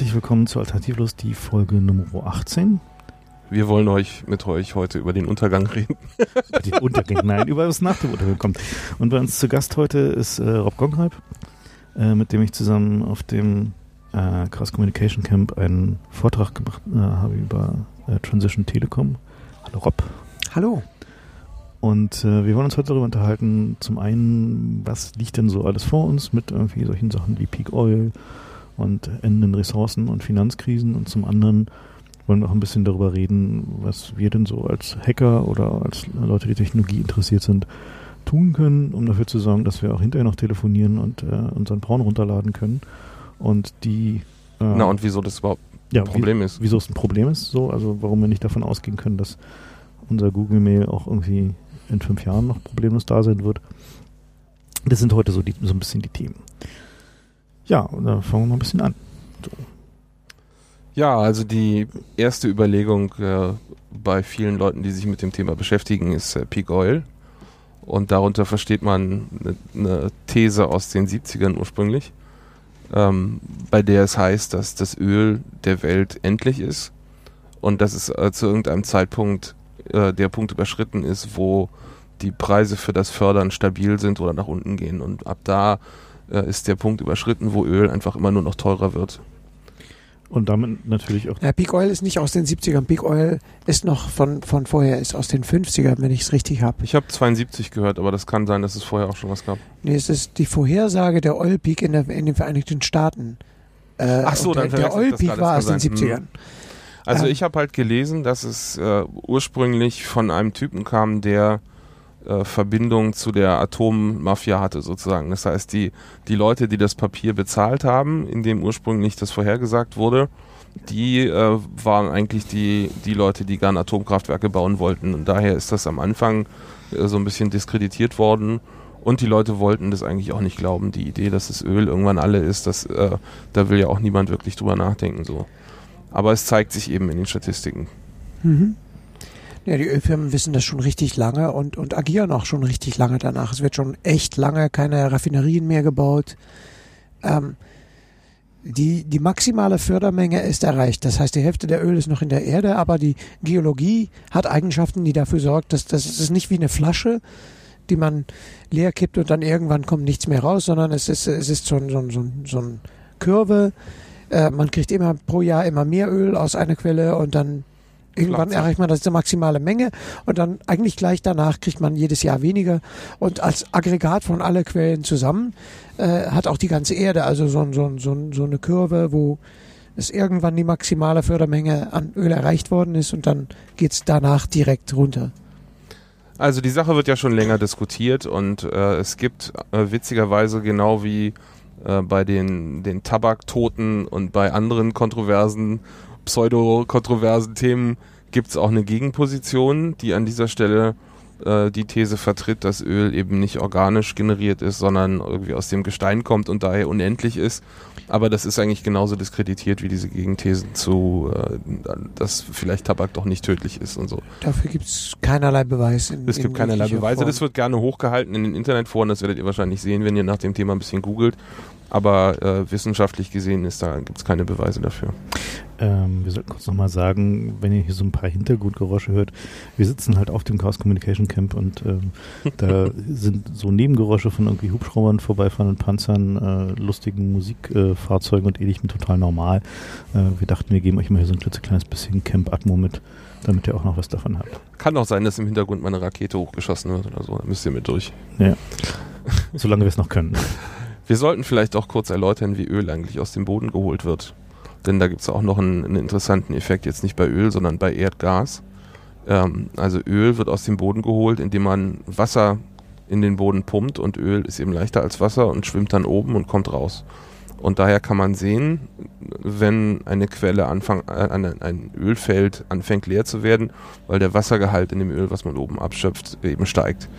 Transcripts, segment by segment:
herzlich willkommen zu Alternativlos, die Folge Nummer 18. Wir wollen euch mit euch heute über den Untergang reden. über den Untergang, nein, über was nach dem Untergang kommt. Und bei uns zu Gast heute ist äh, Rob Gonghalb, äh, mit dem ich zusammen auf dem äh, Cross Communication Camp einen Vortrag gemacht äh, habe über äh, Transition Telekom. Hallo Rob. Hallo. Und äh, wir wollen uns heute darüber unterhalten, zum einen, was liegt denn so alles vor uns mit irgendwie solchen Sachen wie Peak Oil und endenden Ressourcen und Finanzkrisen und zum anderen wollen wir auch ein bisschen darüber reden, was wir denn so als Hacker oder als Leute, die Technologie interessiert sind, tun können, um dafür zu sorgen, dass wir auch hinterher noch telefonieren und äh, unseren Porn runterladen können. Und die. Äh, Na, und wieso das überhaupt ja, ein Problem wie, ist. Wieso es ein Problem ist, so, also warum wir nicht davon ausgehen können, dass unser Google Mail auch irgendwie in fünf Jahren noch problemlos da sein wird. Das sind heute so, die, so ein bisschen die Themen. Ja, und da fangen wir mal ein bisschen an. So. Ja, also die erste Überlegung äh, bei vielen Leuten, die sich mit dem Thema beschäftigen, ist äh, Peak Oil. Und darunter versteht man eine, eine These aus den 70ern ursprünglich, ähm, bei der es heißt, dass das Öl der Welt endlich ist und dass es äh, zu irgendeinem Zeitpunkt äh, der Punkt überschritten ist, wo die Preise für das Fördern stabil sind oder nach unten gehen. Und ab da äh, ist der Punkt überschritten, wo Öl einfach immer nur noch teurer wird. Und damit natürlich auch. Ja, Peak Oil ist nicht aus den 70ern. Peak Oil ist noch von, von vorher, ist aus den 50ern, wenn ich es richtig habe. Ich habe 72 gehört, aber das kann sein, dass es vorher auch schon was gab. Nee, es ist die Vorhersage der Oil Peak in, der, in den Vereinigten Staaten. Äh, Ach so, der, dann der Oil Peak war aus den 70ern. Hm. Also ähm. ich habe halt gelesen, dass es äh, ursprünglich von einem Typen kam, der äh, Verbindung zu der Atommafia hatte sozusagen. Das heißt, die, die Leute, die das Papier bezahlt haben, in dem ursprünglich das vorhergesagt wurde, die äh, waren eigentlich die, die Leute, die gerne Atomkraftwerke bauen wollten. Und daher ist das am Anfang äh, so ein bisschen diskreditiert worden. Und die Leute wollten das eigentlich auch nicht glauben. Die Idee, dass das Öl irgendwann alle ist, das, äh, da will ja auch niemand wirklich drüber nachdenken. So. Aber es zeigt sich eben in den Statistiken. Mhm. Ja, die Ölfirmen wissen das schon richtig lange und, und agieren auch schon richtig lange danach. Es wird schon echt lange keine Raffinerien mehr gebaut. Ähm, die, die maximale Fördermenge ist erreicht. Das heißt, die Hälfte der Öl ist noch in der Erde, aber die Geologie hat Eigenschaften, die dafür sorgt, dass das ist nicht wie eine Flasche, die man leer kippt und dann irgendwann kommt nichts mehr raus, sondern es ist, es ist so, so, so, so eine Kurve. Äh, man kriegt immer pro Jahr immer mehr Öl aus einer Quelle und dann Irgendwann erreicht man das die maximale Menge und dann eigentlich gleich danach kriegt man jedes Jahr weniger. Und als Aggregat von alle Quellen zusammen äh, hat auch die ganze Erde also so, so, so, so eine Kurve, wo es irgendwann die maximale Fördermenge an Öl erreicht worden ist und dann geht es danach direkt runter. Also die Sache wird ja schon länger diskutiert und äh, es gibt äh, witzigerweise genau wie äh, bei den, den Tabaktoten und bei anderen kontroversen pseudo-kontroversen Themen gibt es auch eine Gegenposition, die an dieser Stelle äh, die These vertritt, dass Öl eben nicht organisch generiert ist, sondern irgendwie aus dem Gestein kommt und daher unendlich ist. Aber das ist eigentlich genauso diskreditiert wie diese Gegenthesen zu, äh, dass vielleicht Tabak doch nicht tödlich ist und so. Dafür gibt es keinerlei Beweis. In, es gibt keinerlei Beweise. Form. Das wird gerne hochgehalten in den Internetforen. Das werdet ihr wahrscheinlich sehen, wenn ihr nach dem Thema ein bisschen googelt. Aber äh, wissenschaftlich gesehen ist da gibt es keine Beweise dafür. Ähm, wir sollten kurz nochmal sagen, wenn ihr hier so ein paar Hintergrundgeräusche hört, wir sitzen halt auf dem Chaos Communication Camp und ähm, da sind so Nebengeräusche von irgendwie Hubschraubern vorbeifahrenden Panzern, äh, lustigen Musikfahrzeugen äh, und ähnlichem total normal. Äh, wir dachten, wir geben euch mal hier so ein klitzekleines bisschen Camp-Atmo mit, damit ihr auch noch was davon habt. Kann auch sein, dass im Hintergrund mal eine Rakete hochgeschossen wird oder so, da müsst ihr mit durch. Ja. Solange wir es noch können. Wir sollten vielleicht auch kurz erläutern, wie Öl eigentlich aus dem Boden geholt wird. Denn da gibt es auch noch einen, einen, interessanten Effekt, jetzt nicht bei Öl, sondern bei Erdgas. Ähm, also Öl wird aus dem Boden geholt, indem man Wasser in den Boden pumpt und Öl ist eben leichter als Wasser und schwimmt dann oben und kommt raus. Und daher kann man sehen, wenn eine Quelle anfang, äh, ein Ölfeld anfängt leer zu werden, weil der Wassergehalt in dem Öl, was man oben abschöpft, eben steigt.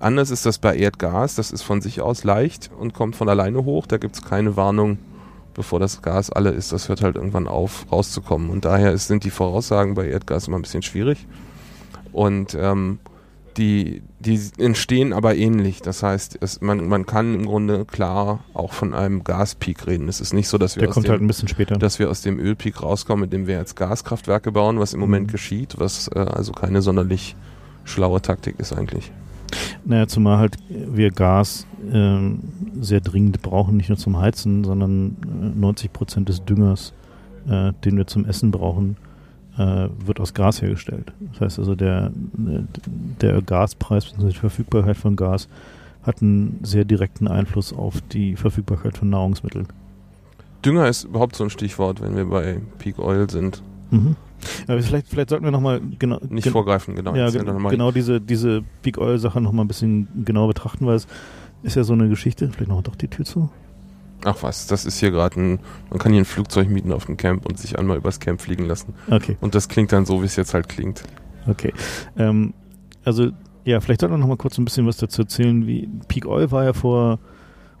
Anders ist das bei Erdgas, das ist von sich aus leicht und kommt von alleine hoch. Da gibt es keine Warnung, bevor das Gas alle ist. Das hört halt irgendwann auf, rauszukommen. Und daher sind die Voraussagen bei Erdgas immer ein bisschen schwierig. Und ähm, die, die entstehen aber ähnlich. Das heißt, es, man, man kann im Grunde klar auch von einem Gaspeak reden. Es ist nicht so, dass wir, Der aus dem, halt ein bisschen später. dass wir aus dem Ölpeak rauskommen, indem wir jetzt Gaskraftwerke bauen, was im Moment Mhm. geschieht, was äh, also keine sonderlich schlaue Taktik ist eigentlich. Naja, zumal halt wir Gas ähm, sehr dringend brauchen, nicht nur zum Heizen, sondern äh, 90 Prozent des Düngers, äh, den wir zum Essen brauchen, äh, wird aus Gas hergestellt. Das heißt also, der, der Gaspreis bzw. die Verfügbarkeit von Gas hat einen sehr direkten Einfluss auf die Verfügbarkeit von Nahrungsmitteln. Dünger ist überhaupt so ein Stichwort, wenn wir bei Peak Oil sind. Mhm. Aber vielleicht, vielleicht sollten wir nochmal genau, Nicht gen- vorgreifen, genau. ja, mal. genau diese, diese Big Oil-Sache nochmal ein bisschen genau betrachten, weil es ist ja so eine Geschichte. Vielleicht noch doch die Tür zu. Ach was, das ist hier gerade ein, man kann hier ein Flugzeug mieten auf dem Camp und sich einmal übers Camp fliegen lassen. Okay. Und das klingt dann so, wie es jetzt halt klingt. Okay. Ähm, also, ja, vielleicht sollten wir noch mal kurz ein bisschen was dazu erzählen. Wie Peak Oil war ja vor,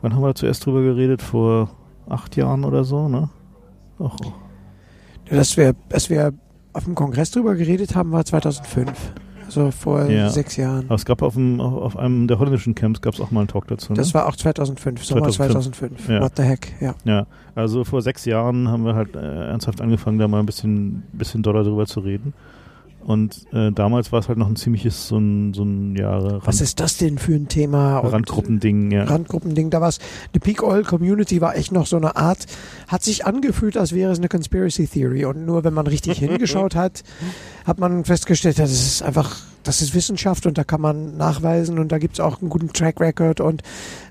wann haben wir da zuerst drüber geredet? Vor acht Jahren oder so, ne? Ach, Dass wir, dass wir auf dem Kongress drüber geredet haben, war 2005. Also vor Ja. sechs Jahren. aber es gab auf, dem, auf, einem der holländischen Camps gab es auch mal einen Talk dazu. Ne? Das war auch 2005, Sommer 2005. 2005. Ja. What the heck, ja. ja, also vor sechs Jahren haben wir halt äh, ernsthaft angefangen, da mal ein bisschen, bisschen doller drüber zu reden. Und äh, damals war es halt noch ein ziemliches so ein, so ein ja, Rand, Was ist das denn für ein Thema? Randgruppending. Ja. Randgruppending. Da war die Peak Oil Community war echt noch so eine Art, hat sich angefühlt, als wäre es eine Conspiracy Theory. Und nur wenn man richtig hingeschaut hat, hat man festgestellt, das ist einfach, das ist Wissenschaft und da kann man nachweisen und da gibt es auch einen guten Track Record und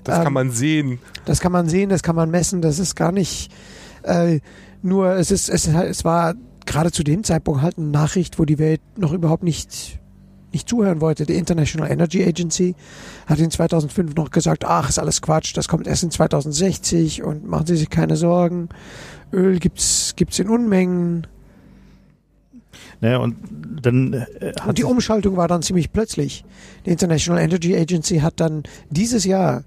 Das Ähm, kann man sehen. das kann man sehen, das kann man messen, das ist gar nicht äh, nur, es ist, es, es war gerade zu dem Zeitpunkt halt eine Nachricht, wo die Welt noch überhaupt nicht nicht zuhören wollte. Die International Energy Agency hat in 2005 noch gesagt, ach, ist alles Quatsch, das kommt erst in 2060 und machen Sie sich keine Sorgen. Öl gibt's gibt's in Unmengen. Naja, und dann äh, Und die Umschaltung war dann ziemlich plötzlich. Die International Energy Agency hat dann dieses Jahr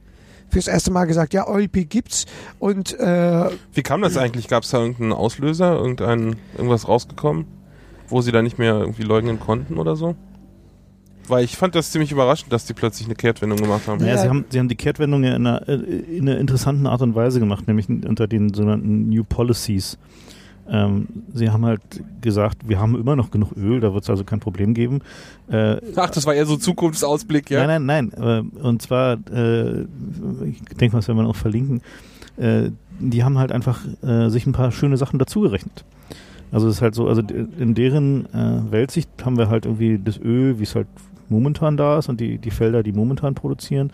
fürs erste Mal gesagt, ja, Peak gibt's und äh, Wie kam das eigentlich? Gab es da irgendeinen Auslöser, irgendein, irgendwas rausgekommen, wo sie da nicht mehr irgendwie leugnen konnten oder so? Weil ich fand das ziemlich überraschend, dass die plötzlich eine Kehrtwendung gemacht haben. Naja, Ja. sie, haben, sie haben die Kehrtwendung ja in einer, äh, in einer interessanten Art und Weise gemacht, nämlich unter den sogenannten New Policies. Ähm, sie haben halt gesagt, wir haben immer noch genug Öl, da wird es also kein Problem geben. Äh, Ach, das war eher so Zukunftsausblick, ja? Nein, nein, nein. Äh, und zwar, äh, ich denke mal, das werden wir noch verlinken. Äh, die haben halt einfach äh, sich ein paar schöne Sachen dazugerechnet. Also es ist halt so, also in deren Weltsicht haben wir halt irgendwie das Öl, wie es halt momentan da ist und die, die Felder, die momentan produzieren,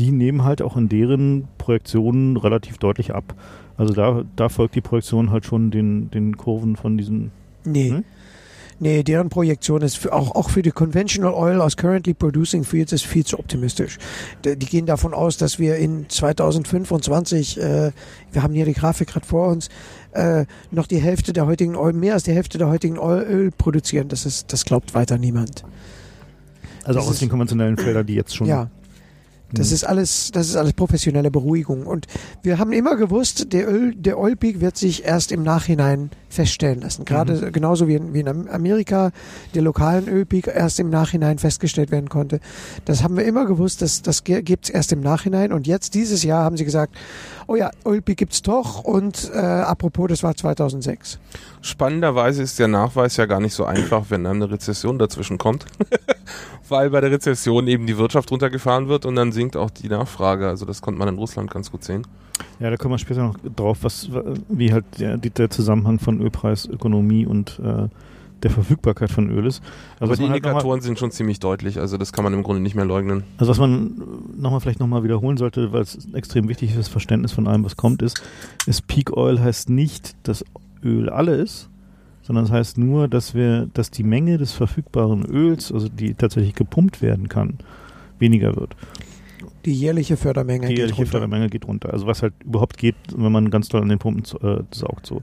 die nehmen halt auch in deren Projektionen relativ deutlich ab. Also da, da folgt die Projektion halt schon den, den Kurven von diesen. nee. Hm? Nee, deren Projektion ist für, auch, auch für die Conventional Oil aus currently producing fields ist viel zu optimistisch. D- Die gehen davon aus, dass wir in 2025, äh, wir haben hier die Grafik gerade vor uns, äh, noch die Hälfte der heutigen Öl, mehr als die Hälfte der heutigen Öl, Öl produzieren. Das ist, das glaubt weiter niemand. Also Das auch aus den konventionellen Feldern, die jetzt schon. Ja. Das Hm. ist alles, das ist alles professionelle Beruhigung. Und wir haben immer gewusst, der Öl, der Oil Peak wird sich erst im Nachhinein feststellen lassen. Gerade genauso wie in, wie in Am- Amerika der lokalen Ölpeak erst im Nachhinein festgestellt werden konnte. Das haben wir immer gewusst, dass das gibt's erst im Nachhinein. Und jetzt dieses Jahr haben sie gesagt, oh ja, Oil Peak gibt's doch. Und äh, apropos, das war 2006. Spannenderweise ist der Nachweis ja gar nicht so einfach, wenn dann eine Rezession dazwischen kommt. Weil bei der Rezession eben die Wirtschaft runtergefahren wird und dann sinkt auch die Nachfrage. Also das konnte man in Russland ganz gut sehen. Ja, da kommen wir später noch drauf, was, wie halt der, der Zusammenhang von Ölpreis, Ökonomie und äh, der Verfügbarkeit von Öl ist. Also Aber die halt Indikatoren sind schon ziemlich deutlich. Also das kann man im Grunde nicht mehr leugnen. Also was man nochmal vielleicht nochmal wiederholen sollte, weil es extrem wichtig ist, das Verständnis von allem, was kommt, ist, ist Peak Oil heißt nicht, dass Öl alle ist, sondern es heißt nur, dass wir, dass die Menge des verfügbaren Öls, also die tatsächlich gepumpt werden kann, weniger wird. Die jährliche Fördermenge Die geht jährliche runter. Fördermenge geht runter. Also was halt überhaupt geht, wenn man ganz doll an den Pumpen äh, saugt so.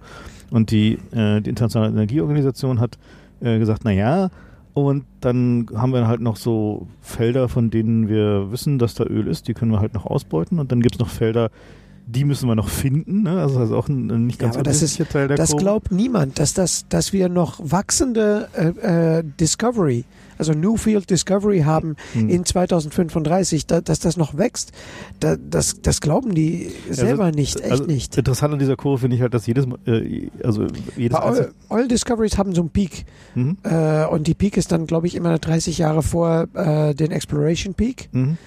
Und die, äh, die Internationale Energieorganisation hat äh, gesagt, na ja, und dann haben wir halt noch so Felder, von denen wir wissen, dass da Öl ist, die können wir halt noch ausbeuten. Und dann gibt es noch Felder, die müssen wir noch finden. Ne? Also das ist auch ein, ein nicht ganz Ja, das ist- Teil der Das Kurve. glaubt niemand, dass das, dass wir noch wachsende äh, äh, Discovery, also Newfield Discovery haben Hm. in 2035, da, dass das noch wächst. Da, das, das glauben die selber nicht, echt also nicht. Interessant an dieser Kurve finde ich halt, dass jedes, Mal, äh, also jedes einzelne- Oil Discoveries haben so einen Peak. Mhm. Äh, und die Peak ist dann, glaube ich, immer 30 Jahre vor äh, den Exploration Peak. Mhm.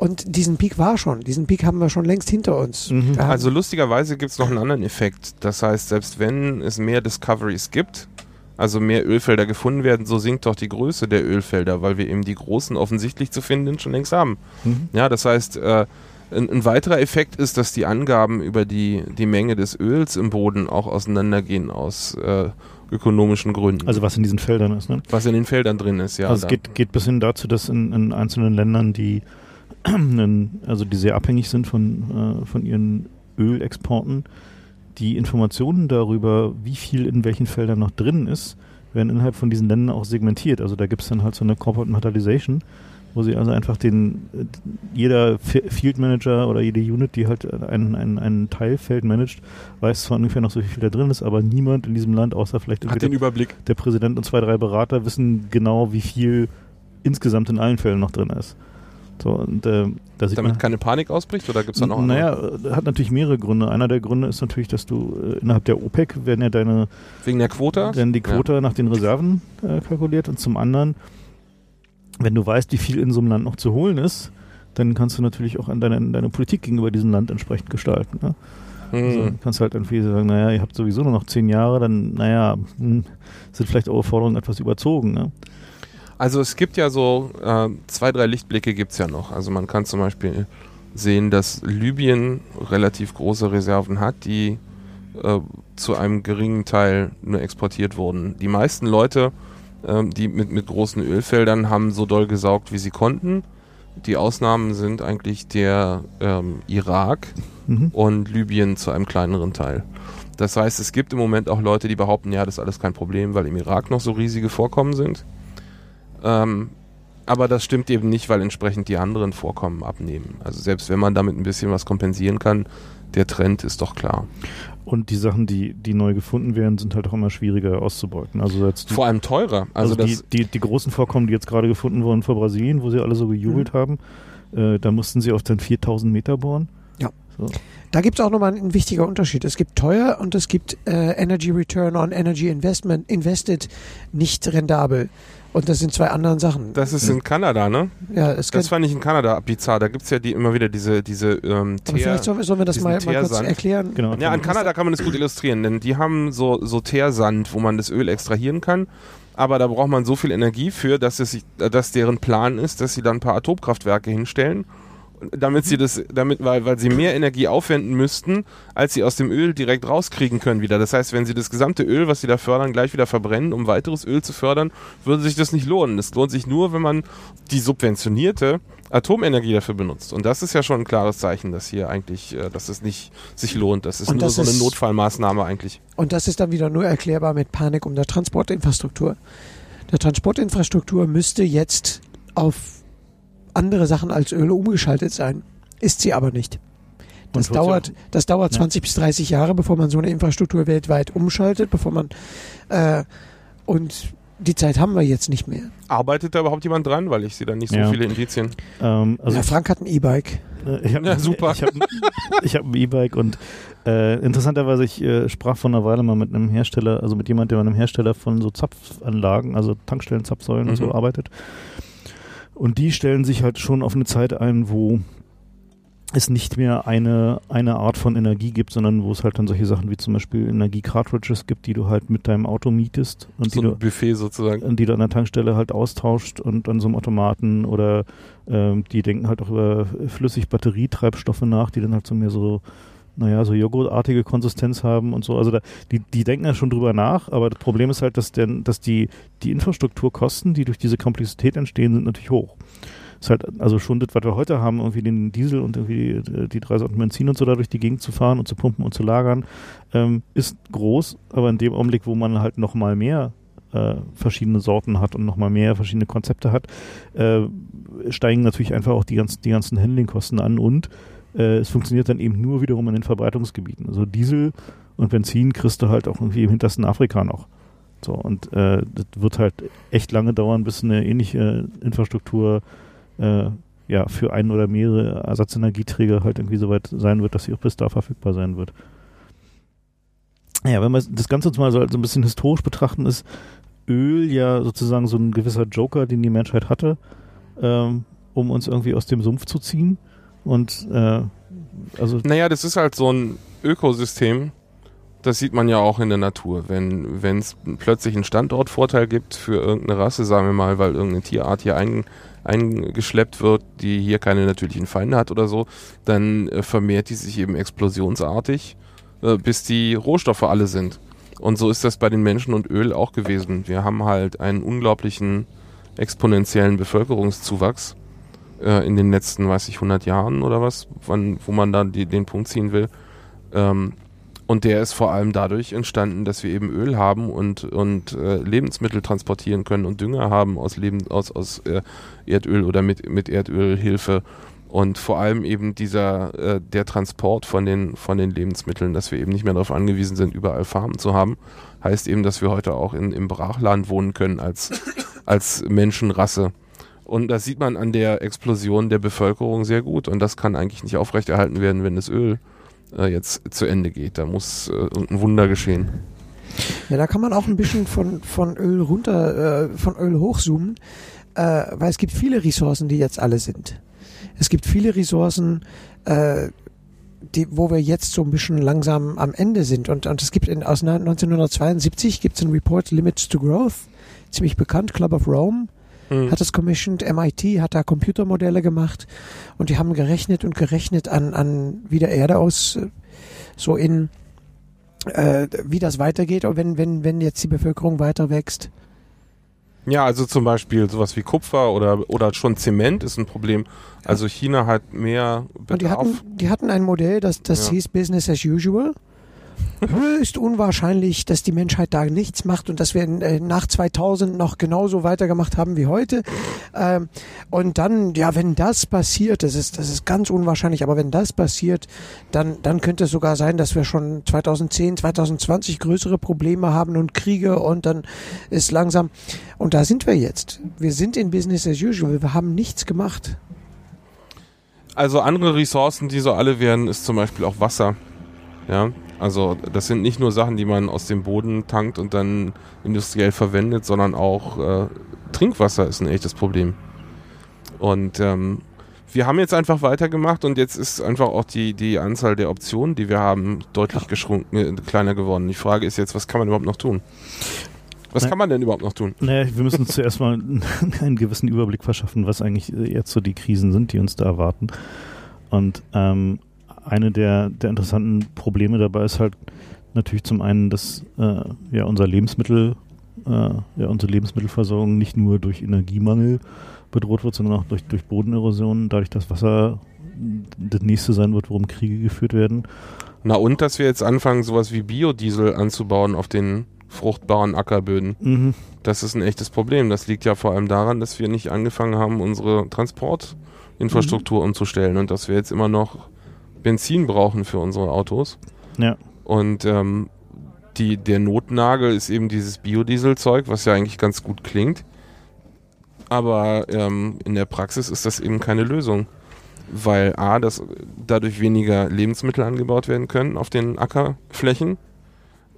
Und diesen Peak war schon. Diesen Peak haben wir schon längst hinter uns. Mhm. Also lustigerweise gibt es noch einen anderen Effekt. Das heißt, selbst wenn es mehr Discoveries gibt, also mehr Ölfelder gefunden werden, so sinkt doch die Größe der Ölfelder, weil wir eben die großen offensichtlich zu finden schon längst haben. Mhm. Ja, das heißt, äh, ein, ein weiterer Effekt ist, dass die Angaben über die, die Menge des Öls im Boden auch auseinandergehen aus äh, ökonomischen Gründen. Also was in diesen Feldern ist. Ne? was in den Feldern drin ist, ja. also es geht, geht bis hin dazu, dass in, in einzelnen Ländern, die also die sehr abhängig sind von, äh, von ihren Ölexporten, die Informationen darüber, wie viel in welchen Feldern noch drin ist, werden innerhalb von diesen Ländern auch segmentiert. Also da gibt es dann halt so eine Corporate Metallization, wo sie also einfach den, äh, jeder Field Manager oder jede Unit, die halt ein, ein, ein Teilfeld managt, weiß zwar ungefähr noch so wie viel da drin ist, aber niemand in diesem Land, außer vielleicht hat den der, Überblick. der Präsident und zwei, drei Berater, wissen genau, wie viel insgesamt in allen Fällen noch drin ist. So, und äh, Damit man, keine Panik ausbricht oder gibt es da noch andere? naja, äh, hat natürlich mehrere Gründe. Einer der Gründe ist natürlich, dass du äh, innerhalb der OPEC werden ja deine Wegen der Quota? werden die Quote nach den Reserven äh, kalkuliert und zum anderen, wenn du weißt, wie viel in so einem Land noch zu holen ist, dann kannst du natürlich auch an deine, deine Politik gegenüber diesem Land entsprechend gestalten. Ne? Ja. Also Hm. kannst halt irgendwie sagen, naja, ihr habt sowieso nur noch zehn Jahre, dann, naja, hm, sind vielleicht eure Forderungen etwas überzogen. Ne? Also es gibt ja so äh, zwei, drei Lichtblicke gibt es ja noch. Also man kann zum Beispiel sehen, dass Libyen relativ große Reserven hat, die äh, zu einem geringen Teil nur exportiert wurden. Die meisten Leute, ähm, die mit, mit großen Ölfeldern, haben so doll gesaugt, wie sie konnten. Die Ausnahmen sind eigentlich der ähm, Irak Mhm. und Libyen zu einem kleineren Teil. Das heißt, es gibt im Moment auch Leute, die behaupten, ja, das ist alles kein Problem, weil im Irak noch so riesige Vorkommen sind. Ähm, aber das stimmt eben nicht, weil entsprechend die anderen Vorkommen abnehmen. Also selbst wenn man damit ein bisschen was kompensieren kann, der Trend ist doch klar. Und die Sachen, die, die neu gefunden werden, sind halt auch immer schwieriger auszubeuten. Also jetzt die, Vor allem teurer. also Also, die, das, die, die großen Vorkommen, die jetzt gerade gefunden wurden vor Brasilien, wo sie alle so gejubelt haben, äh, da mussten sie auf dann 4000 Meter bohren. Ja. So. Da gibt es auch nochmal ein wichtiger Unterschied. Es gibt teuer und es gibt äh, Energy Return on Energy Investment, invested, nicht rentabel. Und das sind zwei andere Sachen. das ist in Kanada, ne? ja, es Das gibt, fand ich in Kanada bizarr. Da gibt es ja die, immer wieder diese, diese ähm, aber Teer- vielleicht sollen wir, sollen wir das mal, mal kurz erklären. Genau. Ja, in Kanada kann man das gut illustrieren, denn die haben so, so Teersand, wo man das Öl extrahieren kann. Aber da braucht man so viel Energie für, dass, es sich, dass deren Plan ist, dass sie dann ein paar Atomkraftwerke hinstellen, damit sie das, damit, weil, weil sie mehr Energie aufwenden müssten, als sie aus dem Öl direkt rauskriegen können wieder. Das heißt, wenn sie das gesamte Öl, was sie da fördern, gleich wieder verbrennen, um weiteres Öl zu fördern, würde sich das nicht lohnen. Das lohnt sich nur, wenn man die subventionierte Atomenergie dafür benutzt. Und das ist ja schon ein klares Zeichen, dass hier eigentlich, äh, dass es nicht sich lohnt. Das ist Und nur das so eine ist- Notfallmaßnahme eigentlich. Und das ist dann wieder nur erklärbar mit Panik um der Transportinfrastruktur. Der Transportinfrastruktur müsste jetzt auf andere Sachen als Öl umgeschaltet sein. Ist sie aber nicht. Das Und dauert, das dauert Ja. 20 bis 30 Jahre, bevor man so eine Infrastruktur weltweit umschaltet, bevor man äh, und die Zeit haben wir jetzt nicht mehr. Arbeitet da überhaupt jemand dran? Weil ich sehe da nicht so Ja. viele Indizien. Ähm, also ja, Frank hat ein E-Bike. Äh, Ja, super. Ich habe ich hab ein E-Bike und äh, interessanterweise, ich äh, sprach vor einer Weile mal mit einem Hersteller, also mit jemandem, der bei einem Hersteller von so Zapfanlagen, also Tankstellen, Zapfsäulen und Mhm. so arbeitet. Und die stellen sich halt schon auf eine Zeit ein, wo es nicht mehr eine, eine Art von Energie gibt, sondern wo es halt dann solche Sachen wie zum Beispiel Energie-Cartridges gibt, die du halt mit deinem Auto mietest und So die du ein Buffet sozusagen. die du an der Tankstelle halt austauscht und an so einem Automaten oder ähm, die denken halt auch über flüssig Batterietreibstoffe nach, die dann halt so mehr so, naja, so joghurtartige Konsistenz haben und so. Also da, die, die denken ja schon drüber nach, aber das Problem ist halt, dass, denn, dass die, die Infrastrukturkosten, die durch diese Komplexität entstehen, sind natürlich hoch. Ist halt, also schon das, was wir heute haben, irgendwie den Diesel und irgendwie die, die drei Sorten Benzin und so da durch die Gegend zu fahren und zu pumpen und zu lagern, ähm, ist groß, aber in dem Augenblick, wo man halt noch mal mehr äh, verschiedene Sorten hat und nochmal mehr verschiedene Konzepte hat, äh, steigen natürlich einfach auch die ganzen, die ganzen Handlingkosten an und Äh, es funktioniert dann eben nur wiederum in den Verbreitungsgebieten. Also Diesel und Benzin kriegst du halt auch irgendwie im hintersten Afrika noch. So, und äh, das wird halt echt lange dauern, bis eine ähnliche Infrastruktur äh, ja, für einen oder mehrere Ersatzenergieträger halt irgendwie so weit sein wird, dass sie auch bis da verfügbar sein wird. Ja, wenn wir das Ganze jetzt mal so, so ein bisschen historisch betrachten, ist Öl ja sozusagen so ein gewisser Joker, den die Menschheit hatte, ähm, um uns irgendwie aus dem Sumpf zu ziehen. Und äh, also. Naja, das ist halt so ein Ökosystem. Das sieht man ja auch in der Natur. Wenn es plötzlich einen Standortvorteil gibt für irgendeine Rasse, sagen wir mal, weil irgendeine Tierart hier ein, eingeschleppt wird, die hier keine natürlichen Feinde hat oder so, dann äh, vermehrt die sich eben explosionsartig, äh, bis die Rohstoffe alle sind. Und so ist das bei den Menschen und Öl auch gewesen. Wir haben halt einen unglaublichen exponentiellen Bevölkerungszuwachs äh, in den letzten, weiß ich, 100 Jahren oder was, wann, wo man da die, den Punkt ziehen will. Ähm, und der ist vor allem dadurch entstanden, dass wir eben Öl haben und, und äh, Lebensmittel transportieren können und Dünger haben aus, Leben, aus, aus äh, Erdöl oder mit, mit Erdölhilfe. Und vor allem eben dieser, äh, der Transport von den, von den Lebensmitteln, dass wir eben nicht mehr darauf angewiesen sind, überall Farmen zu haben, heißt eben, dass wir heute auch in, im Brachland wohnen können als, als Menschenrasse. Und das sieht man an der Explosion der Bevölkerung sehr gut. Und das kann eigentlich nicht aufrechterhalten werden, wenn das Öl äh, jetzt zu Ende geht. Da muss äh, ein Wunder geschehen. Ja, da kann man auch ein bisschen von, von Öl runter, äh, von Öl hochzoomen, äh, weil es gibt viele Ressourcen, die jetzt alle sind. Es gibt viele Ressourcen, äh, die, wo wir jetzt so ein bisschen langsam am Ende sind. Und, und es gibt in, aus 1972 gibt es einen Report Limits to Growth, ziemlich bekannt, Club of Rome mhm. hat es commissioned, MIT hat da Computermodelle gemacht und die haben gerechnet und gerechnet an, an wie der Erde aus, so in äh, wie das weitergeht, wenn, wenn, wenn jetzt die Bevölkerung weiter wächst. Ja, also zum Beispiel sowas wie Kupfer oder, oder schon Zement ist ein Problem. Also China hat mehr Bedarf. Und die hatten, die hatten ein Modell, das, das ja. hieß Business as usual. Höchst unwahrscheinlich, dass die Menschheit da nichts macht und dass wir äh, nach 2000 noch genauso weitergemacht haben wie heute. Ähm, und dann, ja, wenn das passiert, das ist, das ist ganz unwahrscheinlich, aber wenn das passiert, dann, dann könnte es sogar sein, dass wir schon 2010, 2020 größere Probleme haben und Kriege und dann ist langsam, und da sind wir jetzt. Wir sind in Business as usual. Wir haben nichts gemacht. Also andere Ressourcen, die so alle werden, ist zum Beispiel auch Wasser. Ja, also das sind nicht nur Sachen, die man aus dem Boden tankt und dann industriell verwendet, sondern auch äh, Trinkwasser ist ein echtes Problem. Und ähm, wir haben jetzt einfach weitergemacht und jetzt ist einfach auch die, die Anzahl der Optionen, die wir haben, deutlich geschrunken, äh, kleiner geworden. Die Frage ist jetzt, was kann man überhaupt noch tun? Was Na, kann man denn überhaupt noch tun? Naja, wir müssen uns zuerst mal einen gewissen Überblick verschaffen, was eigentlich jetzt so die Krisen sind, die uns da erwarten. Und ähm, eine der, der interessanten Probleme dabei ist halt natürlich zum einen, dass äh, ja unser Lebensmittel, äh, ja unsere Lebensmittelversorgung nicht nur durch Energiemangel bedroht wird, sondern auch durch, durch Bodenerosion, dadurch, dass Wasser das nächste sein wird, worum Kriege geführt werden. Na und, dass wir jetzt anfangen, sowas wie Biodiesel anzubauen auf den fruchtbaren Ackerböden. Mhm. Das ist ein echtes Problem. Das liegt ja vor allem daran, dass wir nicht angefangen haben, unsere Transportinfrastruktur mhm. umzustellen und dass wir jetzt immer noch Benzin brauchen für unsere Autos. Ja. Und ähm, die, der Notnagel ist eben dieses Biodieselzeug, was ja eigentlich ganz gut klingt. Aber ähm, in der Praxis ist das eben keine Lösung. Weil A, dass dadurch weniger Lebensmittel angebaut werden können auf den Ackerflächen.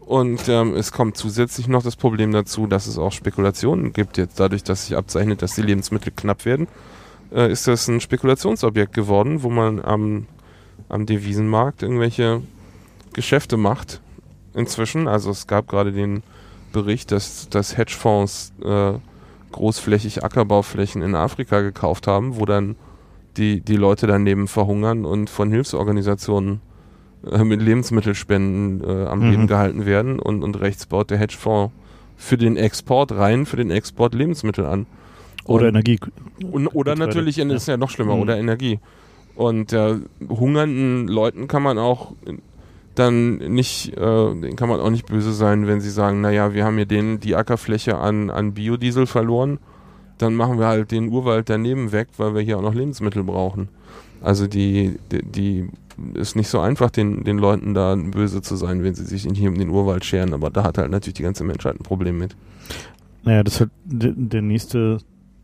Und ähm, es kommt zusätzlich noch das Problem dazu, dass es auch Spekulationen gibt. Jetzt dadurch, dass sich abzeichnet, dass die Lebensmittel knapp werden, äh, ist das ein Spekulationsobjekt geworden, wo man am am Devisenmarkt irgendwelche Geschäfte macht inzwischen. Also es gab gerade den Bericht, dass, dass Hedgefonds äh, großflächig Ackerbauflächen in Afrika gekauft haben, wo dann die, die Leute daneben verhungern und von Hilfsorganisationen äh, mit Lebensmittelspenden äh, am mhm. Leben gehalten werden und, und rechts baut der Hedgefonds für den Export rein, für den Export Lebensmittel an. Oder und, Energie. Und, oder natürlich, ja. ist ja noch schlimmer, mhm. oder Energie. Und äh, hungernden Leuten kann man auch dann nicht, äh, denen kann man auch nicht böse sein, wenn sie sagen, naja, wir haben hier den, die Ackerfläche an, an Biodiesel verloren, dann machen wir halt den Urwald daneben weg, weil wir hier auch noch Lebensmittel brauchen. Also die, die, die ist nicht so einfach, den, den Leuten da böse zu sein, wenn sie sich hier um den Urwald scheren, aber da hat halt natürlich die ganze Menschheit ein Problem mit. Naja, das ist halt der, nächste,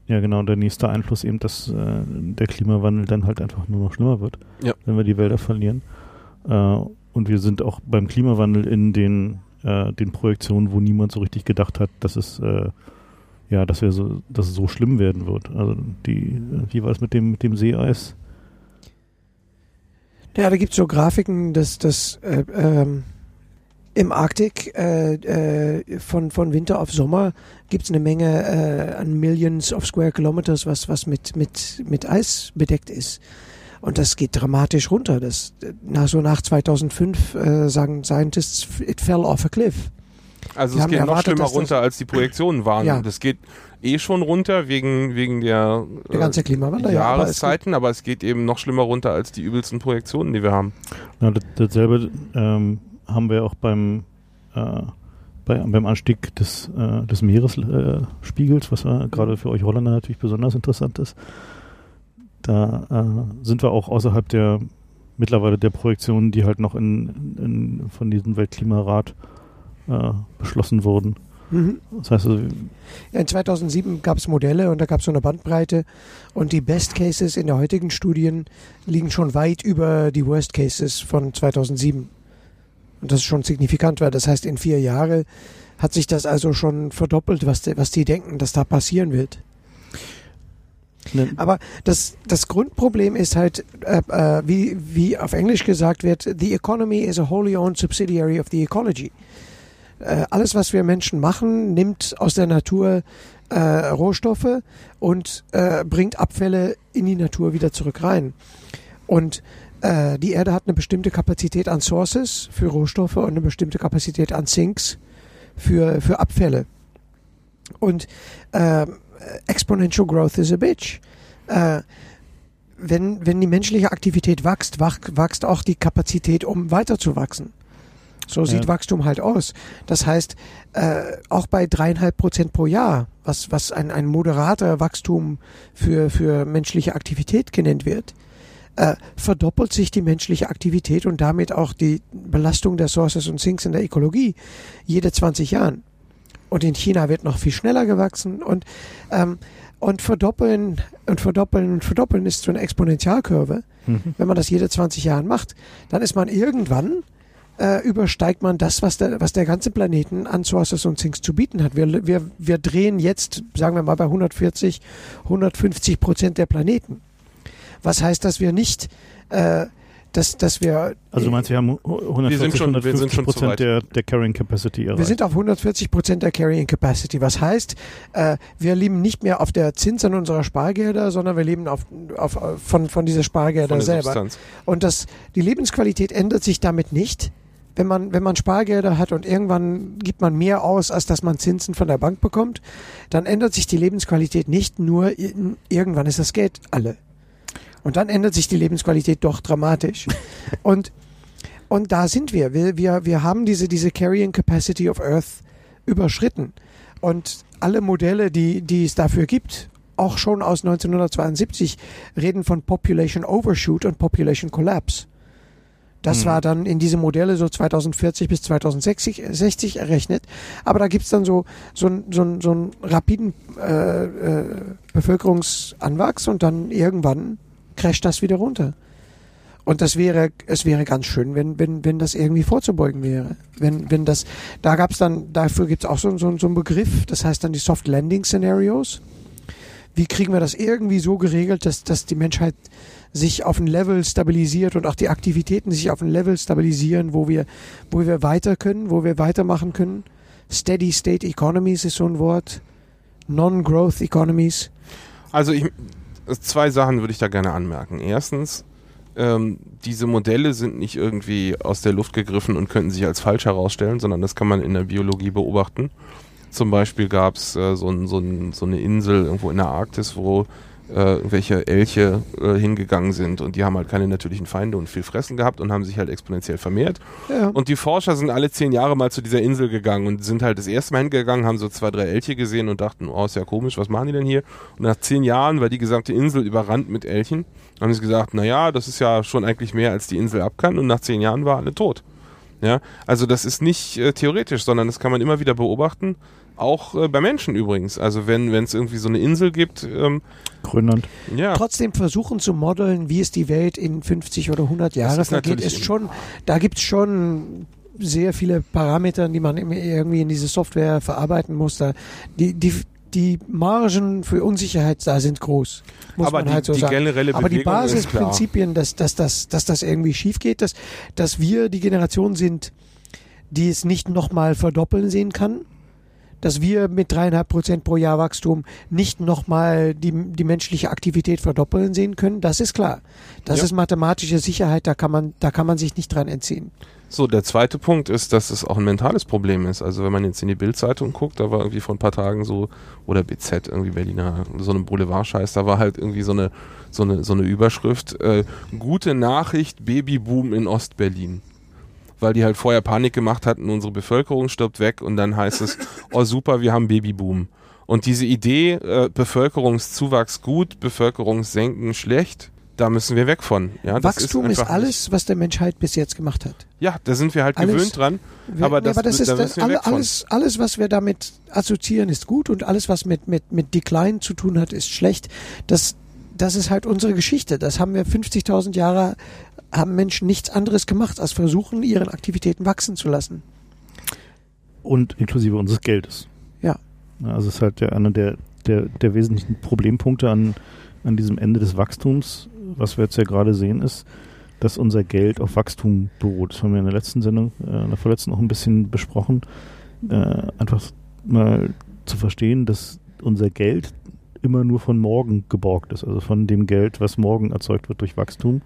ja genau, der nächste Einfluss eben, dass äh, der Klimawandel dann halt einfach nur noch schlimmer wird, Ja. wenn wir die Wälder verlieren. Äh, und wir sind auch beim Klimawandel in den, äh, den Projektionen, wo niemand so richtig gedacht hat, dass es äh, ja, dass wir so, dass es so schlimm werden wird. Also die, äh, wie war es mit dem, mit dem Seeeis? Ja, da gibt es so Grafiken, dass das äh, ähm, im Arktik äh, äh, von, von Winter auf Sommer gibt es eine Menge äh, an Millions of Square Kilometers, was, was mit, mit, mit Eis bedeckt ist. Und das geht dramatisch runter. Das, na, so nach 2005 äh, sagen Scientists, it fell off a cliff. Also Die es geht noch erwartet, schlimmer dass das- runter, als die Projektionen waren. Ja. Das geht eh schon runter wegen, wegen der, Der ganze Klimawandel, ja, aber es Jahreszeiten, aber es geht eben noch schlimmer runter als die übelsten Projektionen, die wir haben. Ja, das, dasselbe ähm, haben wir auch beim, äh, bei, beim Anstieg des, äh, des Meeresspiegels, Spiegels, was äh, gerade für euch Holländer natürlich besonders interessant ist. Da äh, sind wir auch außerhalb der mittlerweile der Projektionen, die halt noch in, in, von diesem Weltklimarat äh, beschlossen wurden. Mhm. Das heißt, also, Ja, in 2007 gab es Modelle und da gab es so eine Bandbreite und die Best Cases in der heutigen Studien liegen schon weit über die Worst Cases von 2007. Und das ist schon signifikant, weil das heißt, in vier Jahren hat sich das also schon verdoppelt, was, die, was die denken, dass da passieren wird. ne, Aber das, das Grundproblem ist halt, äh, äh, wie, wie auf Englisch gesagt wird, the economy is a wholly owned subsidiary of the ecology. Äh, alles, was wir Menschen machen, nimmt aus der Natur äh, Rohstoffe und äh, bringt Abfälle in die Natur wieder zurück rein. Und äh, die Erde hat eine bestimmte Kapazität an Sources für Rohstoffe und eine bestimmte Kapazität an Sinks für, für Abfälle. Und äh, exponential growth is a bitch. Äh, wenn, wenn die menschliche Aktivität wächst, wach, wächst auch die Kapazität, um weiter zu wachsen. So sieht Ja. Wachstum halt aus. Das heißt, äh, auch bei dreieinhalb Prozent pro Jahr, was, was ein, ein moderater Wachstum für, für menschliche Aktivität genannt wird, äh, verdoppelt sich die menschliche Aktivität und damit auch die Belastung der Sources und Sinks in der Ökologie jede 20 Jahren. Und in China wird noch viel schneller gewachsen und, ähm, und verdoppeln und verdoppeln und verdoppeln ist so eine Exponentialkurve. mhm. Wenn man das jede 20 Jahre macht, dann ist man irgendwann äh, übersteigt man das, was der, was der ganze Planeten an Sources und Sinks zu bieten hat. Wir, wir, wir drehen jetzt, sagen wir mal, bei 140, 150 Prozent der Planeten. Was heißt, dass wir nicht, äh, dass, dass wir Also du meinst, wir haben 140, sind schon- wir sind 150 schon zu Prozent weit. der, der Carrying Capacity erreicht. Wir sind auf 140 Prozent der Carrying Capacity. Was heißt, äh, wir leben nicht mehr auf der Zinsen unserer Spargelder, sondern wir leben auf, auf, von, von dieser Spargelder Von der selber. Substanz. Und das, die Lebensqualität ändert sich damit nicht. Wenn man, wenn man Spargelder hat und irgendwann gibt man mehr aus, als dass man Zinsen von der Bank bekommt, dann ändert sich die Lebensqualität nicht, nur irgendwann ist das Geld alle. Und dann ändert sich die Lebensqualität doch dramatisch. und, und da sind wir. Wir, wir, wir haben diese, diese Carrying Capacity of Earth überschritten. Und alle Modelle, die, die es dafür gibt, auch schon aus 1972, reden von Population Overshoot und Population Collapse. Das Mhm. war dann in diese Modelle so 2040 bis 2060 60 errechnet. Aber da gibt's dann so, so, einen- so, so einen rapiden äh, äh, Bevölkerungsanwachs und dann irgendwann crasht das wieder runter. Und das wäre, es wäre ganz schön, wenn, wenn, wenn das irgendwie vorzubeugen wäre. Wenn, wenn das, da gab's dann, dafür gibt's auch so, so, so einen Begriff, das heißt dann die Soft Landing Scenarios. Wie kriegen wir das irgendwie so geregelt, dass, dass die Menschheit sich auf ein Level stabilisiert und auch die Aktivitäten sich auf ein Level stabilisieren, wo wir, wo wir weiter können, wo wir weitermachen können. Steady State Economies ist so ein Wort. Non-Growth Economies. Also ich, zwei Sachen würde ich da gerne anmerken. Erstens, ähm, diese Modelle sind nicht irgendwie aus der Luft gegriffen und könnten sich als falsch herausstellen, sondern das kann man in der Biologie beobachten. Zum Beispiel gab es äh, so, so, so eine Insel irgendwo in der Arktis, wo äh, irgendwelche Elche äh, hingegangen sind und die haben halt keine natürlichen Feinde und viel Fressen gehabt und haben sich halt exponentiell vermehrt. Ja. Und die Forscher sind alle zehn Jahre mal zu dieser Insel gegangen und sind halt das erste Mal hingegangen, haben so zwei, drei Elche gesehen und dachten, oh, ist ja komisch, was machen die denn hier? Und nach zehn Jahren war die gesamte Insel überrannt mit Elchen. Haben sie gesagt, naja, das ist ja schon eigentlich mehr, als die Insel ab kann und nach zehn Jahren war alle tot. Ja, also das ist nicht äh, theoretisch, sondern das kann man immer wieder beobachten. Auch äh, bei Menschen übrigens. Also wenn es irgendwie so eine Insel gibt, ähm, Grönland. ja. Trotzdem versuchen zu modeln, wie es die Welt in 50 oder 100 Jahre ist vergeht, ist schon, da gibt es schon sehr viele Parameter, die man irgendwie in diese Software verarbeiten muss. Da, die, die, die Margen für Unsicherheit da sind groß, muss Aber man die, halt so die sagen. generelle Aber die Bewegung ist klar. Basisprinzipien, dass, dass, dass, dass das irgendwie schief geht, dass, dass wir die Generation sind, die es nicht nochmal verdoppeln sehen kann, dass wir mit dreieinhalb Prozent pro Jahr Wachstum nicht nochmal die, die menschliche Aktivität verdoppeln sehen können, das ist klar. Das Ja. ist mathematische Sicherheit, da kann man, da kann man sich nicht dran entziehen. So, der zweite Punkt ist, dass es auch ein mentales Problem ist. Also wenn man jetzt in die Bildzeitung guckt, da war irgendwie vor ein paar Tagen so, oder BZ, irgendwie Berliner, so eine Boulevardscheiß, da war halt irgendwie so eine, so eine, so eine Überschrift, äh, gute Nachricht, Babyboom in Ostberlin. Weil die halt vorher Panik gemacht hatten, unsere Bevölkerung stirbt weg und dann heißt es, oh super, wir haben Babyboom. Und diese Idee, äh, Bevölkerungszuwachs gut, Bevölkerungssenken schlecht, da müssen wir weg von. Ja, das Wachstum ist, einfach alles, was der Menschheit bis jetzt gemacht hat. Ja, da sind wir halt Alles- gewöhnt dran. Wir- Aber das- aber das ist da das, alle, alles, alles, was wir damit assoziieren, ist gut und alles, was mit, mit, mit Decline zu tun hat, ist schlecht. Das, das ist halt unsere Geschichte. Das haben wir 50.000 Jahre, haben Menschen nichts anderes gemacht, als versuchen, ihren Aktivitäten wachsen zu lassen. Und inklusive unseres Geldes. Ja. Also es ist halt der, einer der, der, der wesentlichen Problempunkte an, an diesem Ende des Wachstums, was wir jetzt ja gerade sehen, ist, dass unser Geld auf Wachstum beruht. Das haben wir in der letzten Sendung, äh, in der vorletzten auch ein bisschen besprochen. Äh, einfach mal zu verstehen, dass unser Geld immer nur von morgen geborgt ist, also von dem Geld, was morgen erzeugt wird durch Wachstum.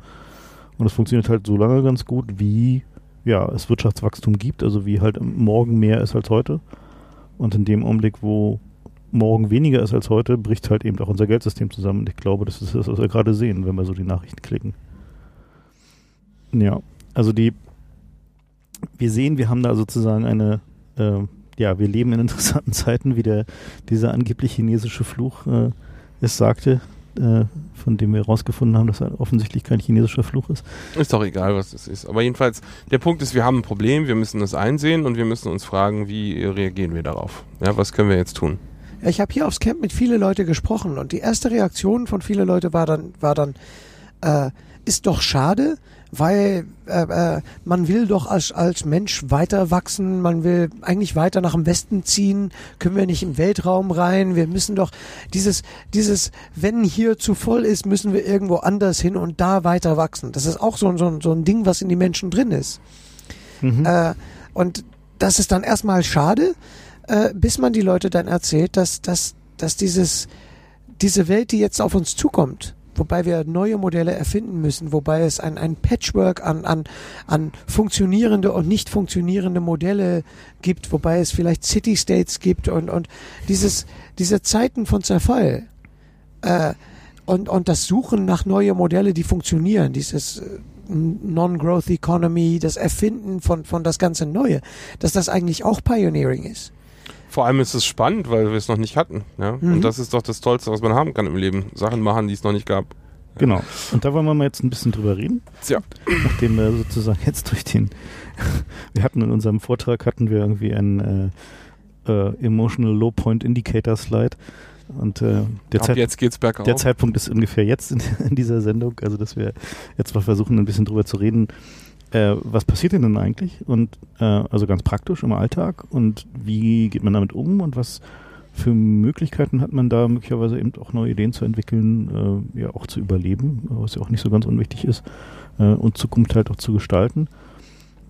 Und es funktioniert halt so lange ganz gut, wie ja, es Wirtschaftswachstum gibt, also wie halt morgen mehr ist als heute. Und in dem Augenblick, wo morgen weniger ist als heute, bricht halt eben auch unser Geldsystem zusammen. Und ich glaube, das ist das, was wir gerade sehen, wenn wir so die Nachrichten klicken. Ja, also die, wir sehen, wir haben da sozusagen eine, äh, ja, wir leben in interessanten Zeiten, wie der, dieser angeblich chinesische Fluch äh, es sagte, äh, von dem wir herausgefunden haben, dass er offensichtlich kein chinesischer Fluch ist. Ist doch egal, was das ist. Aber jedenfalls, der Punkt ist, wir haben ein Problem, wir müssen das einsehen und wir müssen uns fragen, wie reagieren wir darauf? Ja, was können wir jetzt tun? Ja, ich habe hier aufs Camp mit vielen Leuten gesprochen und die erste Reaktion von vielen Leuten war dann, war dann, äh, ist doch schade, weil äh, äh, man will doch als, als Mensch weiter wachsen, man will eigentlich weiter nach dem Westen ziehen, können wir nicht im Weltraum rein, wir müssen doch dieses, dieses, wenn hier zu voll ist, müssen wir irgendwo anders hin und da weiter wachsen. Das ist auch so, ein- so, ein- so ein Ding, was in die Menschen drin ist. Mhm. Äh, und das ist dann erstmal schade, äh, bis man die Leute dann erzählt, dass, dass, dass dieses, diese Welt, die jetzt auf uns zukommt, wobei wir neue Modelle erfinden müssen, wobei es ein, ein Patchwork an, an, an funktionierende und nicht funktionierende Modelle gibt, wobei es vielleicht City-States gibt und, und dieses, diese Zeiten von Zerfall äh, und, und das Suchen nach neue Modelle, die funktionieren, dieses äh, Non-Growth Economy, das Erfinden von, von das ganze Neue, dass das eigentlich auch Pioneering ist. Vor allem ist es spannend, weil wir es noch nicht hatten. Ja? Mhm. Und das ist doch das Tollste, was man haben kann im Leben. Sachen machen, die es noch nicht gab. Genau. Und da wollen wir mal jetzt ein bisschen drüber reden. Tja. Nachdem wir sozusagen jetzt durch den, wir hatten in unserem Vortrag hatten wir irgendwie einen äh, äh, Emotional Low Point Indicator Slide und äh, der, Zeit, jetzt geht's bergauf. der Zeitpunkt ist ungefähr jetzt in, in dieser Sendung, also dass wir jetzt mal versuchen ein bisschen drüber zu reden, äh, was passiert denn denn eigentlich und äh, also ganz praktisch im Alltag und wie geht man damit um und was für Möglichkeiten hat man da möglicherweise eben auch neue Ideen zu entwickeln, äh, ja auch zu überleben, was ja auch nicht so ganz unwichtig ist, äh, und Zukunft halt auch zu gestalten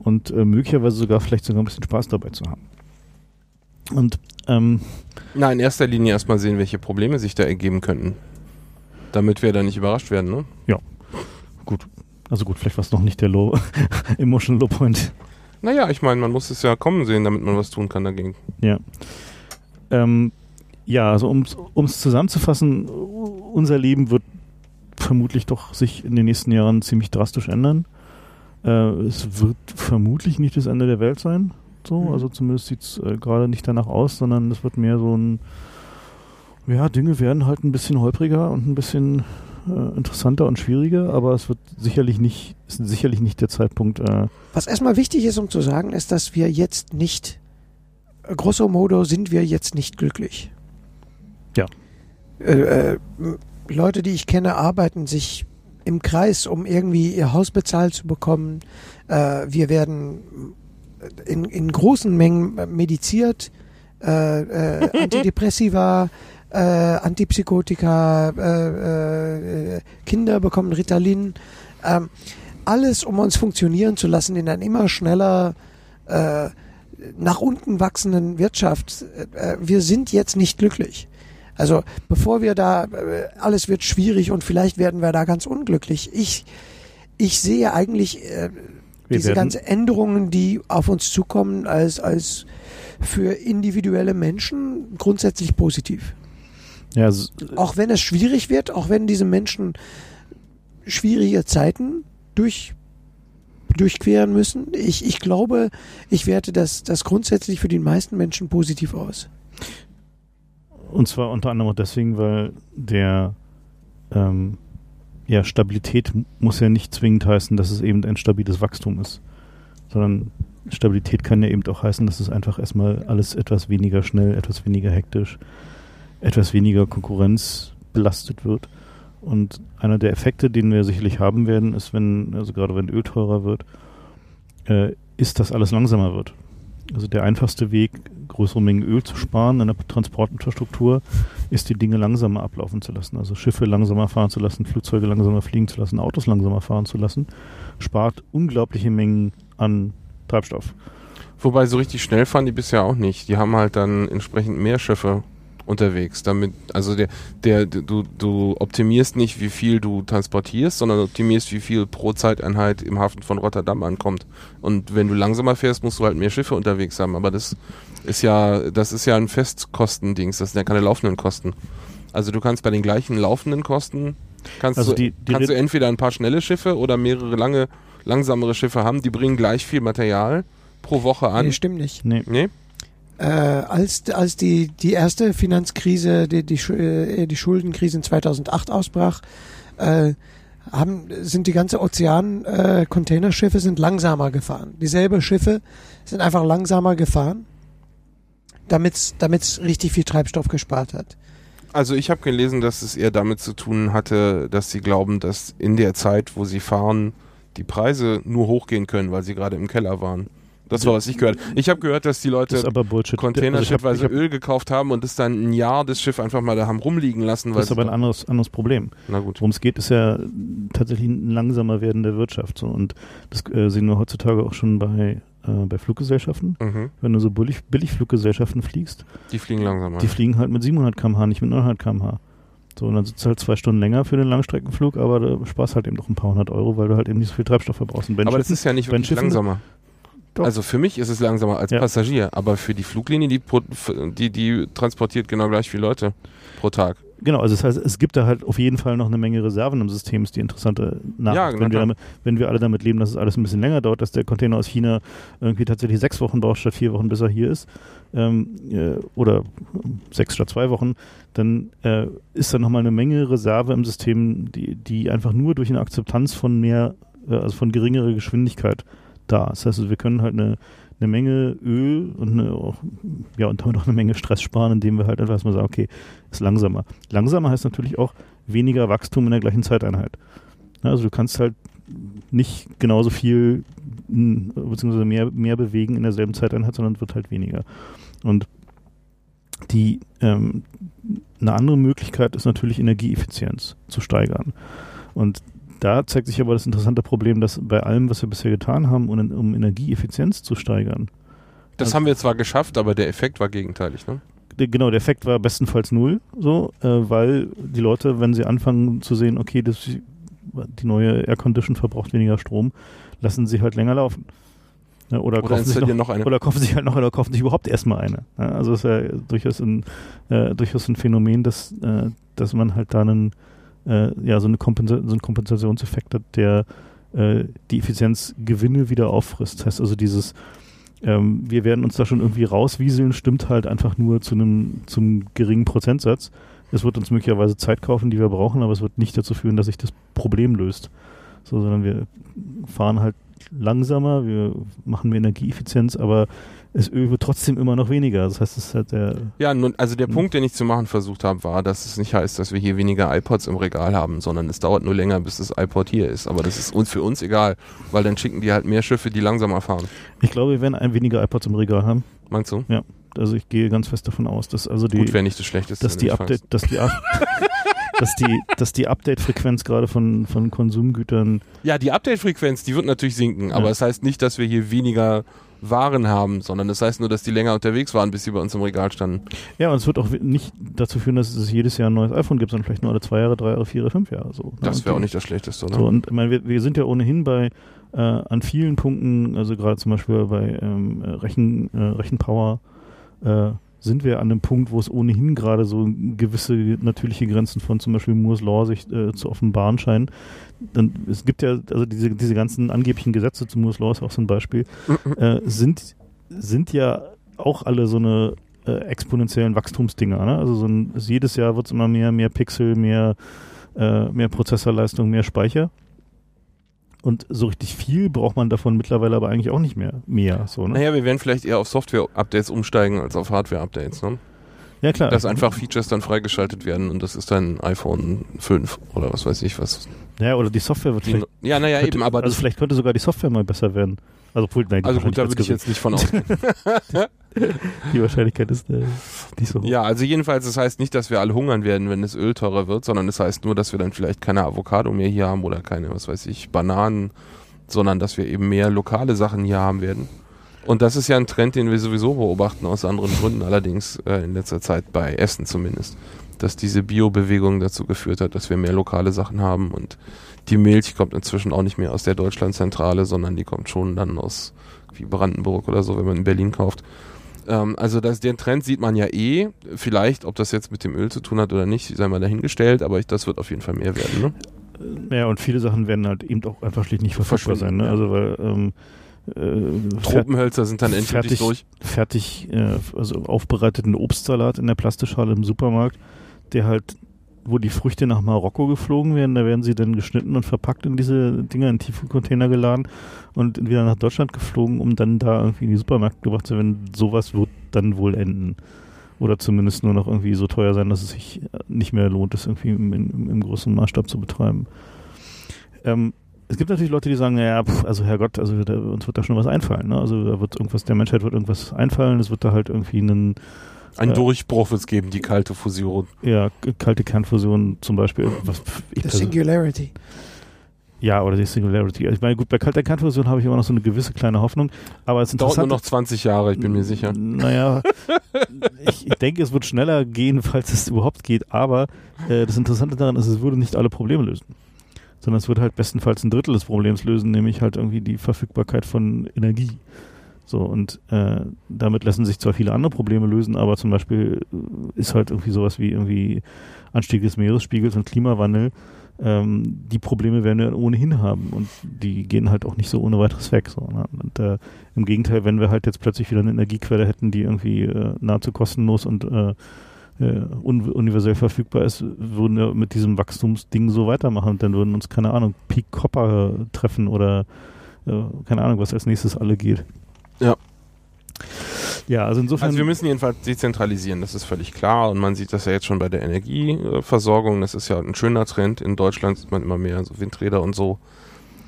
und äh, möglicherweise sogar vielleicht sogar ein bisschen Spaß dabei zu haben. Und ähm, Na, in erster Linie erstmal sehen, welche Probleme sich da ergeben könnten. Damit wir da nicht überrascht werden, ne? gut, also gut, vielleicht war es noch nicht der Low Emotional Low Point. Naja, ich meine, man muss es ja kommen sehen, damit man was tun kann dagegen. Ja. Ähm, Ja, also um es zusammenzufassen, unser Leben wird vermutlich doch sich in den nächsten Jahren ziemlich drastisch ändern. Äh, es wird vermutlich nicht das Ende der Welt sein. So, mhm. also zumindest sieht es äh, gerade nicht danach aus, sondern es wird mehr so ein, ja, Dinge werden halt ein bisschen holpriger und ein bisschen äh, interessanter und schwieriger, aber es wird sicherlich nicht, ist sicherlich nicht der Zeitpunkt. Äh Was erstmal wichtig ist, um zu sagen, ist, dass wir jetzt nicht, grosso modo sind wir jetzt nicht glücklich. Ja. Äh, äh, Leute, die ich kenne, arbeiten sich im Kreis, um irgendwie ihr Haus bezahlt zu bekommen. Äh, wir werden in, in großen Mengen mediziert, äh, äh, Antidepressiva, äh, Antipsychotika, äh, äh, Kinder bekommen Ritalin. Ähm, alles, um uns funktionieren zu lassen in einer immer schneller äh, nach unten wachsenden Wirtschaft. Äh, wir sind jetzt nicht glücklich. Also bevor wir da, äh, alles wird schwierig und vielleicht werden wir da ganz unglücklich. Ich, ich sehe eigentlich äh, diese ganzen Änderungen, die auf uns zukommen, als, als für individuelle Menschen grundsätzlich positiv. Ja, auch wenn es schwierig wird, auch wenn diese Menschen schwierige Zeiten durch, durchqueren müssen. Ich, ich glaube, ich werte das, das grundsätzlich für die meisten Menschen positiv aus. Und zwar unter anderem auch deswegen, weil der ähm, ja, Stabilität muss ja nicht zwingend heißen, dass es eben ein stabiles Wachstum ist, sondern Stabilität kann ja eben auch heißen, dass es einfach erstmal alles etwas weniger schnell, etwas weniger hektisch, etwas weniger Konkurrenz belastet wird. Und einer der Effekte, den wir sicherlich haben werden, ist, wenn, also gerade wenn Öl teurer wird, äh, ist, dass alles langsamer wird. Also der einfachste Weg, größere Mengen Öl zu sparen in der Transportinfrastruktur, ist die Dinge langsamer ablaufen zu lassen. Also Schiffe langsamer fahren zu lassen, Flugzeuge langsamer fliegen zu lassen, Autos langsamer fahren zu lassen, spart unglaubliche Mengen an Treibstoff. Wobei so richtig schnell fahren die bisher auch nicht. Die haben halt dann entsprechend mehr Schiffe unterwegs. Damit, also der, der, du, du optimierst nicht, wie viel du transportierst, sondern optimierst, wie viel pro Zeiteinheit im Hafen von Rotterdam ankommt. Und wenn du langsamer fährst, musst du halt mehr Schiffe unterwegs haben. Aber das ist ja, das ist ja ein Festkostendings, das sind ja keine laufenden Kosten. Also du kannst bei den gleichen laufenden Kosten kannst, also die, die kannst du entweder ein paar schnelle Schiffe oder mehrere lange, langsamere Schiffe haben, die bringen gleich viel Material pro Woche an. Nee, stimmt nicht. Nee. nee? Äh, als, als die, die erste Finanzkrise, die, die, äh, die Schuldenkrise in 2008 ausbrach, äh, haben, sind die ganze Ozean-Containerschiffe äh, langsamer gefahren. Dieselbe Schiffe sind einfach langsamer gefahren, damit es richtig viel Treibstoff gespart hat. Also ich habe gelesen, dass es eher damit zu tun hatte, dass sie glauben, dass in der Zeit, wo sie fahren, die Preise nur hochgehen können, weil sie gerade im Keller waren. Das war, was ich gehört Ich habe gehört, dass die Leute Containerschiffweise also Öl gekauft haben und es dann ein Jahr das Schiff einfach mal da haben rumliegen lassen. das ist aber ein anderes, anderes Problem. Na gut. Worum es geht, ist ja tatsächlich ein langsamer werden der Wirtschaft. So. Und das äh, sehen wir heutzutage auch schon bei, äh, bei Fluggesellschaften. Mhm. Wenn du so billig, Billigfluggesellschaften fliegst. Die fliegen langsamer. Die fliegen halt mit 700 km/h, nicht mit 900 km/h. So, und dann sitzt du halt zwei Stunden länger für den Langstreckenflug, aber du sparst halt eben noch ein paar hundert Euro, weil du halt eben nicht so viel Treibstoff verbrauchst. aber das ist ja nicht wirklich langsamer. Doch. Also für mich ist es langsamer als ja. Passagier, aber für die Fluglinie, die, die, die transportiert genau gleich viele Leute pro Tag. Genau, also das heißt, es gibt da halt auf jeden Fall noch eine Menge Reserven im System, ist die interessante Nachricht. Ja, genau, wenn, wir damit, wenn wir alle damit leben, dass es alles ein bisschen länger dauert, dass der Container aus China irgendwie tatsächlich sechs Wochen braucht statt vier Wochen, bis er hier ist, ähm, äh, oder sechs statt zwei Wochen, dann äh, ist da nochmal eine Menge Reserve im System, die, die einfach nur durch eine Akzeptanz von mehr, äh, also von geringerer Geschwindigkeit da. Das heißt, wir können halt eine, eine Menge Öl und eine, auch, ja, und damit auch eine Menge Stress sparen, indem wir halt einfach mal sagen, okay, ist langsamer. Langsamer heißt natürlich auch weniger Wachstum in der gleichen Zeiteinheit. Also du kannst halt nicht genauso viel beziehungsweise mehr, mehr bewegen in derselben Zeiteinheit, sondern wird halt weniger. Und die ähm, eine andere Möglichkeit ist natürlich Energieeffizienz zu steigern. Und da zeigt sich aber das interessante Problem, dass bei allem, was wir bisher getan haben, um, Energieeffizienz zu steigern. Das also, haben wir zwar geschafft, aber der Effekt war gegenteilig, ne? Genau, der Effekt war bestenfalls null, so, äh, weil die Leute, wenn sie anfangen zu sehen, okay, das, die neue Air Condition verbraucht weniger Strom, lassen sie halt länger laufen. Ja, oder, Oder kaufen sich noch, noch eine. Oder kaufen sich halt noch oder kaufen sich überhaupt erstmal eine. Ja, also es ist ja durchaus ein, äh, durchaus ein Phänomen, dass, äh, dass man halt da einen, äh, ja, so, eine Kompensa so einen Kompensationseffekt hat, der äh, die Effizienzgewinne wieder auffrisst. Das heißt also dieses, ähm, wir werden uns da schon irgendwie rauswieseln, stimmt halt einfach nur zu einem zum geringen Prozentsatz. Es wird uns möglicherweise Zeit kaufen, die wir brauchen, aber es wird nicht dazu führen, dass sich das Problem löst. So, sondern wir fahren halt langsamer, wir machen mehr Energieeffizienz, aber das Öl wird trotzdem immer noch weniger. Das heißt, es ist halt der. Ja, nun, also der Hm. Punkt, den ich zu machen versucht habe, war, dass es nicht heißt, dass wir hier weniger iPods im Regal haben, sondern es dauert nur länger, bis das iPod hier ist. Aber das ist uns für uns egal, weil dann schicken die halt mehr Schiffe, die langsamer fahren. Ich glaube, wir werden ein weniger iPods im Regal haben. Meinst du? Also ich gehe ganz fest davon aus, dass also die, Gut, wäre nicht das Schlechteste. dass die Update, dass die, dass die, dass die Update-Frequenz gerade von, von Konsumgütern. Ja, die Update-Frequenz, die wird natürlich sinken, Ja. aber es heißt nicht, dass wir hier weniger Waren haben, sondern das heißt nur, dass die länger unterwegs waren, bis sie bei uns im Regal standen. Ja, und es wird auch nicht dazu führen, dass es jedes Jahr ein neues iPhone gibt, sondern vielleicht nur alle zwei Jahre, drei Jahre, vier Jahre, fünf Jahre. So, ne? Das wäre auch nicht das Schlechteste, oder? So, und ich meine, wir, wir sind ja ohnehin bei äh, an vielen Punkten, also gerade zum Beispiel bei ähm, Rechen, äh, Rechenpower, äh, sind wir an einem Punkt, wo es ohnehin gerade so gewisse natürliche Grenzen von zum Beispiel Moore's Law sich äh, zu offenbaren scheinen. Dann, es gibt ja, also diese, diese ganzen angeblichen Gesetze zu Moore's Law ist auch so ein Beispiel, äh, sind, sind ja auch alle so eine äh, exponentiellen Wachstumsdinger. Ne? Also so ein, es- jedes Jahr wird es immer mehr, mehr Pixel, mehr, äh, mehr Prozessorleistung, mehr Speicher. Und so richtig viel braucht man davon mittlerweile aber eigentlich auch nicht mehr. Mehr, so, ne? Naja, wir werden vielleicht eher auf Software-Updates umsteigen als auf Hardware-Updates. Ne? Ja, klar. Dass einfach Features dann freigeschaltet werden und das ist dann iPhone 5 oder was weiß ich was. Ja, oder die Software wird vielleicht. ja, naja, könnte, eben, aber also vielleicht könnte sogar die Software mal besser werden. Also, obwohl, nein, also gut, da würde ich jetzt nicht von ausgehen. die Wahrscheinlichkeit ist äh, nicht so hoch. ja, also jedenfalls, das heißt nicht, dass wir alle hungern werden, wenn das Öl teurer wird, sondern es das heißt nur, dass wir dann vielleicht keine Avocado mehr hier haben oder keine, was weiß ich, Bananen, sondern dass wir eben mehr lokale Sachen hier haben werden. Und das ist ja ein Trend, den wir sowieso beobachten, aus anderen Gründen allerdings äh, in letzter Zeit bei Essen zumindest, dass diese Bio-Bewegung dazu geführt hat, dass wir mehr lokale Sachen haben und die Milch kommt inzwischen auch nicht mehr aus der Deutschlandzentrale, sondern die kommt schon dann aus wie Brandenburg oder so, wenn man in Berlin kauft. Ähm, also das, den Trend sieht man ja eh. Vielleicht, ob das jetzt mit dem Öl zu tun hat oder nicht, sei mal dahingestellt, aber ich, das wird auf jeden Fall mehr werden. Ne? Ja, und viele Sachen werden halt eben auch einfach schlicht nicht verfügbar sein. Ne? ja. Also, weil ähm, äh, Tropenhölzer sind dann endgültig fertig, durch. fertig, äh, also aufbereiteten Obstsalat in der Plastischale im Supermarkt, der halt, wo die Früchte nach Marokko geflogen werden, da werden sie dann geschnitten und verpackt in diese Dinger in Tiefkühlcontainer geladen und wieder nach Deutschland geflogen, um dann da irgendwie in die Supermärkte gebracht zu werden. Sowas wird dann wohl enden. Oder zumindest nur noch irgendwie so teuer sein, dass es sich nicht mehr lohnt, das irgendwie im, im, im großen Maßstab zu betreiben. Ähm, es gibt natürlich Leute, die sagen, naja, pf, also Herrgott, also da, uns wird da schon was einfallen. Ne? Also da wird irgendwas, der Menschheit wird irgendwas einfallen, es wird da halt irgendwie einen, Ein äh, Durchbruch wird es geben, die kalte Fusion. ja, kalte Kernfusion zum Beispiel. Was, The Singularity. ja, oder die Singularity. Also Ich meine, gut, bei kalter Kernfusion habe ich immer noch so eine gewisse kleine Hoffnung, aber es Dauert nur noch 20 Jahre, ich bin mir sicher. Naja, ich, ich denke, es wird schneller gehen, falls es überhaupt geht, aber äh, das Interessante daran ist, es würde nicht alle Probleme lösen. Sondern es würde halt bestenfalls ein Drittel des Problems lösen, nämlich halt irgendwie die Verfügbarkeit von Energie. So, und äh, damit lassen sich zwar viele andere Probleme lösen, aber zum Beispiel äh, ist halt irgendwie sowas wie irgendwie Anstieg des Meeresspiegels und Klimawandel, ähm, die Probleme werden wir ohnehin haben und die gehen halt auch nicht so ohne weiteres weg. So, ne? Und äh, im Gegenteil, wenn wir halt jetzt plötzlich wieder eine Energiequelle hätten, die irgendwie äh, nahezu kostenlos und äh, universell verfügbar ist, würden wir mit diesem Wachstumsding so weitermachen und dann würden uns, keine Ahnung, Peak Copper äh, treffen oder äh, keine Ahnung, was als nächstes alle geht. Ja. Ja, also insofern. Also wir müssen jedenfalls dezentralisieren, das ist völlig klar. Und man sieht das ja jetzt schon bei der Energieversorgung. Das ist ja ein schöner Trend. In Deutschland sieht man immer mehr so Windräder und so.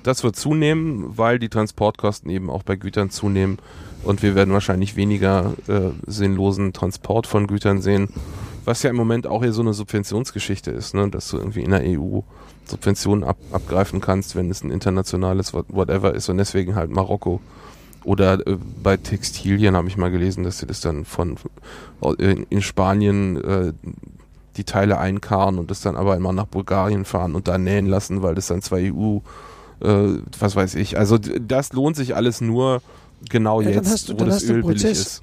Das wird zunehmen, weil die Transportkosten eben auch bei Gütern zunehmen. Und wir werden wahrscheinlich weniger äh, sinnlosen Transport von Gütern sehen. Was ja im Moment auch hier so eine Subventionsgeschichte ist, ne? dass du irgendwie in der EU Subventionen ab, abgreifen kannst, wenn es ein internationales what- Whatever ist. Und deswegen halt Marokko oder äh, bei Textilien habe ich mal gelesen, dass sie das dann von äh, in, in Spanien äh, die Teile einkarren und das dann aber immer nach Bulgarien fahren und da nähen lassen, weil das dann zwei EU, äh, was weiß ich. Also das lohnt sich alles nur, Genau Ja, dann jetzt, hast du- wo dann das hast du Öl einen billig Prozess. ist.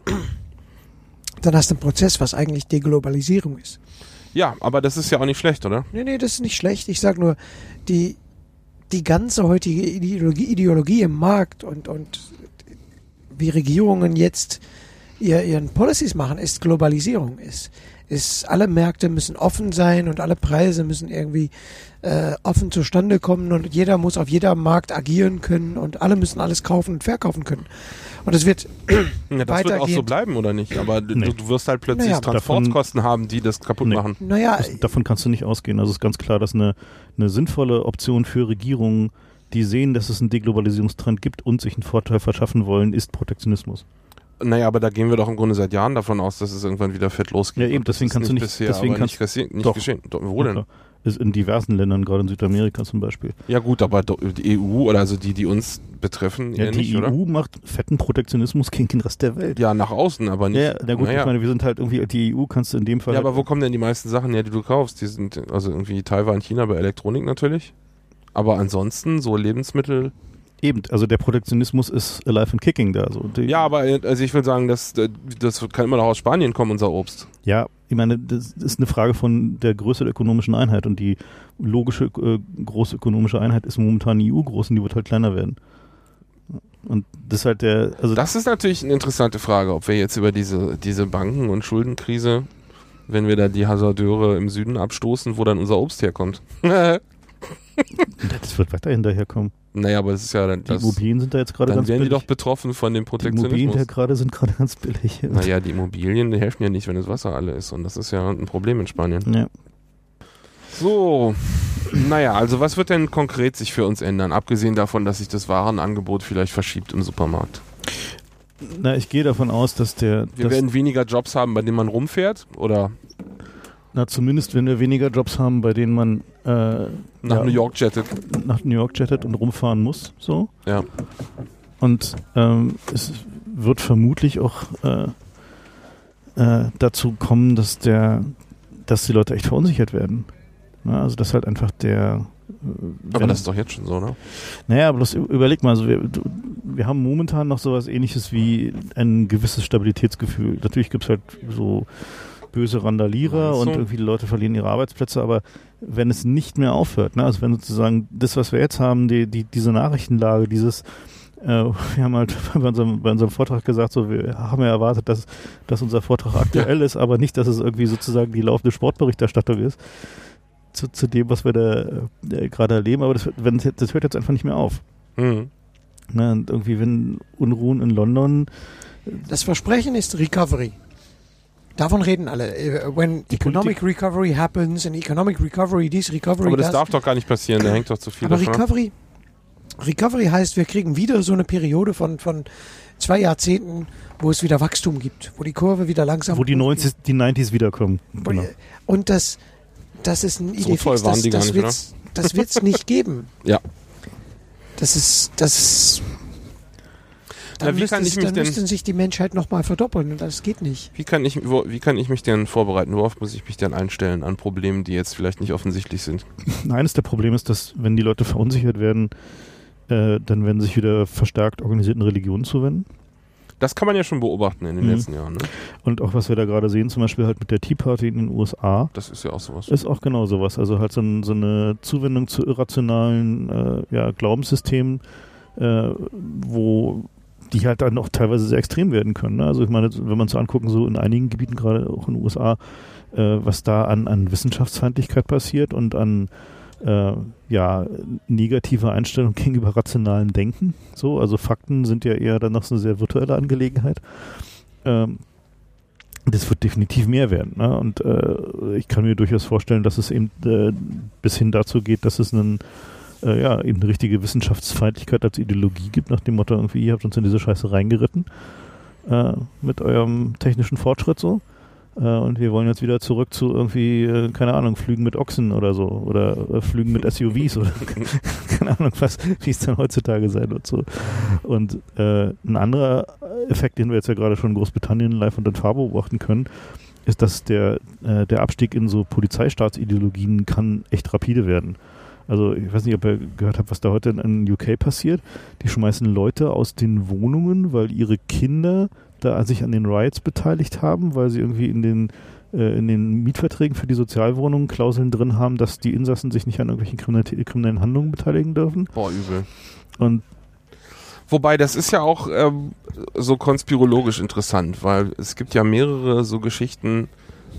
Dann hast du einen Prozess, was eigentlich Deglobalisierung ist. Ja, aber das ist ja auch nicht schlecht, oder? Nee, nee, das ist nicht schlecht. Ich sag nur, die, die ganze heutige Ideologie, Ideologie im Markt und, und wie Regierungen jetzt ihr, ihren Policies machen, ist Globalisierung. Ist, ist, alle Märkte müssen offen sein und alle Preise müssen irgendwie äh, offen zustande kommen und jeder muss auf jeder Markt agieren können und alle müssen alles kaufen und verkaufen können. Und es wird Ja, das wird auch so bleiben, oder nicht? Aber du, Nee. du wirst halt plötzlich Naja, Transportkosten haben, die das kaputt Nee. machen. naja, Das, davon kannst du nicht ausgehen. Also es ist ganz klar, dass eine, eine sinnvolle Option für Regierungen, die sehen, dass es einen Deglobalisierungstrend gibt und sich einen Vorteil verschaffen wollen, ist Protektionismus. Naja, aber da gehen wir doch im Grunde seit Jahren davon aus, dass es irgendwann wieder fett losgeht. Ja, eben, deswegen kannst du nicht- Bisher, deswegen aber kannst- nicht, gesehen, nicht doch. geschehen. Doch, Wo denn? Ist in diversen Ländern, gerade in Südamerika zum Beispiel. Ja gut, aber die EU oder also die, die uns betreffen, Ja, die nicht, EU oder? macht fetten Protektionismus gegen den Rest der Welt. Ja, nach außen, aber nicht. Ja, na gut, naja. ich meine, wir sind halt irgendwie, die EU kannst du in dem Fall. ja, aber halt, wo kommen denn die meisten Sachen her, die du kaufst? Die sind also irgendwie Taiwan, China bei Elektronik natürlich. Aber ansonsten so Lebensmittel. Eben, also der Protektionismus ist alive and kicking da. So. Die, Ja, aber also ich will sagen, das, das kann immer noch aus Spanien kommen, unser Obst. Ja, ich meine, das ist eine Frage von der Größe der ökonomischen Einheit und die logische äh, große ökonomische Einheit ist momentan die EU groß und die wird halt kleiner werden. Und das ist halt der, also Das ist natürlich eine interessante Frage, ob wir jetzt über diese, diese Banken- und Schuldenkrise, wenn wir da die Hasardeure im Süden abstoßen, wo dann unser Obst herkommt. das wird weiterhin daherkommen. Naja, aber es ist ja dann, Die das, Immobilien sind da jetzt gerade dann ganz werden die billig. doch betroffen von dem die Immobilien Protektionismus. gerade sind gerade ganz billig. Naja, die Immobilien die helfen ja nicht, wenn das Wasser alle ist. Und das ist ja ein Problem in Spanien. Ja. So, naja, also was wird denn konkret sich für uns ändern? Abgesehen davon, dass sich das Warenangebot vielleicht verschiebt im Supermarkt. Na, ich gehe davon aus, dass der, Wir dass, werden weniger Jobs haben, bei denen man rumfährt oder na zumindest wenn wir weniger Jobs haben, bei denen man äh, nach Ja. New York jettet. nach New York jettet und rumfahren muss, so. Ja. Und ähm, es wird vermutlich auch äh, äh, dazu kommen, dass der, dass die Leute echt verunsichert werden. Na, also dass halt einfach der äh, Aber wenn- das ist doch jetzt schon so, ne? naja, bloß überleg mal, also wir, wir haben momentan noch sowas ähnliches wie ein gewisses Stabilitätsgefühl. Natürlich gibt's halt so böse Randalierer du? und irgendwie die Leute verlieren ihre Arbeitsplätze, aber wenn es nicht mehr aufhört, ne, also wenn sozusagen das, was wir jetzt haben, die, die, diese Nachrichtenlage, dieses äh, wir haben halt bei unserem, bei unserem Vortrag gesagt, so wir haben ja erwartet, dass, dass unser Vortrag aktuell ist, aber nicht, dass es irgendwie sozusagen die laufende Sportberichterstattung ist zu, zu dem, was wir da äh, gerade erleben. Aber das, hört- wenn, das hört jetzt einfach nicht mehr auf. Mhm. Ne? Und irgendwie, wenn Unruhen in London, Das Versprechen ist Recovery. Davon reden alle. Äh, When Die economic recovery happens, and economic recovery, dies recovery, Aber das das. darf doch gar nicht passieren, da hängt doch zu viel Aber davon. ab. Recovery, Recovery heißt, wir kriegen wieder so eine Periode von, von zwei Jahrzehnten, wo es wieder Wachstum gibt, wo die Kurve wieder langsam wo die, hochgeht. 90, die 90s wiederkommen. Und, Genau. und das, das ist ein So Idee toll fix, waren das, die gar das nicht, wird's, das wird's nicht geben. Ja. Das ist, das ist, dann, wie müsste, kann ich mich dann denn- müssten sich die Menschheit nochmal verdoppeln und das geht nicht. Wie kann, ich, wo, wie kann ich mich denn vorbereiten? Worauf muss ich mich denn einstellen an Problemen, die jetzt vielleicht nicht offensichtlich sind? Eines der Probleme ist, dass wenn die Leute verunsichert werden, äh, dann werden sie sich wieder verstärkt organisierten Religionen zuwenden. Das kann man ja schon beobachten in den Mhm. letzten Jahren. Ne? Und auch was wir da gerade sehen, zum Beispiel halt mit der Tea Party in den USA, Das ist ja auch sowas. ist auch genau sowas. Also halt so, ein, so eine Zuwendung zu irrationalen äh, ja, Glaubenssystemen, äh, wo die halt dann auch teilweise sehr extrem werden können. Ne? Also ich meine, wenn man so angucken, so in einigen Gebieten, gerade auch in den USA, äh, was da an, an Wissenschaftsfeindlichkeit passiert und an äh, ja, negative Einstellung gegenüber rationalen Denken. So, also Fakten sind ja eher dann noch so eine sehr virtuelle Angelegenheit. Ähm, das wird definitiv mehr werden. Ne? Und äh, ich kann mir durchaus vorstellen, dass es eben äh, bis hin dazu geht, dass es einen, äh, ja, eben eine richtige Wissenschaftsfeindlichkeit als Ideologie gibt, nach dem Motto, irgendwie, ihr habt uns in diese Scheiße reingeritten äh, mit eurem technischen Fortschritt so. Äh, und wir wollen jetzt wieder zurück zu irgendwie, äh, keine Ahnung, Flügen mit Ochsen oder so. Oder äh, Flügen mit SUVs oder keine Ahnung, was, wie es dann heutzutage sein wird. So. Und äh, ein anderer Effekt, den wir jetzt ja gerade schon in Großbritannien live und in Farbe beobachten können, ist, dass der, äh, der Abstieg in so Polizeistaatsideologien kann echt rapide werden. Also ich weiß nicht, ob ihr gehört habt, was da heute in UK passiert. Die schmeißen Leute aus den Wohnungen, weil ihre Kinder da sich an den Riots beteiligt haben, weil sie irgendwie in den äh, in den Mietverträgen für die Sozialwohnungen Klauseln drin haben, dass die Insassen sich nicht an irgendwelchen kriminellen Handlungen beteiligen dürfen. Boah, übel. Und Wobei, das ist ja auch ähm, so konspirologisch interessant, weil es gibt ja mehrere so Geschichten,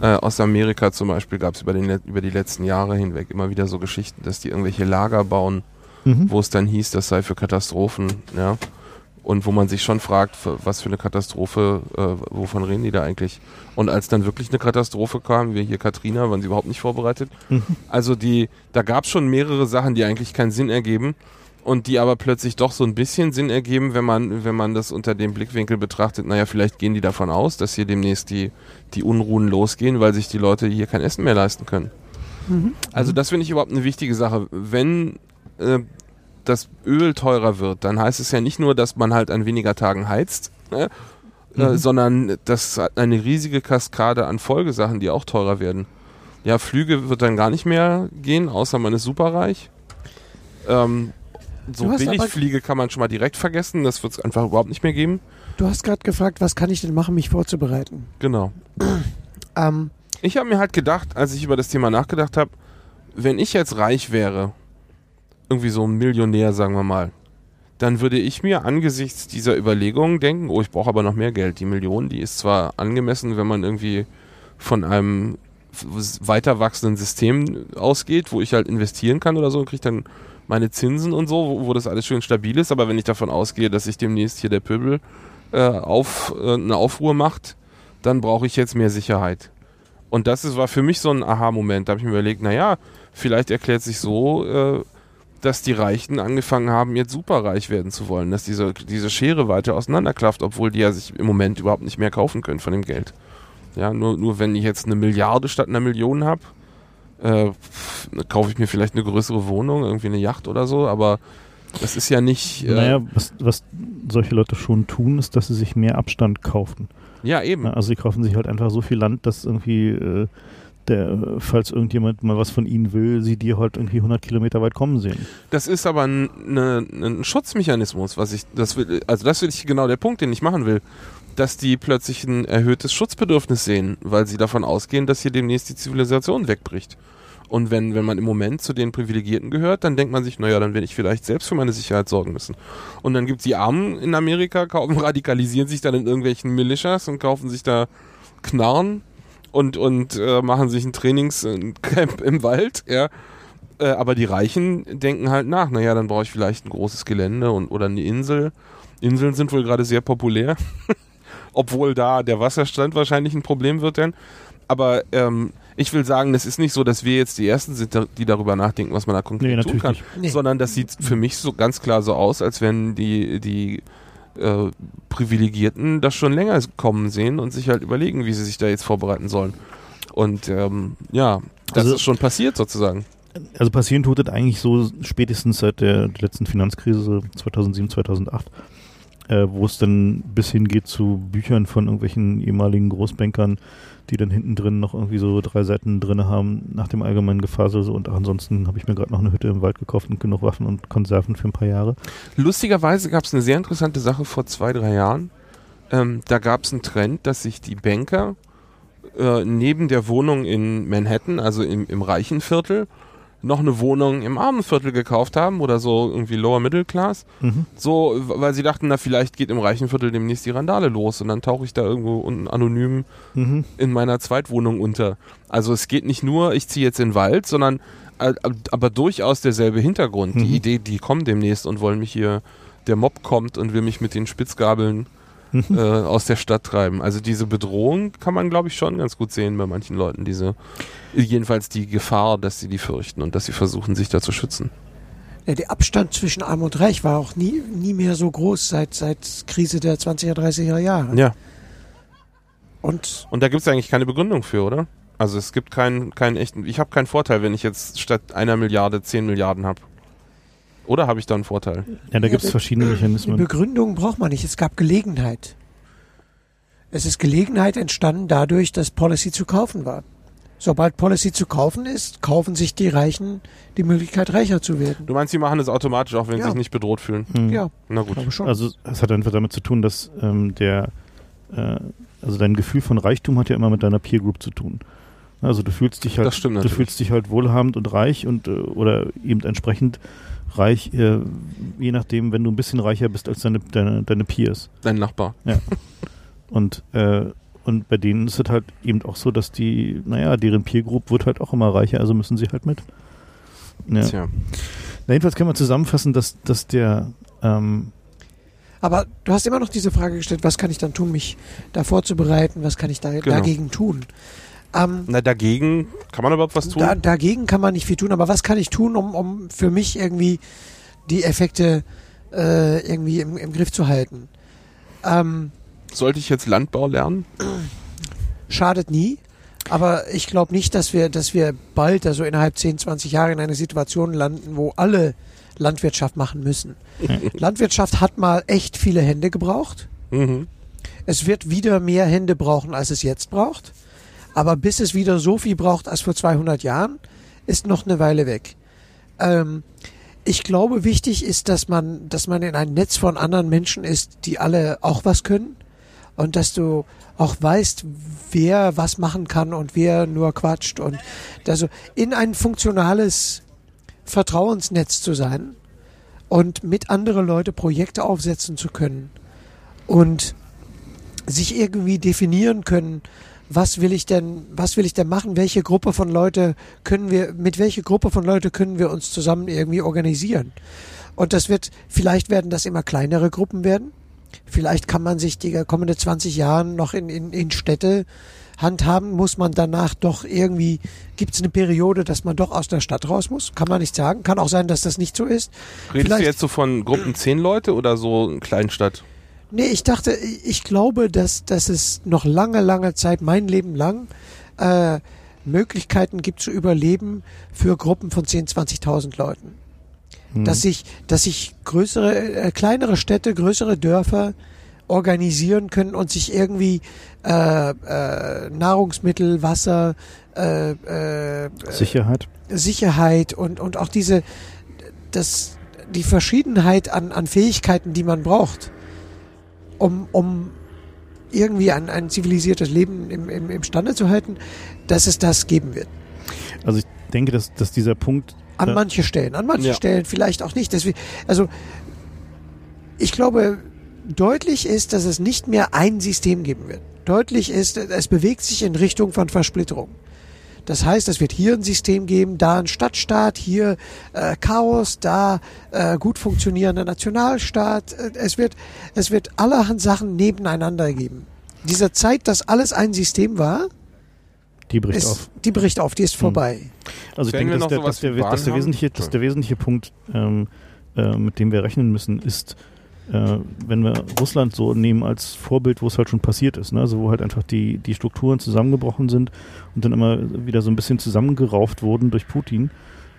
äh, aus Amerika zum Beispiel gab es über, über die letzten Jahre hinweg immer wieder so Geschichten, dass die irgendwelche Lager bauen, mhm. wo es dann hieß, das sei für Katastrophen, ja. Und wo man sich schon fragt, was für eine Katastrophe, äh, wovon reden die da eigentlich? Und als dann wirklich eine Katastrophe kam, wie hier Katrina, waren sie überhaupt nicht vorbereitet. Mhm. Also die, da gab es schon mehrere Sachen, die eigentlich keinen Sinn ergeben und die aber plötzlich doch so ein bisschen Sinn ergeben, wenn man, wenn man das unter dem Blickwinkel betrachtet, naja, vielleicht gehen die davon aus, dass hier demnächst die, die Unruhen losgehen, weil sich die Leute hier kein Essen mehr leisten können. Mhm. Also das finde ich überhaupt eine wichtige Sache. Wenn äh, das Öl teurer wird, dann heißt es ja nicht nur, dass man halt an weniger Tagen heizt, ne? Äh, mhm. äh, sondern das hat eine riesige Kaskade an Folgesachen, die auch teurer werden. Ja, Flüge wird dann gar nicht mehr gehen, außer man ist superreich. Ähm, so Billigfliege kann man schon mal direkt vergessen. Das wird es einfach überhaupt nicht mehr geben. Du hast gerade gefragt, was kann ich denn machen, mich vorzubereiten? Genau. ähm. Ich habe mir halt gedacht, als ich über das Thema nachgedacht habe, wenn ich jetzt reich wäre, irgendwie so ein Millionär, sagen wir mal, dann würde ich mir angesichts dieser Überlegungen denken, oh, ich brauche aber noch mehr Geld. Die Million, die ist zwar angemessen, wenn man irgendwie von einem weiter wachsenden System ausgeht, wo ich halt investieren kann oder so und kriege dann meine Zinsen und so, wo, wo, das alles schön stabil ist. Aber wenn ich davon ausgehe, dass sich demnächst hier der Pöbel äh, auf, äh, eine Aufruhr macht, dann brauche ich jetzt mehr Sicherheit. Und das ist, war für mich so ein Aha-Moment. Da habe ich mir überlegt, naja, vielleicht erklärt sich so, äh, dass die Reichen angefangen haben, jetzt superreich werden zu wollen, dass diese, diese Schere weiter auseinanderklafft, obwohl die ja sich im Moment überhaupt nicht mehr kaufen können von dem Geld. Ja, nur, nur wenn ich jetzt eine Milliarde statt einer Million habe, äh, kaufe ich mir vielleicht eine größere Wohnung, irgendwie eine Yacht oder so, aber das ist ja nicht. Äh naja, was, was solche Leute schon tun, ist, dass sie sich mehr Abstand kaufen. Ja, eben. Also sie kaufen sich halt einfach so viel Land, dass irgendwie äh, der, falls irgendjemand mal was von ihnen will, sie die halt irgendwie 100 Kilometer weit kommen sehen. Das ist aber ein, ne, ein Schutzmechanismus, was ich, das will, also das ist genau der Punkt, den ich machen will, dass die plötzlich ein erhöhtes Schutzbedürfnis sehen, weil sie davon ausgehen, dass hier demnächst die Zivilisation wegbricht. Und wenn, wenn man im Moment zu den Privilegierten gehört, dann denkt man sich, naja, dann werde ich vielleicht selbst für meine Sicherheit sorgen müssen. Und dann gibt es die Armen in Amerika, kaufen, radikalisieren sich dann in irgendwelchen Militias und kaufen sich da Knarren und, und äh, machen sich ein Trainingscamp im Wald, ja. Äh, aber die Reichen denken halt nach, naja, dann brauche ich vielleicht ein großes Gelände und, oder eine Insel. Inseln sind wohl gerade sehr populär, obwohl da der Wasserstand wahrscheinlich ein Problem wird denn. Aber ähm, ich will sagen, es ist nicht so, dass wir jetzt die Ersten sind, die darüber nachdenken, was man da konkret nee, tun kann, nee. sondern das sieht für mich so ganz klar so aus, als wenn die, die äh, Privilegierten das schon länger kommen sehen und sich halt überlegen, wie sie sich da jetzt vorbereiten sollen. Und ähm, ja, das also, ist schon passiert sozusagen. Also passieren tut es eigentlich so spätestens seit der letzten Finanzkrise 2007, 2008 äh, wo es dann bis hin geht zu Büchern von irgendwelchen ehemaligen Großbankern, die dann hinten drin noch irgendwie so drei Seiten drin haben nach dem allgemeinen Gefasel. So, und ansonsten habe ich mir gerade noch eine Hütte im Wald gekauft und genug Waffen und Konserven für ein paar Jahre. Lustigerweise gab es eine sehr interessante Sache vor zwei, drei Jahren. Ähm, da gab es einen Trend, dass sich die Banker äh, neben der Wohnung in Manhattan, also im, im reichen Viertel, noch eine Wohnung im Armenviertel gekauft haben oder so irgendwie Lower Middle Class. Mhm. So, weil sie dachten, na, vielleicht geht im reichen Viertel demnächst die Randale los und dann tauche ich da irgendwo unten anonym mhm. in meiner Zweitwohnung unter. Also es geht nicht nur, ich ziehe jetzt in den Wald, sondern aber durchaus derselbe Hintergrund. Mhm. Die Idee, die kommen demnächst und wollen mich hier, der Mob kommt und will mich mit den Spitzgabeln äh, aus der Stadt treiben. Also diese Bedrohung kann man, glaube ich, schon ganz gut sehen bei manchen Leuten. Diese, jedenfalls die Gefahr, dass sie die fürchten und dass sie versuchen, sich da zu schützen. Ja, der Abstand zwischen Arm und Reich war auch nie, nie mehr so groß seit, seit Krise der 20er, 30er Jahre. Ja. Und, und da gibt es eigentlich keine Begründung für, oder? Also es gibt keinen, keinen echten, ich habe keinen Vorteil, wenn ich jetzt statt einer Milliarde 10 Milliarden habe. Oder habe ich da einen Vorteil? Ja, da gibt es verschiedene Mechanismen. Die Begründung braucht man nicht. Es gab Gelegenheit. Es ist Gelegenheit entstanden dadurch, dass Policy zu kaufen war. sobald Policy zu kaufen ist, kaufen sich die Reichen die Möglichkeit, reicher zu werden. Du meinst, sie machen das automatisch, auch wenn Ja. sie sich nicht bedroht fühlen? Mhm. Ja, Na gut. Also es hat einfach damit zu tun, dass ähm, der, äh, also dein Gefühl von Reichtum hat ja immer mit deiner Peer Group zu tun. Also du fühlst dich halt, Das stimmt du fühlst dich halt wohlhabend und reich und äh, oder eben entsprechend reich, äh, je nachdem, wenn du ein bisschen reicher bist als deine deine, deine Peers. Dein Nachbar. Und äh, und bei denen ist es halt eben auch so, dass die, naja, deren Peer Group wird halt auch immer reicher, also müssen sie halt mit. Ja. Tja. Na, jedenfalls kann man zusammenfassen, dass, dass der ähm, Aber du hast immer noch diese Frage gestellt, was kann ich dann tun, mich da vorzubereiten, was kann ich da, Genau. dagegen tun? Ähm, Na, dagegen kann man überhaupt was tun? da, dagegen kann man nicht viel tun, aber was kann ich tun, um, um für mich irgendwie die Effekte äh, irgendwie im, im Griff zu halten? Ähm, Sollte ich jetzt Landbau lernen? schadet nie. Aber ich glaube nicht, dass wir, dass wir bald, also innerhalb 10, 20 Jahre in eine Situation landen, wo alle Landwirtschaft machen müssen. Landwirtschaft hat mal echt viele Hände gebraucht. Mhm. Es wird wieder mehr Hände brauchen, als es jetzt braucht. Aber bis es wieder so viel braucht als vor 200 Jahren, ist noch eine Weile weg. Ähm, ich glaube, wichtig ist, dass man, dass man in ein Netz von anderen Menschen ist, die alle auch was können. Und dass du auch weißt, wer was machen kann und wer nur quatscht. Und also in ein funktionales Vertrauensnetz zu sein und mit andere Leute Projekte aufsetzen zu können und sich irgendwie definieren können, was will ich denn, was will ich denn machen, welche Gruppe von Leute können wir, mit welcher Gruppe von Leute können wir uns zusammen irgendwie organisieren. Und das wird, vielleicht werden das immer kleinere Gruppen werden. Vielleicht kann man sich die kommende 20 Jahren noch in, in, in Städte handhaben, muss man danach doch irgendwie, gibt es eine Periode, dass man doch aus der Stadt raus muss? Kann man nicht sagen. Kann auch sein, dass das nicht so ist. Redest Vielleicht- du jetzt so von Gruppen 10 Leute oder so in Kleinstadt? Nee, ich dachte, ich glaube, dass, dass es noch lange, lange Zeit, mein Leben lang, äh, Möglichkeiten gibt zu überleben für Gruppen von 10, 20.000 Leuten. hm. Dass sich, dass sich größere, äh, kleinere Städte, größere Dörfer organisieren können und sich irgendwie äh, äh, Nahrungsmittel, Wasser, äh, äh, Sicherheit. Sicherheit und, und auch diese, das, die Verschiedenheit an, an Fähigkeiten, die man braucht, um, um irgendwie ein, ein zivilisiertes Leben im, im, imstande zu halten, dass es das geben wird. Also ich denke, dass, dass dieser Punkt An Ja. manche Stellen, an manchen Ja. Stellen vielleicht auch nicht. Deswegen, also ich glaube, deutlich ist, dass es nicht mehr ein System geben wird. Deutlich ist, es bewegt sich in Richtung von Versplitterung. Das heißt, es wird hier ein System geben, da ein Stadtstaat, hier äh, Chaos, da äh, gut funktionierender Nationalstaat. Äh, Es wird, es wird allerhand Sachen nebeneinander geben. Diese Zeit, dass alles ein System war, die bricht ist, auf. die bricht auf, die ist vorbei. Also ich Wenn denke, dass noch der, dass, der, dass, der wesentliche, dass der wesentliche Punkt, ähm, äh, mit dem wir rechnen müssen, ist, äh, wenn wir Russland so nehmen als Vorbild, wo es halt schon passiert ist, ne? also wo halt einfach die, die Strukturen zusammengebrochen sind und dann immer wieder so ein bisschen zusammengerauft wurden durch Putin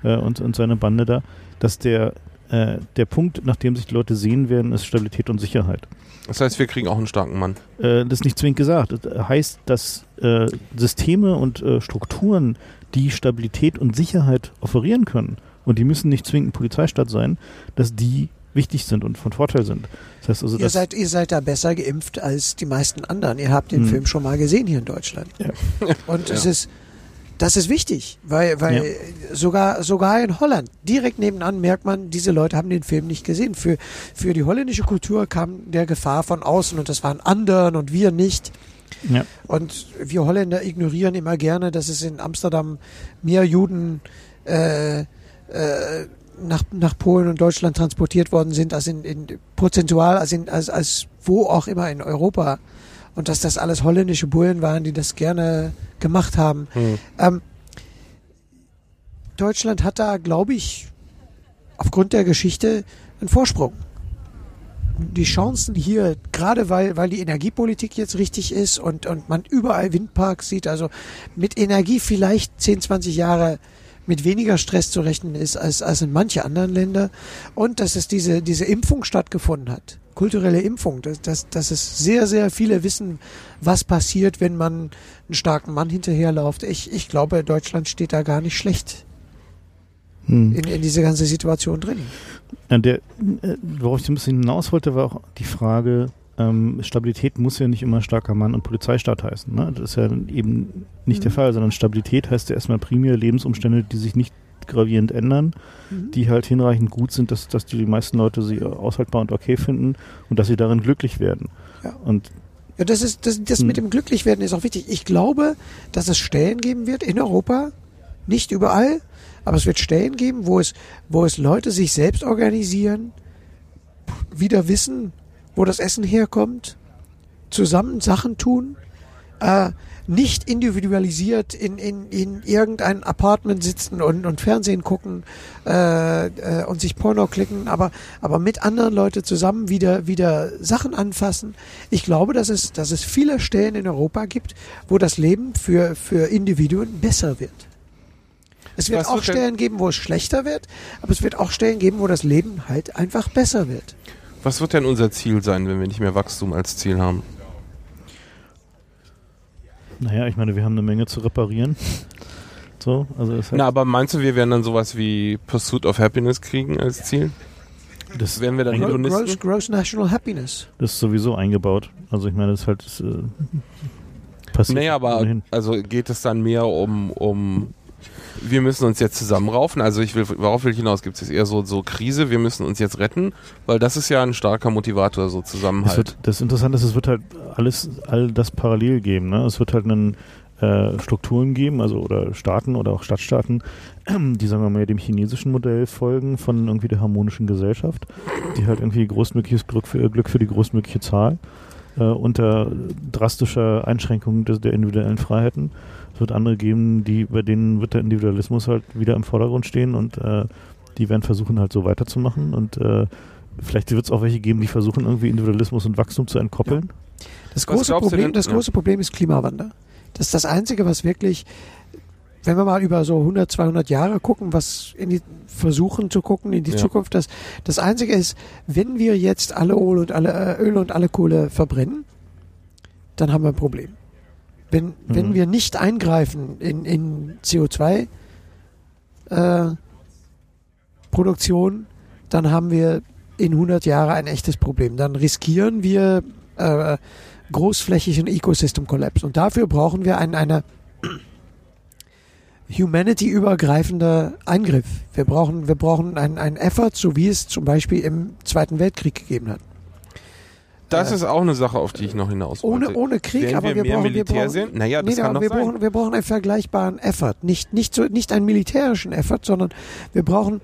äh, und, und seine Bande da, dass der, äh, der Punkt, nach dem sich die Leute sehen werden, ist Stabilität und Sicherheit. Das heißt, wir kriegen auch einen starken Mann. Äh, das ist nicht zwingend gesagt. Das heißt, dass äh, Systeme und äh, Strukturen, die Stabilität und Sicherheit offerieren können, und die müssen nicht zwingend Polizeistaat sein, dass die wichtig sind und von Vorteil sind. Das heißt also, Ihr seid, ihr seid da besser geimpft als die meisten anderen. Ihr habt den Hm. Film schon mal gesehen hier in Deutschland. Ja. Und es Ja. ist, das ist wichtig, weil, weil sogar, sogar in Holland, direkt nebenan merkt man, diese Leute haben den Film nicht gesehen. Für, für die holländische Kultur kam der Gefahr von außen und das waren anderen und wir nicht. ja, Und wir Holländer ignorieren immer gerne, dass es in Amsterdam mehr Juden äh, äh, nach, nach Polen und Deutschland transportiert worden sind, als in, in prozentual, als, in, als, als wo auch immer in Europa. Und dass das alles holländische Bullen waren, die das gerne gemacht haben. Hm. Ähm, Deutschland hat da, glaube ich, aufgrund der Geschichte einen Vorsprung. Die Chancen hier, gerade weil, weil die Energiepolitik jetzt richtig ist und, und man überall Windparks sieht, also mit Energie vielleicht 10, 20 Jahre mit weniger Stress zu rechnen ist als, als in manche anderen Länder und dass es diese, diese Impfung stattgefunden hat kulturelle Impfung, dass, dass, dass es sehr, sehr viele wissen, was passiert, wenn man einen starken Mann hinterherläuft. Ich, ich glaube, Deutschland steht da gar nicht schlecht Hm. in, in diese ganze Situation drin. Ja, der, äh, worauf ich ein bisschen hinaus wollte, war auch die Frage, ähm, Stabilität muss ja nicht immer starker Mann und Polizeistaat heißen. Ne? Das ist ja eben nicht der Mhm. Fall, sondern Stabilität heißt ja erstmal primär Lebensumstände, die sich nicht gravierend ändern, die halt hinreichend gut sind, dass, dass die, die meisten Leute sie aushaltbar und okay finden und dass sie darin glücklich werden. Ja. Und Ja, das ist das, das Hm. mit dem Glücklichwerden ist auch wichtig. Ich glaube, dass es Stellen geben wird in Europa, nicht überall, aber es wird Stellen geben, wo es, wo es Leute sich selbst organisieren, wieder wissen, wo das Essen herkommt, zusammen Sachen tun, äh, nicht individualisiert in, in, in irgendein Apartment sitzen und, und Fernsehen gucken äh, äh, und sich Porno klicken, aber, aber mit anderen Leuten zusammen wieder, wieder Sachen anfassen. Ich glaube, dass es, dass es viele Stellen in Europa gibt, wo das Leben für, für Individuen besser wird. Es wird Was auch Stellen geben, wo es schlechter wird, aber es wird auch Stellen geben, wo das Leben halt einfach besser wird. Was wird denn unser Ziel sein, wenn wir nicht mehr Wachstum als Ziel haben? naja, ich meine, wir haben eine Menge zu reparieren. So, also es Na, aber meinst du, wir werden dann sowas wie Pursuit of Happiness kriegen als Ziel? das, Werden wir dann Gro- Gross, Hedonisten? gross National Happiness. das ist sowieso eingebaut. Also ich meine, das ist halt das, äh, passiert. Nee, aber ohnehin. also geht es dann mehr um, um wir müssen uns jetzt zusammenraufen. Also ich will, worauf will ich hinaus? Gibt es eher so, so Krise, wir müssen uns jetzt retten? Weil das ist ja ein starker Motivator, so Zusammenhalt. wird, das Interessante ist, es wird halt alles, all das parallel geben. Ne? Es wird halt einen äh, Strukturen geben, also oder Staaten oder auch Stadtstaaten, die sagen wir mal dem chinesischen Modell folgen von irgendwie der harmonischen Gesellschaft, die halt irgendwie großmögliches Glück für, Glück für die großmögliche Zahl äh, unter drastischer Einschränkung des, der individuellen Freiheiten. Es wird andere geben, die bei denen wird der Individualismus halt wieder im Vordergrund stehen und äh, die werden versuchen halt so weiterzumachen und äh, Vielleicht wird es auch welche geben, die versuchen, irgendwie Individualismus und Wachstum zu entkoppeln. Das Was große, Problem, das ja. große Problem ist Klimawandel. Das ist das Einzige, was wirklich, wenn wir mal über so 100, 200 Jahre gucken, was in die, versuchen zu gucken in die Ja. Zukunft, das, das Einzige ist, wenn wir jetzt alle Öl und alle, äh, Öl und alle Kohle verbrennen, dann haben wir ein Problem. Wenn, wenn Mhm. wir nicht eingreifen in, in CO2 äh, Produktion, dann haben wir in 100 Jahren ein echtes Problem. Dann riskieren wir äh, großflächigen Ecosystem-Kollaps. Und dafür brauchen wir einen, eine humanity-übergreifende Eingriff. Wir brauchen, wir brauchen einen, einen Effort, so wie es zum Beispiel im Zweiten Weltkrieg gegeben hat. Das ist auch eine Sache, auf die ich noch hinaus Ohne, wollte. ohne Krieg, Werden aber wir wir, mehr brauchen, wir Militär brauchen, sehen? Naja, das nee, kann doch wir sein. brauchen, wir brauchen einen vergleichbaren Effort. Nicht, nicht, so, nicht einen militärischen Effort, sondern wir brauchen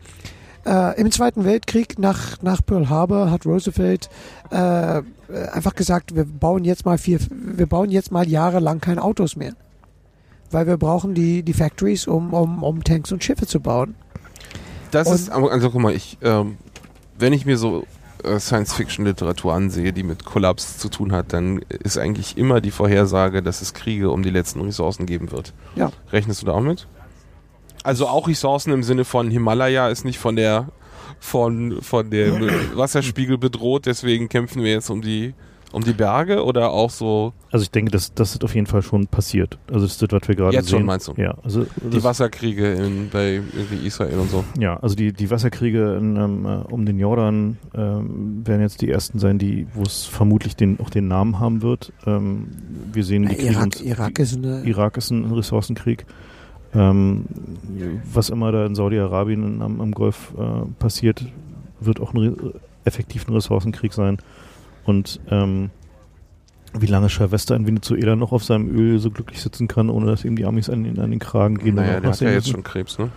äh, im Zweiten Weltkrieg nach, nach Pearl Harbor hat Roosevelt äh, einfach gesagt, wir bauen jetzt mal vier, wir bauen jetzt mal jahrelang keine Autos mehr. Weil wir brauchen die, die Factories, um, um, um Tanks und Schiffe zu bauen. Das Und- ist, also guck mal, ich, ähm, wenn ich mir so Science-Fiction-Literatur ansehe, die mit Kollaps zu tun hat, dann ist eigentlich immer die Vorhersage, dass es Kriege um die letzten Ressourcen geben wird. Ja. Rechnest du da auch mit? Also auch Ressourcen im Sinne von Himalaya ist nicht von der von, von dem Wasserspiegel bedroht, deswegen kämpfen wir jetzt um die um die Berge oder auch so Also ich denke, das, das ist auf jeden Fall schon passiert. Also das ist das, was wir gerade Jetzt sehen. schon, meinst du? Ja, also die Wasserkriege in, bei irgendwie Israel und so. ja, also die, die Wasserkriege in, ähm, äh, um den Jordan ähm, werden jetzt die ersten sein, die, wo es vermutlich den, auch den Namen haben wird. Ähm, wir sehen die Kriege Irak, ums- Irak ist eine. Irak ist ein Ressourcenkrieg. Ähm, was immer da in Saudi-Arabien am, am Golf äh, passiert, wird auch ein re effektiv ein Ressourcenkrieg sein. Und ähm, wie lange Silvester in Venezuela noch auf seinem Öl so glücklich sitzen kann, ohne dass ihm die Amis an, den- an den Kragen gehen. Naja, der hat ja jetzt müssen. schon Krebs, ne?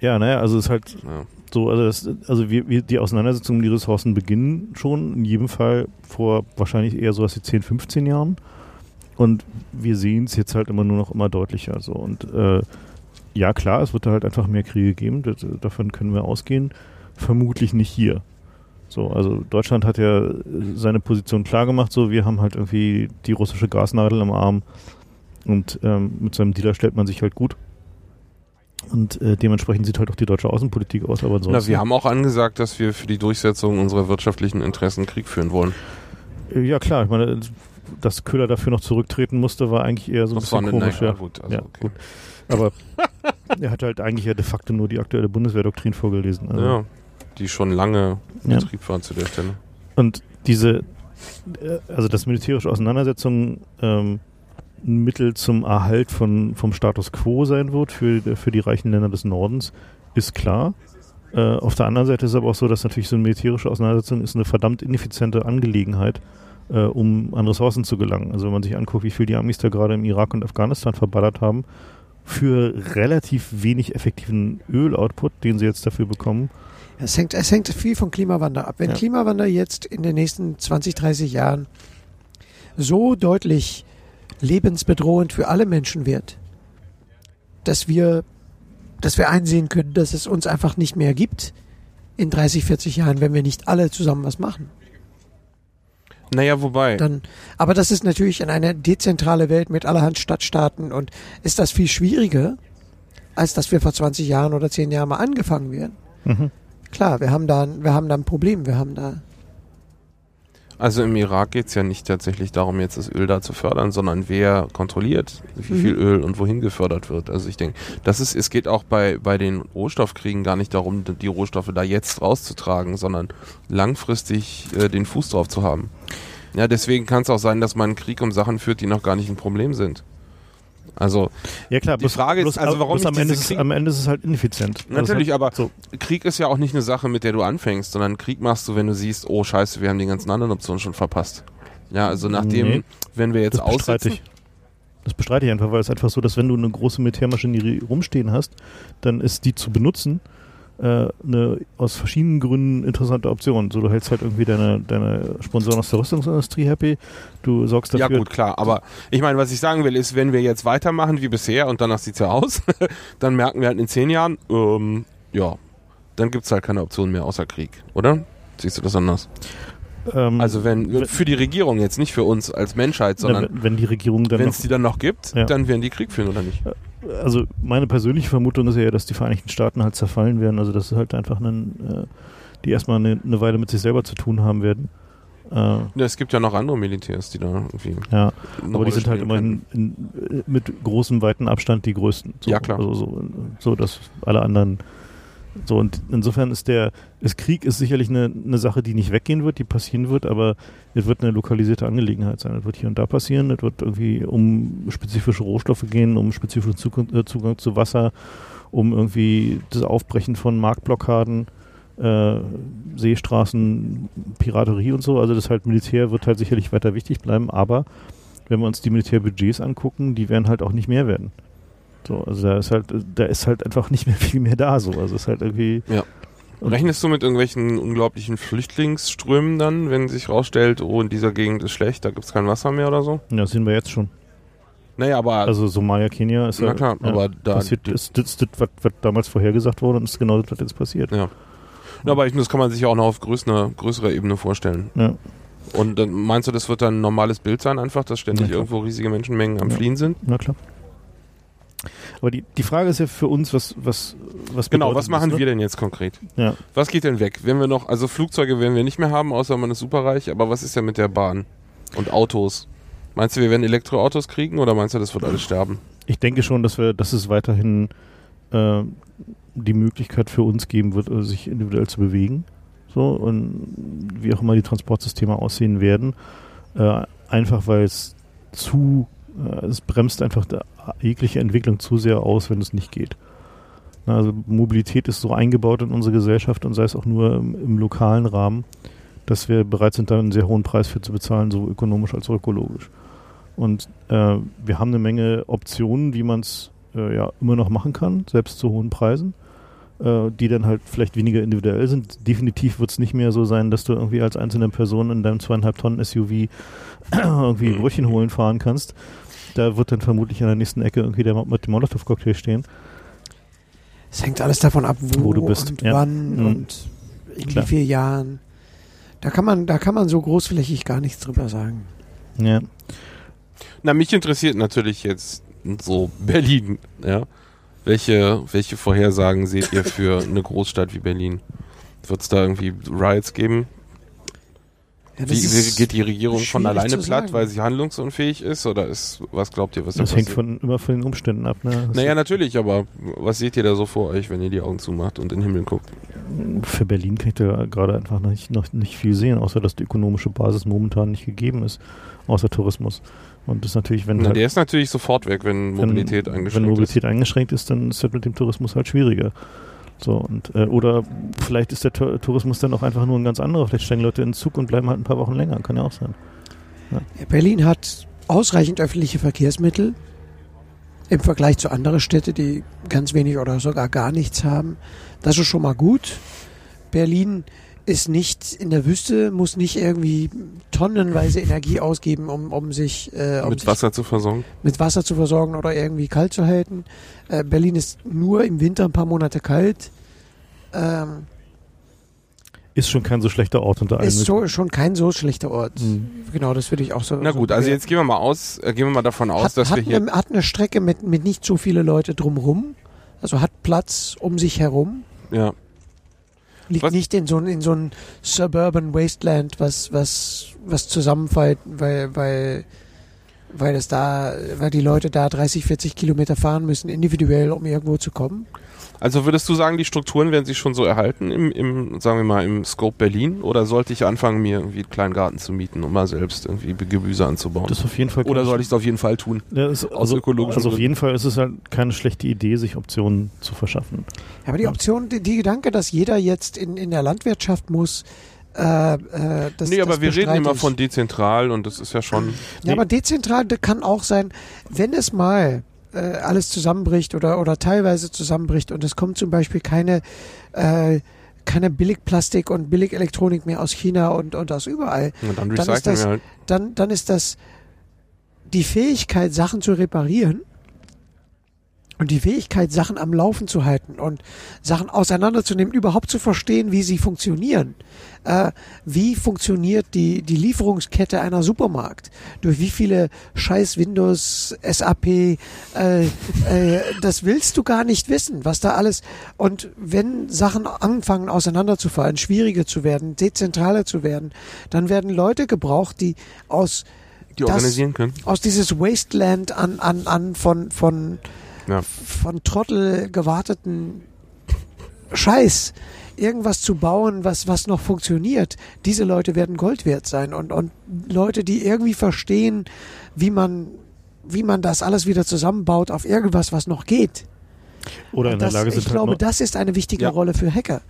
Ja, naja, also es ist halt Ja. so, also, das, also wir, wir, die Auseinandersetzung um die Ressourcen beginnen schon, in jedem Fall vor wahrscheinlich eher so was wie 10, 15 Jahren. Und wir sehen es jetzt halt immer nur noch immer deutlicher. So. Und äh, ja, klar, es wird da halt einfach mehr Kriege geben, das, davon können wir ausgehen. Vermutlich nicht hier. So, also Deutschland hat ja seine Position klar gemacht, so wir haben halt irgendwie die russische Gasnadel im Arm und ähm, mit seinem Dealer stellt man sich halt gut. Und äh, dementsprechend sieht halt auch die deutsche Außenpolitik aus. Aber ansonsten, Na, wir haben auch angesagt, dass wir für die Durchsetzung unserer wirtschaftlichen Interessen Krieg führen wollen. Äh, ja klar, ich meine, dass Köhler dafür noch zurücktreten musste, war eigentlich eher so ein Das war bisschen eine komisch. Ja. gut, also ja, okay. gut. Aber er hat halt eigentlich ja de facto nur die aktuelle Bundeswehrdoktrin vorgelesen. Also, Ja, die schon lange in Ja. Betrieb war zu der Stelle. Und diese, äh, also dass militärische Auseinandersetzungen ähm, ein Mittel zum Erhalt von, vom Status quo sein wird für, für die reichen Länder des Nordens, ist klar. Äh, auf der anderen Seite ist es aber auch so, dass natürlich so eine militärische Auseinandersetzung ist eine verdammt ineffiziente Angelegenheit, äh, um an Ressourcen zu gelangen. Also wenn man sich anguckt, wie viel die Amis da gerade im Irak und Afghanistan verballert haben, für relativ wenig effektiven Öloutput, den sie jetzt dafür bekommen. Es hängt, es hängt viel vom Klimawandel ab. Wenn Ja. Klimawandel jetzt in den nächsten 20, 30 Jahren so deutlich lebensbedrohend für alle Menschen wird, dass wir, dass wir einsehen können, dass es uns einfach nicht mehr gibt in 30, 40 Jahren, wenn wir nicht alle zusammen was machen. Naja, wobei. Dann, aber das ist natürlich in einer dezentrale Welt mit allerhand Stadtstaaten und ist das viel schwieriger, als dass wir vor 20 Jahren oder 10 Jahren mal angefangen wären. Mhm. Klar, wir haben da, ein- wir haben da ein Problem. Wir haben da Also im Irak geht es ja nicht tatsächlich darum, jetzt das Öl da zu fördern, sondern wer kontrolliert, wie Mhm. viel Öl und wohin gefördert wird. Also ich denke, das ist, es geht auch bei, bei den Rohstoffkriegen gar nicht darum, die Rohstoffe da jetzt rauszutragen, sondern langfristig äh, den Fuß drauf zu haben. Ja, deswegen kann es auch sein, dass man einen Krieg um Sachen führt, die noch gar nicht ein Problem sind. Also Ja klar, Die Frage ist, also warum bloß am, Ende ist, am Ende ist es halt ineffizient. Also Natürlich, hat, aber so, Krieg ist ja auch nicht eine Sache, mit der du anfängst, sondern Krieg machst du, wenn du siehst, oh scheiße, wir haben die ganzen anderen Optionen schon verpasst. Ja, also nachdem, Nee. wenn wir jetzt das bestreite aussetzen, ich. Das bestreite ich einfach, weil es einfach so, dass wenn du eine große Militärmaschinerie rumstehen hast, dann ist die zu benutzen eine aus verschiedenen Gründen interessante Option. So, du hältst halt irgendwie deine, deine Sponsoren aus der Rüstungsindustrie happy, du sorgst Ja dafür, gut, klar. Aber ich meine, was ich sagen will, ist, wenn wir jetzt weitermachen wie bisher und danach sieht's ja aus, dann merken wir halt in zehn Jahren, ähm, ja, dann gibt's halt keine Option mehr außer Krieg, oder? Siehst du das anders? ähm, Also wenn, wenn- für die Regierung jetzt, nicht für uns als Menschheit, sondern wenn, wenn die Regierung dann wenn noch es die dann noch gibt, Ja. dann werden die Krieg führen, oder nicht? Also meine persönliche Vermutung ist ja, dass die Vereinigten Staaten halt zerfallen werden. Also dass es halt einfach einen, äh, die erstmal eine, eine Weile mit sich selber zu tun haben werden. Äh, Ja, es gibt ja noch andere Militärs, die da irgendwie. ja, aber die sind halt immerhin in, äh, mit großem, weiten Abstand die größten. So, Ja, klar. Also so, so, dass alle anderen. So, und insofern ist der, ist Krieg ist sicherlich eine, eine Sache, die nicht weggehen wird, die passieren wird, aber es wird eine lokalisierte Angelegenheit sein. Es wird hier und da passieren, es wird irgendwie um spezifische Rohstoffe gehen, um spezifischen Zugang, äh, Zugang zu Wasser, um irgendwie das Aufbrechen von Marktblockaden, äh, Seestraßen, Piraterie und so. Also das halt Militär wird halt sicherlich weiter wichtig bleiben, aber wenn wir uns die Militärbudgets angucken, die werden halt auch nicht mehr werden. So, also da ist halt, da ist halt einfach nicht mehr viel mehr da. So, also es ist halt irgendwie. Ja. Rechnest du mit irgendwelchen unglaublichen Flüchtlingsströmen dann, wenn sich rausstellt, oh, in dieser Gegend ist schlecht, da gibt's kein Wasser mehr oder so? Ja, das sehen wir jetzt schon. Naja, aber Also Somalia, Kenia ist na klar, ja, aber da passiert, ist das, was, was damals vorhergesagt wurde und ist genau das, was jetzt passiert. Ja. Ja, aber ich, das kann man sich ja auch noch auf größerer, größerer Ebene vorstellen. Ja. Und dann meinst du, das wird dann ein normales Bild sein, einfach, dass ständig irgendwo riesige Menschenmengen am. Fliehen sind? Na klar. Aber die, die Frage ist ja für uns, was, was, was Genau, was machen das, ne? wir denn jetzt konkret? Ja. Was geht denn weg? Wenn wir noch, also Flugzeuge werden wir nicht mehr haben, außer man ist superreich, aber was ist denn mit der Bahn und Autos? Meinst du, wir werden Elektroautos kriegen oder meinst du, das wird alles sterben? Ich denke schon, dass wir, dass es weiterhin äh, die Möglichkeit für uns geben wird, äh, sich individuell zu bewegen. So und wie auch immer die Transportsysteme aussehen werden. Äh, einfach weil es zu, äh, es bremst einfach jegliche Entwicklung zu sehr aus, wenn es nicht geht. Also Mobilität ist so eingebaut in unsere Gesellschaft und sei es auch nur im, im lokalen Rahmen, dass wir bereit sind, da einen sehr hohen Preis für zu bezahlen, sowohl ökonomisch als auch ökologisch. Und äh, wir haben eine Menge Optionen, wie man es äh, ja immer noch machen kann, selbst zu hohen Preisen, äh, die dann halt vielleicht weniger individuell sind. Definitiv wird es nicht mehr so sein, dass du irgendwie als einzelne Person in deinem zweieinhalb Tonnen SUV irgendwie. Brötchen holen fahren kannst. Da wird dann vermutlich an der nächsten Ecke irgendwie der mit dem Molotow-Cocktail stehen. Es hängt alles davon ab, wo, Wo du bist, und ja. wann Mhm. und in Klar. wie vielen Jahren. Da kann man, da kann man so großflächig gar nichts drüber sagen. Ja. Na, mich interessiert natürlich jetzt so Berlin, ja. welche, welche Vorhersagen seht ihr für eine Großstadt wie Berlin? Wird es da irgendwie Riots geben? Ja, Wie, wie ist geht die Regierung von alleine platt, sagen. weil sie handlungsunfähig ist? Oder ist, was glaubt ihr, was da Das hängt passiert? von, immer von den Umständen ab. Ne? Das Naja, natürlich, aber was seht ihr da so vor euch, wenn ihr die Augen zumacht und in den Himmel guckt? Für Berlin kann ich da gerade einfach nicht, noch nicht viel sehen, außer dass die ökonomische Basis momentan nicht gegeben ist, außer Tourismus. Und das ist natürlich, wenn, Na, halt, der ist natürlich sofort weg, wenn Mobilität wenn, eingeschränkt wenn Mobilität eingeschränkt ist, dann ist das mit dem Tourismus halt schwieriger. So, und, äh, oder vielleicht ist der Tou- Tourismus dann auch einfach nur ein ganz anderer. Vielleicht steigen Leute in den Zug und bleiben halt ein paar Wochen länger. Kann ja auch sein. Berlin hat ausreichend öffentliche Verkehrsmittel im Vergleich zu anderen Städten, die ganz wenig oder sogar gar nichts haben. Das ist schon mal gut. Berlin ist nicht in der Wüste, muss nicht irgendwie tonnenweise Energie ausgeben, um, um sich, äh, um mit sich Wasser zu versorgen. mit Wasser zu versorgen oder irgendwie kalt zu halten. Äh, Berlin ist nur im Winter ein paar Monate kalt. Ähm, Ist schon kein so schlechter Ort unter allen. ist so, schon kein so schlechter Ort. Mhm. Genau, das würde ich auch so. Na so gut, also bewerten. jetzt gehen wir mal aus, äh, gehen wir mal davon aus, hat, dass hat, wir hier. eine, hat eine Strecke mit, mit nicht so viele Leute drumrum. Also hat Platz um sich herum. Ja. Liegt Was- nicht in so, in so ein Suburban Wasteland, was, was, was zusammenfällt, weil, weil, weil es da, weil die Leute da 30, 40 Kilometer fahren müssen, individuell, um irgendwo zu kommen. Also würdest du sagen, die Strukturen werden sich schon so erhalten im, im, sagen wir mal, im Scope Berlin? Oder sollte ich anfangen, mir irgendwie einen kleinen Garten zu mieten, um mal selbst irgendwie Gemüse anzubauen? Das auf jeden Fall Oder soll ich es auf jeden Fall tun? Ja, ist, aus also, ökologischen also auf jeden Fall ist es halt keine schlechte Idee, sich Optionen zu verschaffen. Ja, aber die Option, die, die Gedanke, dass jeder jetzt in, in der Landwirtschaft muss, äh, äh, das nee, aber das wir reden immer von dezentral und das ist ja schon. Ja, aber dezentral kann auch sein, wenn es mal äh, alles zusammenbricht oder, oder teilweise zusammenbricht und es kommt zum Beispiel keine, äh, keine Billigplastik und Billigelektronik mehr aus China und, und aus überall, Und dann Dann ist das- halt. dann, dann ist das die Fähigkeit, Sachen zu reparieren und die Fähigkeit, Sachen am Laufen zu halten und Sachen auseinanderzunehmen, überhaupt zu verstehen, wie sie funktionieren. Äh, wie funktioniert die, die Lieferungskette einer Supermarkt? Durch wie viele scheiß Windows, SAP, äh, äh, das willst du gar nicht wissen, was da alles. Und wenn Sachen anfangen auseinanderzufallen, schwieriger zu werden, dezentraler zu werden, dann werden Leute gebraucht, die aus Die das- organisieren können. aus dieses Wasteland an, an, an von, von, Ja. von Trottel gewarteten Scheiß irgendwas zu bauen, was, was noch funktioniert. Diese Leute werden Gold wert sein und, und Leute, die irgendwie verstehen, wie man, wie man das alles wieder zusammenbaut auf irgendwas, was noch geht. Oder in der Lage ich sind, halt glaube, das ist eine wichtige Ja. Rolle für Hacker.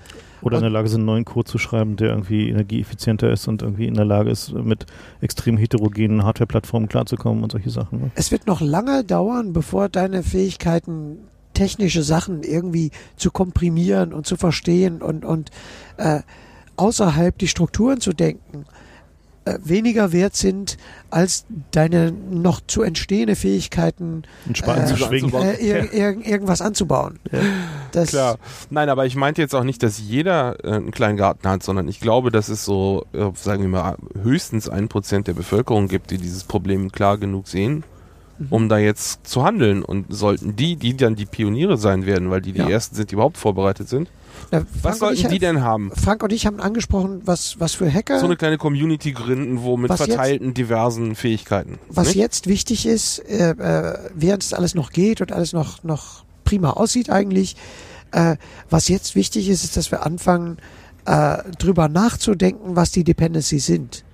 oder in der Lage sind, einen neuen Code zu schreiben, der irgendwie energieeffizienter ist und irgendwie in der Lage ist, mit extrem heterogenen Hardware-Plattformen klarzukommen und solche Sachen. Ne? Es wird noch lange dauern, bevor deine Fähigkeiten, technische Sachen irgendwie zu komprimieren und zu verstehen und, und äh, außerhalb die Strukturen zu denken, weniger wert sind als deine noch zu entstehende Fähigkeiten, Äh, zu schwingen. anzubauen. äh, ir ir irgendwas anzubauen. Ja. Das, Klar. Nein, aber ich meinte jetzt auch nicht, dass jeder äh, einen kleinen Garten hat, sondern ich glaube, dass es so, äh, sagen wir mal, höchstens ein Prozent der Bevölkerung gibt, die dieses Problem klar genug sehen, um da jetzt zu handeln. Und sollten die, die dann die Pioniere sein werden, weil die die Ja. Ersten sind, die überhaupt vorbereitet sind, Na, was sollten ich- die denn haben? Frank und ich haben angesprochen, was, was für Hacker So eine kleine Community gründen, wo mit Was jetzt- verteilten diversen Fähigkeiten. Was nicht? jetzt wichtig ist, äh, äh, während es alles noch geht und alles noch, noch prima aussieht eigentlich, äh, was jetzt wichtig ist, ist, dass wir anfangen, äh, drüber nachzudenken, was die Dependencies sind.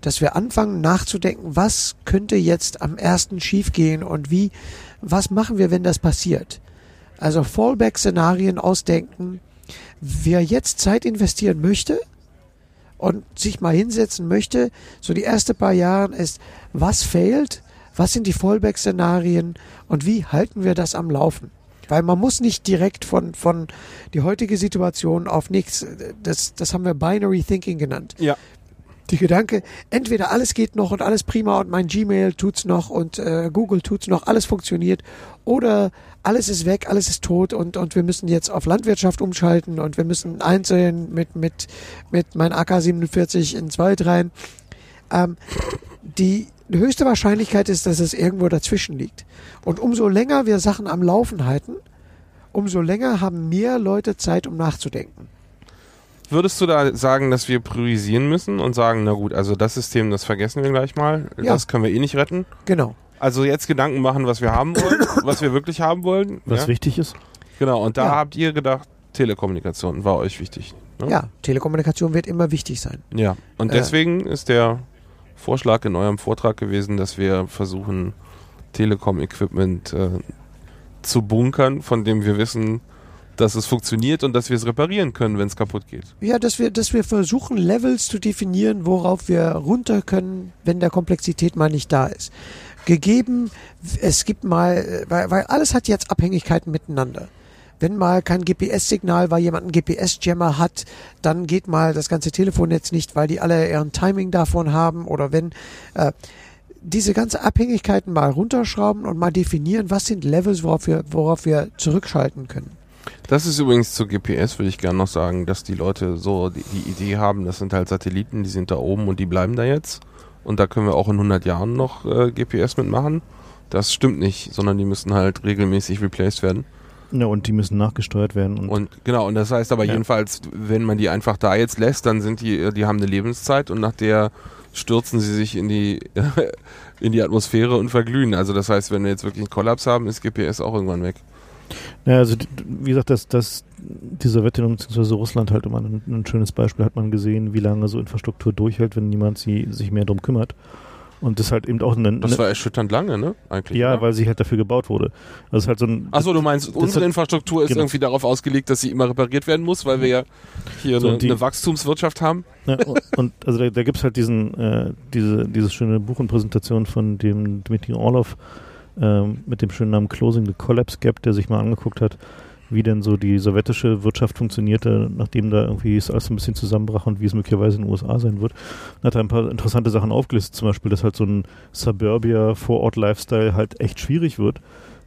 Dass wir anfangen nachzudenken, was könnte jetzt am ersten schiefgehen und wie, was machen wir, wenn das passiert. Also Fallback-Szenarien ausdenken. Wer jetzt Zeit investieren möchte, und sich mal hinsetzen möchte, so die erste paar Jahre ist, was fehlt, was sind die Fallback-Szenarien und wie halten wir das am Laufen? Weil man muss nicht direkt von, von die heutige Situation auf nichts, das, das haben wir Binary Thinking genannt. Ja. Die Gedanke, entweder alles geht noch und alles prima und mein Gmail tut's noch und äh, Google tut's noch, alles funktioniert oder alles ist weg, alles ist tot und, und wir müssen jetzt auf Landwirtschaft umschalten und wir müssen einzeln mit, mit, mit mein AK-47 ins Wald rein. Ähm, die höchste Wahrscheinlichkeit ist, dass es irgendwo dazwischen liegt. Und umso länger wir Sachen am Laufen halten, umso länger haben mehr Leute Zeit, um nachzudenken. Würdest du da sagen, dass wir priorisieren müssen und sagen, na gut, also das System, das vergessen wir gleich mal, Ja. das können wir eh nicht retten? Genau. Also jetzt Gedanken machen, was wir haben wollen, was wir wirklich haben wollen. Was ja? wichtig ist. Genau, und da Ja. habt ihr gedacht, Telekommunikation war euch wichtig. Ne? Ja, Telekommunikation wird immer wichtig sein. Ja, und Äh. deswegen ist der Vorschlag in eurem Vortrag gewesen, dass wir versuchen, Telekom-Equipment äh, zu bunkern, von dem wir wissen, dass es funktioniert und dass wir es reparieren können, wenn es kaputt geht. Ja, dass wir, dass wir versuchen, Levels zu definieren, worauf wir runter können, wenn der Komplexität mal nicht da ist. Gegeben, es gibt mal, weil, weil alles hat jetzt Abhängigkeiten miteinander. Wenn mal kein GPS-Signal, weil jemand einen GPS-Jammer hat, dann geht mal das ganze Telefonnetz nicht, weil die alle ihren Timing davon haben. Oder wenn äh, diese ganze Abhängigkeiten mal runterschrauben und mal definieren, was sind Levels, worauf wir, worauf wir zurückschalten können. Das ist übrigens zu GPS, würde ich gerne noch sagen, dass die Leute so die, die Idee haben, das sind halt Satelliten, die sind da oben und die bleiben da jetzt. Und da können wir auch in 100 Jahren noch äh, GPS mitmachen. Das stimmt nicht, sondern die müssen halt regelmäßig replaced werden. Ja, und die müssen nachgesteuert werden. Und, Und genau, und das heißt aber Ja. jedenfalls, wenn man die einfach da jetzt lässt, dann sind die, die haben eine Lebenszeit und nach der stürzen sie sich in die, in die Atmosphäre und verglühen. Also das heißt, wenn wir jetzt wirklich einen Kollaps haben, ist GPS auch irgendwann weg. Ja, also wie gesagt, dass das, die Sowjetunion bzw. Russland halt immer ein, ein schönes Beispiel hat man gesehen, wie lange so Infrastruktur durchhält, wenn niemand sie, sich mehr drum kümmert. Und das halt eben auch ein, Das war erschütternd lange, ne? Eigentlich. ja, oder? weil sie halt dafür gebaut wurde. Also es ist halt so ein Achso, du meinst, unsere hat- Infrastruktur ist genau. irgendwie darauf ausgelegt, dass sie immer repariert werden muss, weil wir ja hier So, eine, die- eine Wachstumswirtschaft haben. Ja, und, also da, da gibt es halt diesen, äh, diese, diese schöne Buch und Präsentation von dem Dmitry Orlov ähm, mit dem schönen Namen Closing the Collapse Gap, der sich mal angeguckt hat, wie denn so die sowjetische Wirtschaft funktionierte, nachdem da irgendwie es alles ein bisschen zusammenbrach und wie es möglicherweise in den USA sein wird. Und hat da ein paar interessante Sachen aufgelistet, zum Beispiel, dass halt so ein Suburbia-Vorort-Lifestyle halt echt schwierig wird,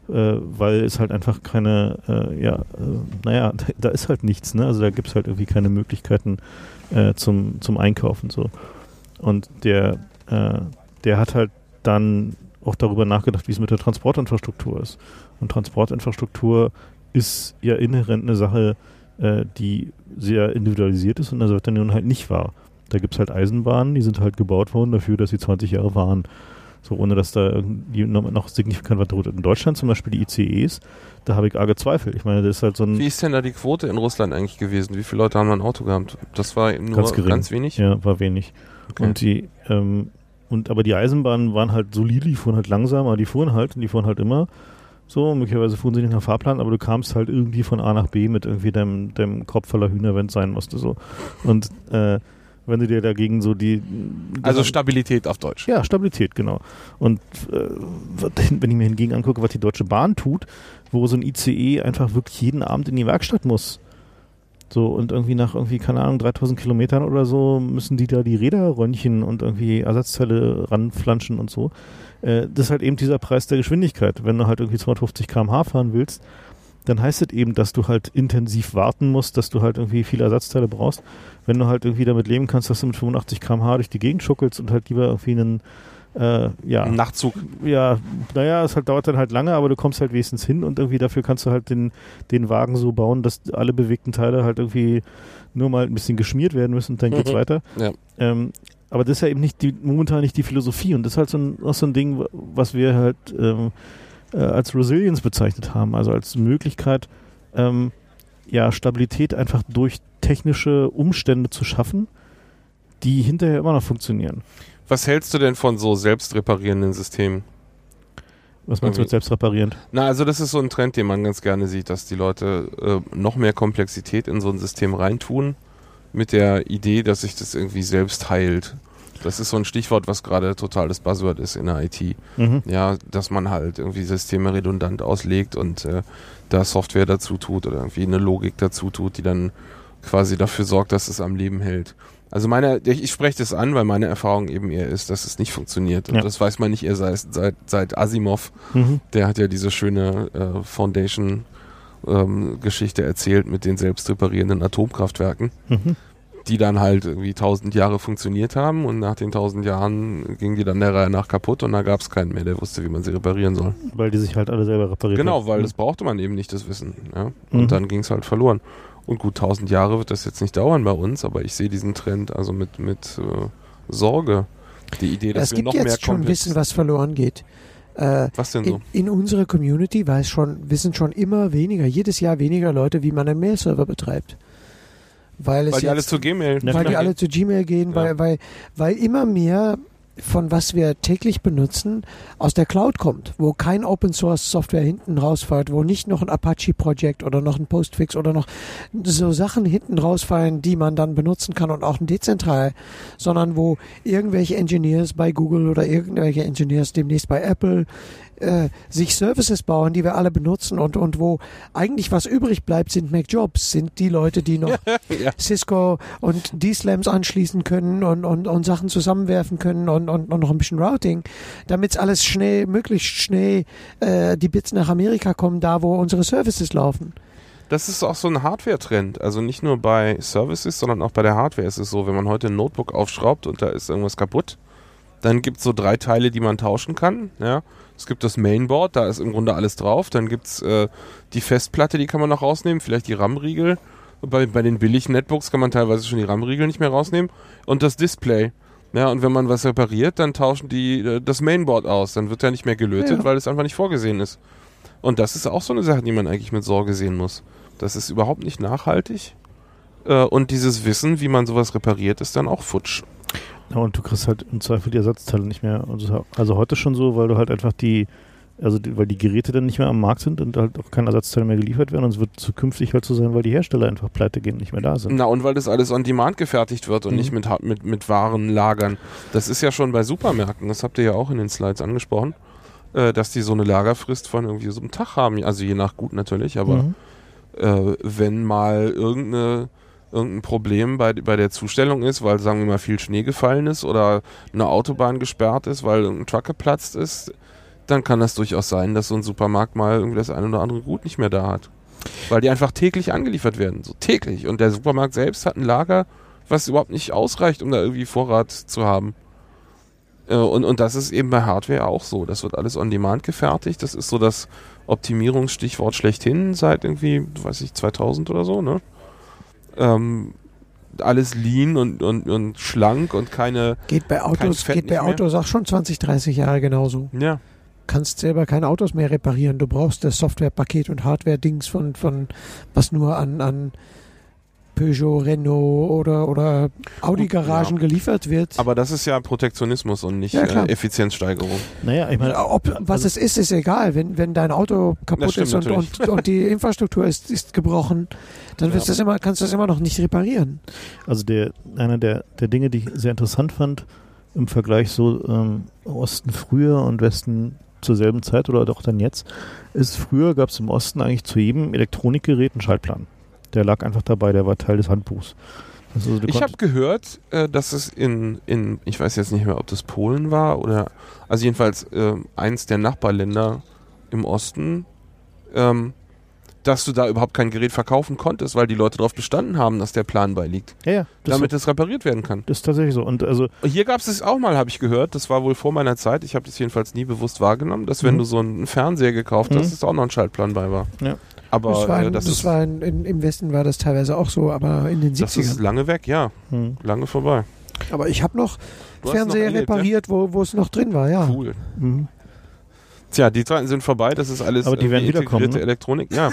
äh, weil es halt einfach keine, äh, ja, äh, naja, da, da ist halt nichts, ne? Also da gibt es halt irgendwie keine Möglichkeiten äh, zum, zum Einkaufen so. Und der, äh, der hat halt dann auch darüber nachgedacht, wie es mit der Transportinfrastruktur ist. Und Transportinfrastruktur ist ja inhärent eine Sache, äh, die sehr individualisiert ist und in der Sowjetunion halt nicht war. Da gibt es halt Eisenbahnen, die sind halt gebaut worden dafür, dass sie 20 Jahre waren. So, ohne dass da irgendwie noch, signifikant was droht. In Deutschland zum Beispiel die ICEs, da habe ich arge Zweifel. Ich meine, das ist halt so ein. Wie ist denn da die Quote in Russland eigentlich gewesen? Wie viele Leute haben da ein Auto gehabt? Das war nur Ganz ganz, gering. wenig. Ja, war wenig. Okay. Und die, ähm, und aber die Eisenbahnen waren halt solide, die fuhren halt langsam, aber die fuhren halt und die fuhren halt immer. So, möglicherweise fuhren sie nicht nach Fahrplan, aber du kamst halt irgendwie von A nach B mit irgendwie deinem, deinem Kopf voller Hühner, wenn es sein musste. So. Und äh, wenn du dir dagegen so die. Also Stabilität auf Deutsch. Ja, Stabilität, genau. Und äh, wenn ich mir hingegen angucke, was die Deutsche Bahn tut, wo so ein ICE einfach wirklich jeden Abend in die Werkstatt muss. So, und irgendwie nach irgendwie, keine Ahnung, 3000 Kilometern oder so müssen die da die Räder röntgen und irgendwie Ersatzteile ranflanschen und so. Äh, das ist halt eben dieser Preis der Geschwindigkeit. Wenn du halt irgendwie 250 km/h fahren willst, dann heißt es eben, dass du halt intensiv warten musst, dass du halt irgendwie viele Ersatzteile brauchst. Wenn du halt irgendwie damit leben kannst, dass du mit 85 km/h durch die Gegend schuckelst und halt lieber irgendwie einen, äh, ja, Nachtzug. ja, naja, es halt, dauert dann halt lange, aber du kommst halt wenigstens hin und irgendwie dafür kannst du halt den, den Wagen so bauen, dass alle bewegten Teile halt irgendwie nur mal ein bisschen geschmiert werden müssen und dann geht's Mhm. weiter. Ja. Ähm, aber das ist ja eben nicht die, momentan nicht die Philosophie und das ist halt so ein, auch so ein Ding, was wir halt ähm, äh, als Resilience bezeichnet haben, also als Möglichkeit, ähm, ja, Stabilität einfach durch technische Umstände zu schaffen, die hinterher immer noch funktionieren. Was hältst du denn von so selbstreparierenden Systemen? Was meinst du mit Irgendwie- selbst reparierend? Na, also das ist so ein Trend, den man ganz gerne sieht, dass die Leute äh, noch mehr Komplexität in so ein System reintun, mit der Idee, dass sich das irgendwie selbst heilt. Das ist so ein Stichwort, was gerade total das Buzzword ist in der IT. Mhm. Ja, dass man halt irgendwie Systeme redundant auslegt und äh, da Software dazu tut oder irgendwie eine Logik dazu tut, die dann quasi dafür sorgt, dass es am Leben hält. Also meine, ich, ich spreche das an, weil meine Erfahrung eben eher ist, dass es nicht funktioniert. Und Ja. das weiß man nicht eher seit, seit, seit Asimov. Mhm. Der hat ja diese schöne äh, Foundation ähm, Geschichte erzählt mit den selbst reparierenden Atomkraftwerken. Mhm. die dann halt irgendwie tausend Jahre funktioniert haben und nach den tausend Jahren ging die dann der Reihe nach kaputt und da gab es keinen mehr, der wusste, wie man sie reparieren soll. Weil die sich halt alle selber repariert Genau, haben. weil das brauchte man eben nicht, das Wissen. Ja? Mhm. Und dann ging es halt verloren. Und gut, tausend Jahre wird das jetzt nicht dauern bei uns, aber ich sehe diesen Trend also mit, mit äh, Sorge. Die Idee, dass es wir gibt noch mehr jetzt schon Complex- Wissen, was verloren geht. Äh, Was denn in, so? in unserer Community weiß schon, wissen schon immer weniger, jedes Jahr weniger Leute, wie man einen Mail-Server betreibt. Weil, es Weil die alle zu Gmail. Weil die alle zu Gmail gehen, Ja. weil, weil, weil immer mehr von was wir täglich benutzen, aus der Cloud kommt, wo kein Open Source Software hinten rausfällt, wo nicht noch ein Apache Project oder noch ein Postfix oder noch so Sachen hinten rausfallen, die man dann benutzen kann und auch dezentral, sondern wo irgendwelche Engineers bei Google oder irgendwelche Engineers demnächst bei Apple äh, sich Services bauen, die wir alle benutzen und, und wo eigentlich was übrig bleibt, sind Mac-Jobs, sind die Leute, die noch Ja. Cisco und D-Slams anschließen können und, und, und Sachen zusammenwerfen können und, und, und noch ein bisschen Routing, damit alles schnell, möglichst schnell äh, die Bits nach Amerika kommen, da wo unsere Services laufen. Das ist auch so ein Hardware-Trend. Also nicht nur bei Services, sondern auch bei der Hardware ist es so, wenn man heute ein Notebook aufschraubt und da ist irgendwas kaputt, dann gibt es so drei Teile, die man tauschen kann. Ja. Es gibt das Mainboard, da ist im Grunde alles drauf. Dann gibt es äh, die Festplatte, die kann man noch rausnehmen, vielleicht die RAM-Riegel. Bei, bei den billigen Netbooks kann man teilweise schon die RAM-Riegel nicht mehr rausnehmen. Und das Display. Ja, und wenn man was repariert, dann tauschen die äh, das Mainboard aus. Dann wird ja nicht mehr gelötet, Ja. weil es einfach nicht vorgesehen ist. Und das ist auch so eine Sache, die man eigentlich mit Sorge sehen muss. Das ist überhaupt nicht nachhaltig. Äh, und dieses Wissen, wie man sowas repariert, ist dann auch futsch. Ja, und du kriegst halt im Zweifel die Ersatzteile nicht mehr. Also, also heute schon so, weil du halt einfach die, also die, weil die Geräte dann nicht mehr am Markt sind und halt auch keine Ersatzteile mehr geliefert werden. Und es wird zukünftig halt so sein, weil die Hersteller einfach pleite gehen und nicht mehr da sind. Na, und weil das alles on demand gefertigt wird und Mhm. nicht mit, mit, mit Waren lagern. Das ist ja schon bei Supermärkten, das habt ihr ja auch in den Slides angesprochen, äh, dass die so eine Lagerfrist von irgendwie so einem Tag haben. Also je nach Gut natürlich, aber Mhm. äh, wenn mal irgendeine, irgendein Problem bei, bei der Zustellung ist, weil sagen wir mal viel Schnee gefallen ist oder eine Autobahn gesperrt ist, weil irgendein Truck geplatzt ist, dann kann das durchaus sein, dass so ein Supermarkt mal irgendwie das eine oder andere Gut nicht mehr da hat. Weil die einfach täglich angeliefert werden, so täglich. Und der Supermarkt selbst hat ein Lager, was überhaupt nicht ausreicht, um da irgendwie Vorrat zu haben. Äh, Und, und das ist eben bei Hardware auch so. Das wird alles on demand gefertigt. Das ist so das Optimierungsstichwort schlechthin seit irgendwie, weiß ich, 2000 oder so, ne? Ähm, alles lean und, und, und schlank und keine, Geht bei Autos, Fett geht bei nicht mehr. Autos auch schon 20, 30 Jahre genauso. ja. Kannst selber keine Autos mehr reparieren. Du brauchst das Softwarepaket und Hardware-Dings von, von was nur an, an Peugeot, Renault oder, oder Audi-Garagen ja. geliefert wird. Aber das ist ja Protektionismus und nicht Ja, äh, Effizienzsteigerung. Naja, ich meine, Ob, was also- es ist, ist egal. Wenn, wenn dein Auto kaputt ist und, und, und die Infrastruktur ist, ist gebrochen, dann wirst Ja. das immer, kannst du das immer noch nicht reparieren. Also der, einer der, der Dinge, die ich sehr interessant fand, im Vergleich so ähm, Osten früher und Westen zur selben Zeit oder auch dann jetzt, ist früher gab es im Osten eigentlich zu jedem Elektronikgerät einen Schaltplan. Der lag einfach dabei, der war Teil des Handbuchs. Also Ich habe gehört, äh, dass es in, in, ich weiß jetzt nicht mehr, ob das Polen war oder, also jedenfalls äh, eins der Nachbarländer im Osten, ähm, dass du da überhaupt kein Gerät verkaufen konntest, weil die Leute darauf bestanden haben, dass der Plan beiliegt, ja, ja, das, damit es repariert werden kann. das ist tatsächlich so. Und also Hier gab es es auch mal, habe ich gehört. Das war wohl vor meiner Zeit. Ich habe das jedenfalls nie bewusst wahrgenommen, dass wenn Mhm. du so einen Fernseher gekauft hast, Mhm. dass da auch noch ein Schaltplan bei war. Ja. Aber das war, äh, in, das, das ist, war in, in, im Westen war das teilweise auch so, aber in den das ist 70ern. lange weg, ja. hm, Lange vorbei. Aber ich habe noch Du hast Fernseher noch erlebt, repariert, wo, wo es noch drin war, ja. Cool. mhm. Tja, die Zeiten sind vorbei, das ist alles Aber die werden wiederkommen, integrierte ne? Elektronik. Ja.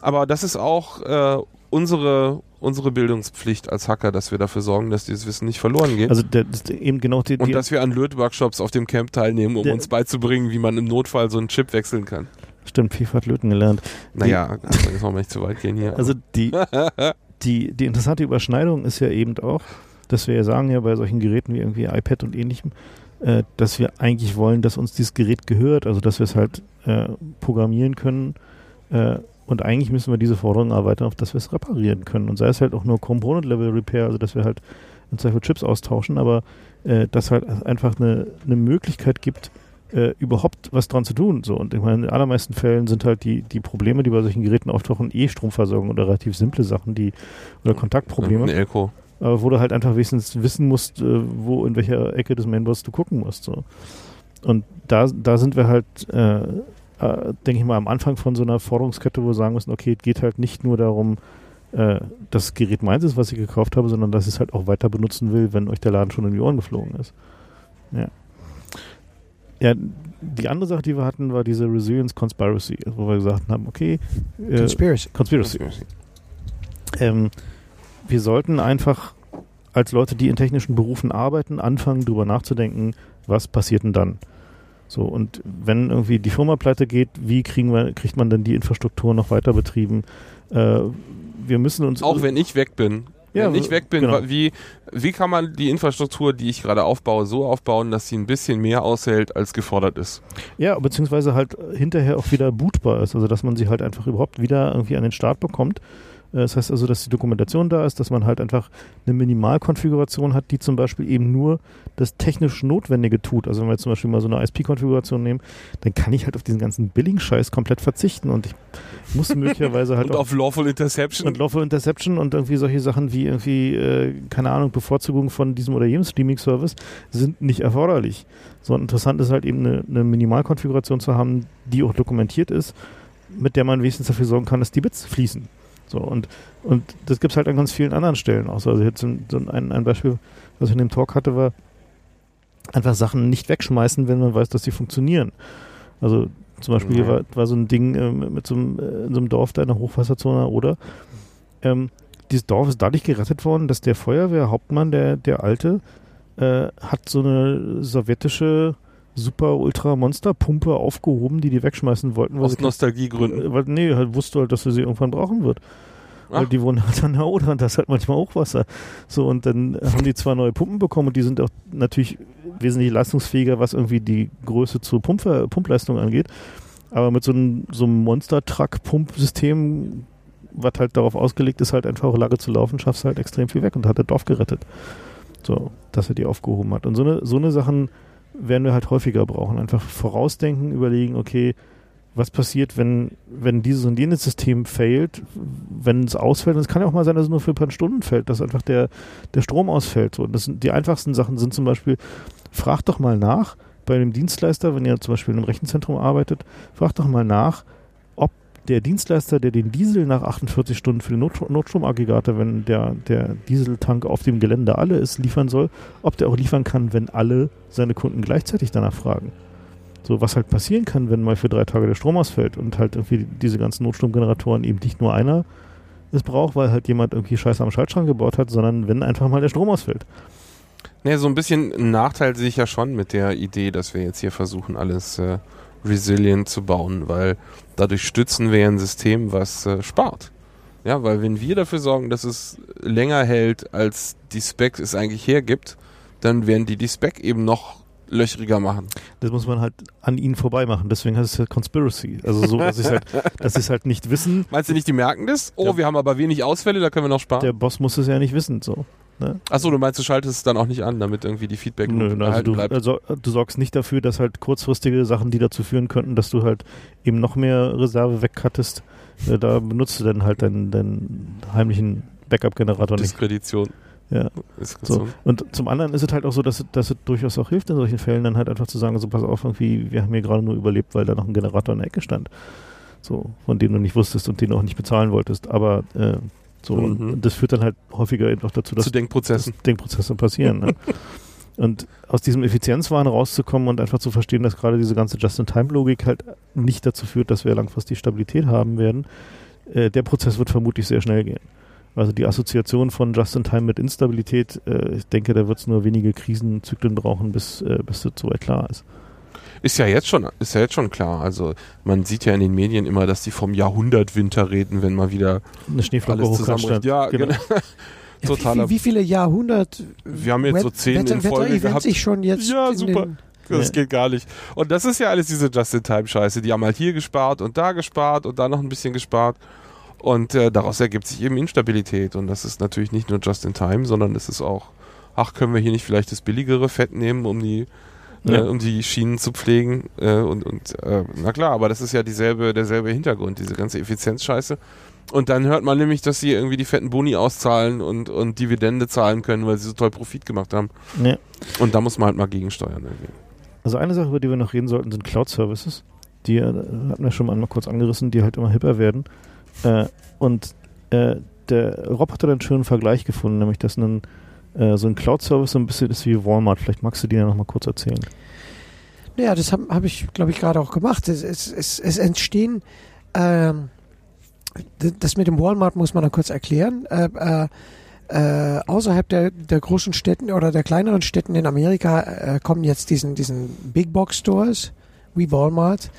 Aber das ist auch äh, unsere, unsere Bildungspflicht als Hacker, dass wir dafür sorgen, dass dieses Wissen nicht verloren geht. also eben genau die, und die dass wir an Lötworkshops auf dem Camp teilnehmen, um uns beizubringen, wie man im Notfall so einen Chip wechseln kann. stimmt, FIFA hat Löten gelernt. Naja, also jetzt wollen wir nicht zu weit gehen hier. Also die, die, die interessante Überschneidung ist ja eben auch, dass wir ja sagen ja bei solchen Geräten wie irgendwie iPad und ähnlichem, äh, dass wir eigentlich wollen, dass uns dieses Gerät gehört, also dass wir es halt äh, programmieren können äh, und eigentlich müssen wir diese Forderung erweitern, auf dass wir es reparieren können und sei es halt auch nur Component-Level Repair, also dass wir halt im Zweifel Chips austauschen, aber äh, dass halt einfach eine, eine Möglichkeit gibt, äh, überhaupt was dran zu tun. So. Und ich meine, in den allermeisten Fällen sind halt die, die Probleme, die bei solchen Geräten auftauchen, eh Stromversorgung oder relativ simple Sachen, die oder Kontaktprobleme. Ein Elko. Aber wo du halt einfach wenigstens wissen musst, äh, wo in welcher Ecke des Mainboards du gucken musst. So. Und da, da sind wir halt, äh, äh, denke ich mal, am Anfang von so einer Forderungskette, wo wir sagen müssen, okay, es geht halt nicht nur darum, äh, das Gerät meins ist, was ich gekauft habe, sondern dass ich es halt auch weiter benutzen will, wenn euch der Laden schon in die Ohren geflogen ist. Ja. Ja, die andere Sache, die wir hatten, war diese Resilience Conspiracy, wo wir gesagt haben, okay, äh, Conspiracy. Conspiracy. Ähm, wir sollten einfach als Leute, die in technischen Berufen arbeiten, anfangen, darüber nachzudenken, was passiert denn dann? So, und wenn irgendwie die Firma pleite geht, wie kriegen wir, kriegt man denn die Infrastruktur noch weiter betrieben? Äh, wir müssen uns. Auch wenn ich weg bin. Ja, wenn ich weg bin, genau. wie, wie kann man die Infrastruktur, die ich gerade aufbaue, so aufbauen, dass sie ein bisschen mehr aushält, als gefordert ist? Ja, beziehungsweise halt hinterher auch wieder bootbar ist, also dass man sie halt einfach überhaupt wieder irgendwie an den Start bekommt. Äh, Das heißt also, dass die Dokumentation da ist, dass man halt einfach eine Minimalkonfiguration hat, die zum Beispiel eben nur das technisch Notwendige tut. Also wenn wir jetzt zum Beispiel mal so eine ISP-Konfiguration nehmen, dann kann ich halt auf diesen ganzen Billing-Scheiß komplett verzichten und ich muss möglicherweise halt Und auf Lawful Interception? und Lawful Interception und irgendwie solche Sachen wie irgendwie, äh, keine Ahnung, Bevorzugung von diesem oder jenem Streaming-Service sind nicht erforderlich. So interessant ist halt eben eine, eine Minimalkonfiguration zu haben, die auch dokumentiert ist, mit der man wenigstens dafür sorgen kann, dass die Bits fließen. So und, und das gibt es halt an ganz vielen anderen Stellen auch. So, Also jetzt so ein, ein Beispiel, was ich in dem Talk hatte, war einfach Sachen nicht wegschmeißen, wenn man weiß, dass sie funktionieren. Also zum Beispiel hier Ja. war, war so ein Ding äh, mit so einem, äh, in so einem Dorf da in der Hochwasserzone oder ähm, dieses Dorf ist dadurch gerettet worden, dass der Feuerwehrhauptmann, der, der Alte, äh, hat so eine sowjetische super ultra monster pumpe aufgehoben, die die wegschmeißen wollten, weil Aus Nostalgiegründen. äh, weil, nee, halt wusste halt, dass er sie irgendwann brauchen wird. Weil Ach. die wohnen halt an der Oder und da ist halt manchmal Hochwasser. So, und dann haben die zwar neue Pumpen bekommen und die sind auch natürlich wesentlich leistungsfähiger, was irgendwie die Größe zur Pumpver Pumpleistung angeht. Aber mit so einem, so einem Monster-Truck-Pumpsystem, was halt darauf ausgelegt ist, halt einfach auch lange zu laufen, schaffst du halt extrem viel weg und hat das Dorf gerettet. So, dass er die aufgehoben hat. Und so eine, so eine Sachen werden wir halt häufiger brauchen. Einfach vorausdenken, überlegen, okay, was passiert, wenn, wenn dieses und jenes System failt, wenn es ausfällt. Und es kann ja auch mal sein, dass es nur für ein paar Stunden fällt, dass einfach der, der Strom ausfällt. Und das sind, die einfachsten Sachen sind zum Beispiel, fragt doch mal nach bei einem Dienstleister, wenn ihr zum Beispiel in einem Rechenzentrum arbeitet, fragt doch mal nach, der Dienstleister, der den Diesel nach 48 Stunden für die Not Notstromaggregate, wenn der, der Dieseltank auf dem Gelände alle ist, liefern soll, ob der auch liefern kann, wenn alle seine Kunden gleichzeitig danach fragen. So, was halt passieren kann, wenn mal für drei Tage der Strom ausfällt und halt irgendwie diese ganzen Notstromgeneratoren eben nicht nur einer es braucht, weil halt jemand irgendwie Scheiße am Schaltschrank gebaut hat, sondern wenn einfach mal der Strom ausfällt. Nee, so ein bisschen Nachteil sehe ich ja schon mit der Idee, dass wir jetzt hier versuchen, alles äh, resilient zu bauen, weil dadurch stützen wir ein System, was äh, spart. Ja, weil wenn wir dafür sorgen, dass es länger hält, als die Spec es eigentlich hergibt, dann werden die die Spec eben noch löchriger machen. Das muss man halt an ihnen vorbei machen. Deswegen heißt es ja Conspiracy. Also so, dass sie halt, dass sie es halt nicht wissen. Meinst du nicht, die merken das? Oh, Ja. wir haben aber wenig Ausfälle, da können wir noch sparen. Der Boss muss es ja nicht wissen. So. Ne? Achso, du meinst, du schaltest es dann auch nicht an, damit irgendwie die feedback Nö, also du, bleibt. also du sorgst nicht dafür, dass halt kurzfristige Sachen, die dazu führen könnten, dass du halt eben noch mehr Reserve wegcuttest, äh, da benutzt du dann halt deinen, deinen heimlichen Backup-Generator nicht. Diskredition. Ja. So. Und zum anderen ist es halt auch so, dass, es- dass es durchaus auch hilft in solchen Fällen, dann halt einfach zu sagen, so pass auf, irgendwie, wir haben hier gerade nur überlebt, weil da noch ein Generator in der Ecke stand. So, von dem du nicht wusstest und den du auch nicht bezahlen wolltest. Aber äh, so, Mhm. und, das führt dann halt häufiger eben auch dazu, dass Zu Denkprozessen. dass Denkprozesse passieren. ne? Und aus diesem Effizienzwahn rauszukommen und einfach zu verstehen, dass gerade diese ganze Just-in-Time-Logik halt nicht dazu führt, dass wir langfristig Stabilität haben werden, äh, der Prozess wird vermutlich sehr schnell gehen. Also die Assoziation von Just-in-Time mit Instabilität, äh, ich denke, da wird es nur wenige Krisenzyklen brauchen, bis, äh, bis das soweit klar ist. Ist ja jetzt schon, ist ja jetzt schon klar. Also man sieht ja in den Medien immer, dass die vom Jahrhundertwinter reden, wenn mal wieder Eine Schneeflocke zusammenbricht. Ja, genau. Ja, Totaler. Wie, wie, viele Jahrhundert Wir haben jetzt so zehn in Folge gehabt. ich schon jetzt Ja, super. Das Ja. geht gar nicht. Und das ist ja alles diese Just-in-Time-Scheiße. Die haben halt hier gespart und da gespart und da noch ein bisschen gespart. Und äh, daraus ergibt sich eben Instabilität. Und das ist natürlich nicht nur Just-in-Time, sondern es ist auch, ach, können wir hier nicht vielleicht das billigere Fett nehmen, um die äh, Ja. um die Schienen zu pflegen. Äh, und und äh, na klar, aber das ist ja dieselbe, derselbe Hintergrund, diese ganze Effizienzscheiße. Und dann hört man nämlich, dass sie irgendwie die fetten Boni auszahlen und, und Dividende zahlen können, weil sie so toll Profit gemacht haben. Ja. Und da muss man halt mal gegensteuern. Irgendwie. Also eine Sache, über die wir noch reden sollten, sind Cloud-Services. Die äh, hatten wir schon einmal kurz angerissen, die halt immer hipper werden. Äh, und äh, der Rob hat da einen schönen Vergleich gefunden, nämlich dass ein, äh, so ein Cloud-Service so ein bisschen ist wie Walmart. Vielleicht magst du die ja noch mal kurz erzählen. Ja, das habe hab ich, glaube ich, gerade auch gemacht. Es, es, es, es entstehen, ähm, das mit dem Walmart muss man noch kurz erklären. Äh, äh, äh, außerhalb der, der großen Städten oder der kleineren Städten in Amerika äh, kommen jetzt diesen, diesen Big Box Stores wie Walmart.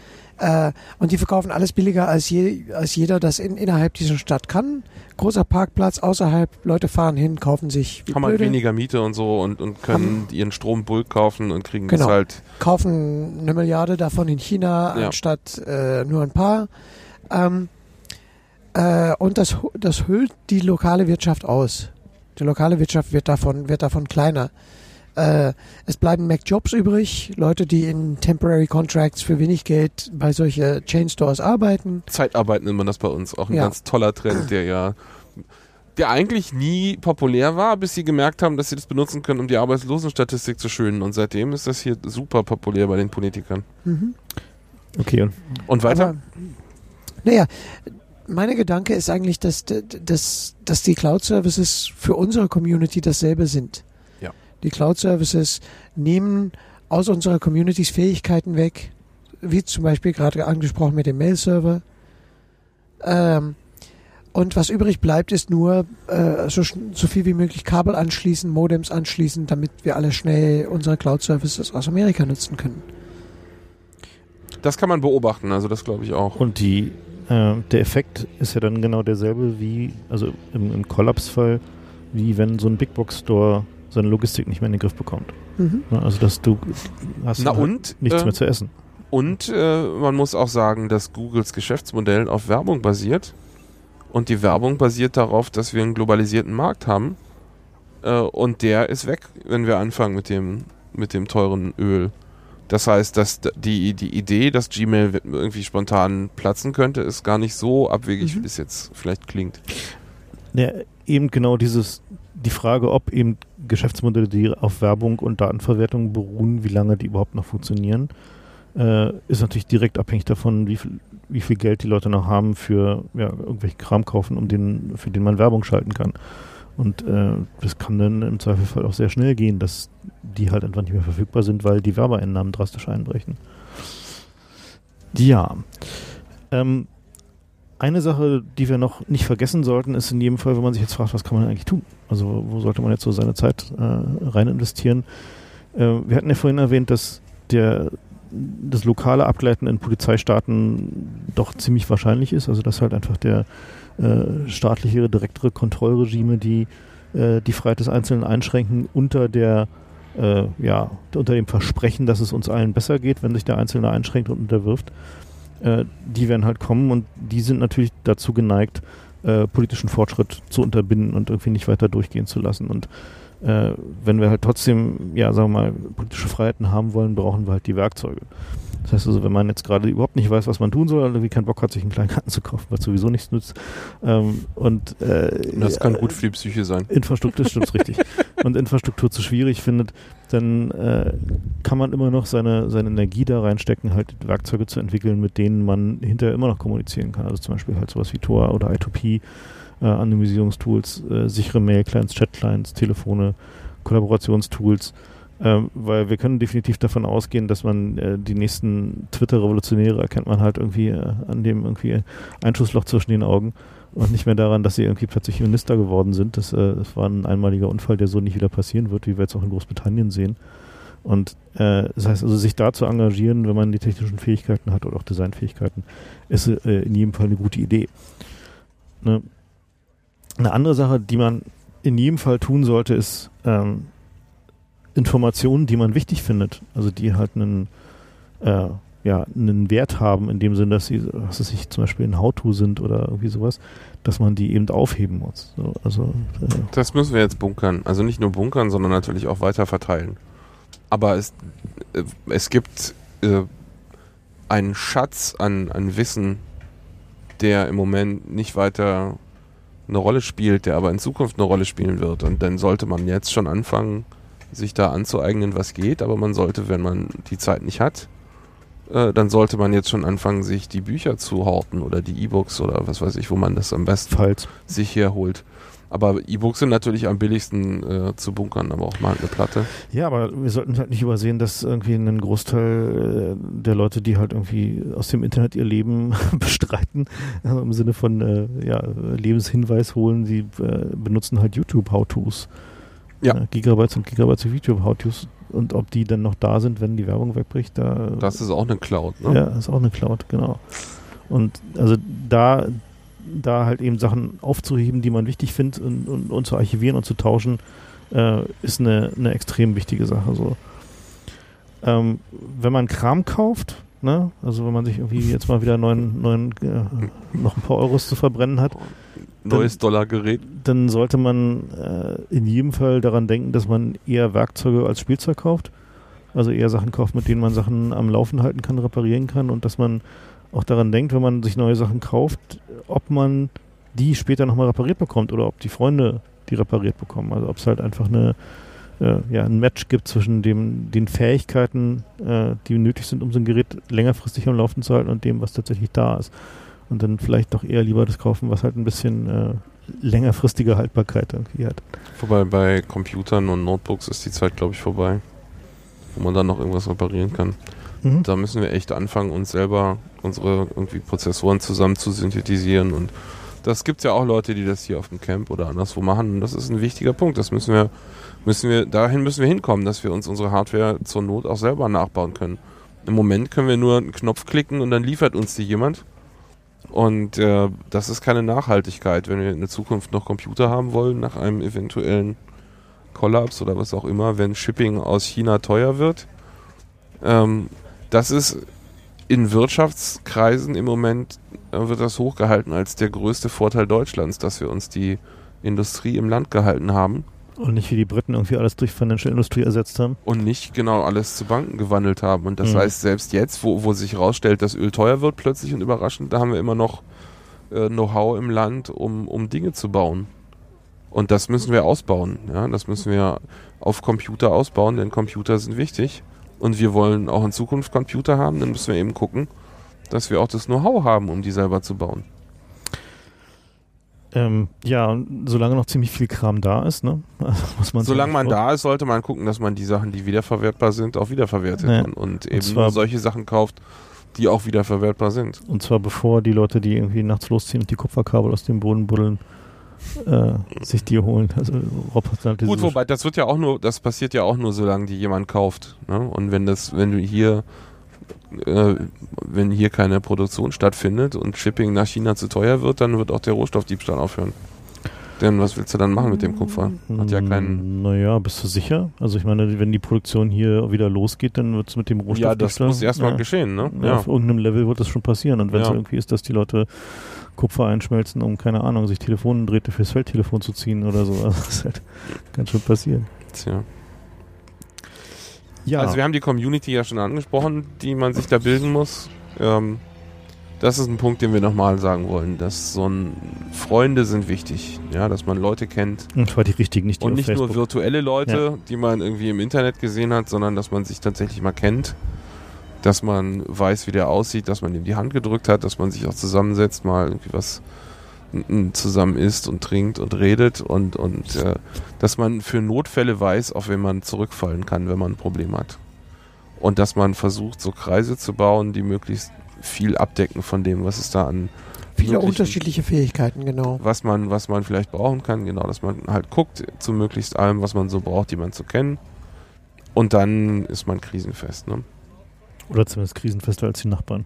Äh, und die verkaufen alles billiger als, je, als jeder das in, innerhalb dieser Stadt kann. Großer Parkplatz außerhalb, Leute fahren hin, kaufen sich Haben halt blöde. weniger Miete und so und, und können ihren Strom Bulk kaufen und kriegen Genau. das halt. kaufen eine Milliarde davon in China Ja. anstatt äh, nur ein paar. Ähm, äh, und das, das hüllt die lokale Wirtschaft aus. Die lokale Wirtschaft wird davon, wird davon kleiner. Äh, es bleiben Mac-Jobs übrig, Leute, die in Temporary Contracts für wenig Geld bei solche Chain Stores arbeiten. Zeitarbeit nennt man das bei uns. Auch ein Ja. ganz toller Trend, der ja der eigentlich nie populär war, bis sie gemerkt haben, dass sie das benutzen können, um die Arbeitslosenstatistik zu schönen. Und seitdem ist das hier super populär bei den Politikern. Mhm. Okay, und Und weiter? Aber, naja, meine Gedanke ist eigentlich, dass, dass, dass die Cloud-Services für unsere Community dasselbe sind. Die Cloud-Services nehmen aus unserer Communities Fähigkeiten weg, wie zum Beispiel gerade angesprochen mit dem Mail-Server. Ähm, und was übrig bleibt, ist nur äh, so, so viel wie möglich Kabel anschließen, Modems anschließen, damit wir alle schnell unsere Cloud-Services aus Amerika nutzen können. Das kann man beobachten, also das glaube ich auch. Und die, äh, der Effekt ist ja dann genau derselbe wie, also im, im Kollapsfall, wie wenn so ein Big Box Store seine Logistik nicht mehr in den Griff bekommt. Mhm. Also dass du hast Na halt und? nichts äh, mehr zu essen. Und äh, man muss auch sagen, dass Googles Geschäftsmodell auf Werbung basiert. Und die Werbung basiert darauf, dass wir einen globalisierten Markt haben. Äh, und der ist weg, wenn wir anfangen mit dem, mit dem teuren Öl. Das heißt, dass die, die Idee, dass Gmail irgendwie spontan platzen könnte, ist gar nicht so abwegig, Mhm. wie es jetzt vielleicht klingt. Ja, eben genau dieses, die Frage, ob eben Geschäftsmodelle, die auf Werbung und Datenverwertung beruhen, wie lange die überhaupt noch funktionieren, äh, ist natürlich direkt abhängig davon, wie viel, wie viel Geld die Leute noch haben für ja, irgendwelche Kram kaufen, um den, für den man Werbung schalten kann. Und äh, das kann dann im Zweifelsfall auch sehr schnell gehen, dass die halt einfach nicht mehr verfügbar sind, weil die Werbeeinnahmen drastisch einbrechen. Ja. Ähm, eine Sache, die wir noch nicht vergessen sollten, ist in jedem Fall, wenn man sich jetzt fragt, was kann man eigentlich tun? Also wo sollte man jetzt so seine Zeit äh, rein investieren? Äh, wir hatten ja vorhin erwähnt, dass der, das lokale Abgleiten in Polizeistaaten doch ziemlich wahrscheinlich ist. Also dass halt einfach der äh, staatliche, direktere Kontrollregime, die äh, die Freiheit des Einzelnen einschränken, unter der äh, ja, unter dem Versprechen, dass es uns allen besser geht, wenn sich der Einzelne einschränkt und unterwirft, äh, die werden halt kommen und die sind natürlich dazu geneigt, äh, politischen Fortschritt zu unterbinden und irgendwie nicht weiter durchgehen zu lassen. Und äh, wenn wir halt trotzdem, ja, sagen wir mal, politische Freiheiten haben wollen, brauchen wir halt die Werkzeuge. Das heißt also, wenn man jetzt gerade überhaupt nicht weiß, was man tun soll, oder irgendwie keinen Bock hat, sich einen kleinen Garten zu kaufen, was sowieso nichts nützt, ähm, und äh, Das kann gut für die Psyche sein. Infrastruktur, stimmt richtig, und Infrastruktur zu schwierig findet, dann äh, kann man immer noch seine, seine Energie da reinstecken, halt Werkzeuge zu entwickeln, mit denen man hinterher immer noch kommunizieren kann. Also zum Beispiel halt sowas wie Tor oder I2P, äh, Anonymisierungstools, äh, sichere Mail-Clients, Chat-Clients, Telefone, Kollaborationstools, ähm, weil wir können definitiv davon ausgehen, dass man äh, die nächsten Twitter-Revolutionäre erkennt man halt irgendwie äh, an dem irgendwie Einschussloch zwischen den Augen und nicht mehr daran, dass sie irgendwie plötzlich Minister geworden sind. Das, äh, das war ein einmaliger Unfall, der so nicht wieder passieren wird, wie wir jetzt auch in Großbritannien sehen. Und äh, das heißt also, sich da zu engagieren, wenn man die technischen Fähigkeiten hat oder auch Designfähigkeiten, ist äh, in jedem Fall eine gute Idee. Ne? Eine andere Sache, die man in jedem Fall tun sollte, ist ähm, Informationen, die man wichtig findet, also die halt einen, äh, ja, einen Wert haben, in dem Sinne, dass sie, was weiß ich, zum Beispiel ein How-To sind oder irgendwie sowas, dass man die eben aufheben muss. So, also äh, Das müssen wir jetzt bunkern. Also nicht nur bunkern, sondern natürlich auch weiter verteilen. aber es, äh, es gibt äh, einen Schatz an, an Wissen, der im Moment nicht weiter eine Rolle spielt, der aber in Zukunft eine Rolle spielen wird. Und dann sollte man jetzt schon anfangen, sich da anzueignen, was geht. Aber man sollte, wenn man die Zeit nicht hat, äh, dann sollte man jetzt schon anfangen, sich die Bücher zu horten oder die E-Books oder was weiß ich, wo man das am besten Falls. sich herholt. Aber E-Books sind natürlich am billigsten äh, zu bunkern, aber auch mal eine Platte. Ja, aber wir sollten halt nicht übersehen, dass irgendwie ein Großteil äh, der Leute, die halt irgendwie aus dem Internet ihr Leben bestreiten, also im Sinne von äh, ja, Lebenshinweis holen, sie äh, benutzen halt YouTube-How-Tos. Ja. Äh, Gigabytes und Gigabytes of YouTube-How-Tos. Und ob die dann noch da sind, wenn die Werbung wegbricht, da. Das ist auch eine Cloud, ne? Ja, ist auch eine Cloud, genau. Und also da, da halt eben Sachen aufzuheben, die man wichtig findet und, und, und zu archivieren und zu tauschen, äh, ist eine, eine extrem wichtige Sache. So. Ähm, wenn man Kram kauft, ne, also wenn man sich irgendwie jetzt mal wieder neuen, neuen äh, noch ein paar Euros zu verbrennen hat, Neues Dollargerät. dann sollte man äh, in jedem Fall daran denken, dass man eher Werkzeuge als Spielzeug kauft. Also eher Sachen kauft, mit denen man Sachen am Laufen halten kann, reparieren kann und dass man auch daran denkt, wenn man sich neue Sachen kauft, ob man die später nochmal repariert bekommt oder ob die Freunde die repariert bekommen. Also ob es halt einfach eine, äh, ja, ein Match gibt zwischen dem, den Fähigkeiten, äh, die nötig sind, um so ein Gerät längerfristig am Laufen zu halten und dem, was tatsächlich da ist. Und dann vielleicht doch eher lieber das kaufen, was halt ein bisschen äh, längerfristige Haltbarkeit irgendwie hat. Wobei bei Computern und Notebooks ist die Zeit, glaube ich, vorbei. Wo man dann noch irgendwas reparieren kann. Mhm. Da müssen wir echt anfangen, uns selber unsere irgendwie Prozessoren zusammen zu synthetisieren. Und das gibt ja auch Leute, die das hier auf dem Camp oder anderswo machen. Und das ist ein wichtiger Punkt. Das müssen wir, müssen wir, dahin müssen wir hinkommen, dass wir uns unsere Hardware zur Not auch selber nachbauen können. Im Moment können wir nur einen Knopf klicken und dann liefert uns die jemand. Und äh, das ist keine Nachhaltigkeit, wenn wir in der Zukunft noch Computer haben wollen, nach einem eventuellen Kollaps oder was auch immer, wenn Shipping aus China teuer wird. Ähm, das ist in Wirtschaftskreisen im Moment äh, wird das hochgehalten als der größte Vorteil Deutschlands, dass wir uns die Industrie im Land gehalten haben Und nicht wie die Briten irgendwie alles durch Financial Industry ersetzt haben. und nicht genau alles zu Banken gewandelt haben. Und das Mhm. heißt, selbst jetzt, wo, wo sich herausstellt, dass Öl teuer wird plötzlich und überraschend, da haben wir immer noch äh, Know-how im Land, um, um Dinge zu bauen. Und das müssen wir ausbauen. Ja? Das müssen wir auf Computer ausbauen, denn Computer sind wichtig. Und wir wollen auch in Zukunft Computer haben, dann müssen wir eben gucken, dass wir auch das Know-how haben, um die selber zu bauen. Ähm, ja, solange noch ziemlich viel Kram da ist, ne? Also muss man Solange man da ist, sollte man gucken, dass man die Sachen, die wiederverwertbar sind, auch wiederverwertet Ja. und, und eben zwar- nur solche Sachen kauft, die auch wiederverwertbar sind. Und zwar bevor die Leute, die irgendwie nachts losziehen und die Kupferkabel aus dem Boden buddeln, äh, sich die holen. Also Gut, wobei das wird ja auch nur, das passiert ja auch nur, solange die jemand kauft. Ne? Und wenn das, wenn du hier, äh, wenn hier keine Produktion stattfindet und Shipping nach China zu teuer wird, dann wird auch der Rohstoffdiebstahl aufhören. Denn was willst du dann machen mit dem Kupfer? Hat ja keinen. Naja, bist du sicher? Also ich meine, wenn die Produktion hier wieder losgeht, dann wird es mit dem Rohstoff Ja, das muss erstmal ja. geschehen, ne? Ja. Auf irgendeinem Level wird das schon passieren. Und wenn es Ja. irgendwie ist, dass die Leute Kupfer einschmelzen, um, keine Ahnung, sich Telefondrähte fürs Feldtelefon zu ziehen oder so, also das ist halt, kann schon passieren. Tja. Ja, Also wir haben die Community ja schon angesprochen, die man sich da bilden muss. Ähm, das ist ein Punkt, den wir nochmal sagen wollen, dass so ein Freunde sind wichtig, ja, dass man Leute kennt und zwar die richtigen, nicht die und nicht Facebook. nur virtuelle Leute, die man irgendwie im Internet gesehen hat, sondern dass man sich tatsächlich mal kennt, dass man weiß, wie der aussieht, dass man ihm die Hand gedrückt hat, dass man sich auch zusammensetzt, mal irgendwie was zusammen isst und trinkt und redet und, und äh, dass man für Notfälle weiß, auf wen man zurückfallen kann, wenn man ein Problem hat. Und dass man versucht, so Kreise zu bauen, die möglichst viel abdecken von dem, was es da an Viele unterschiedliche Fähigkeiten, genau. was man, was man vielleicht brauchen kann, genau, dass man halt guckt zu möglichst allem, was man so braucht, jemanden zu kennen. Und dann ist man krisenfest. Ne? Oder zumindest krisenfester als die Nachbarn.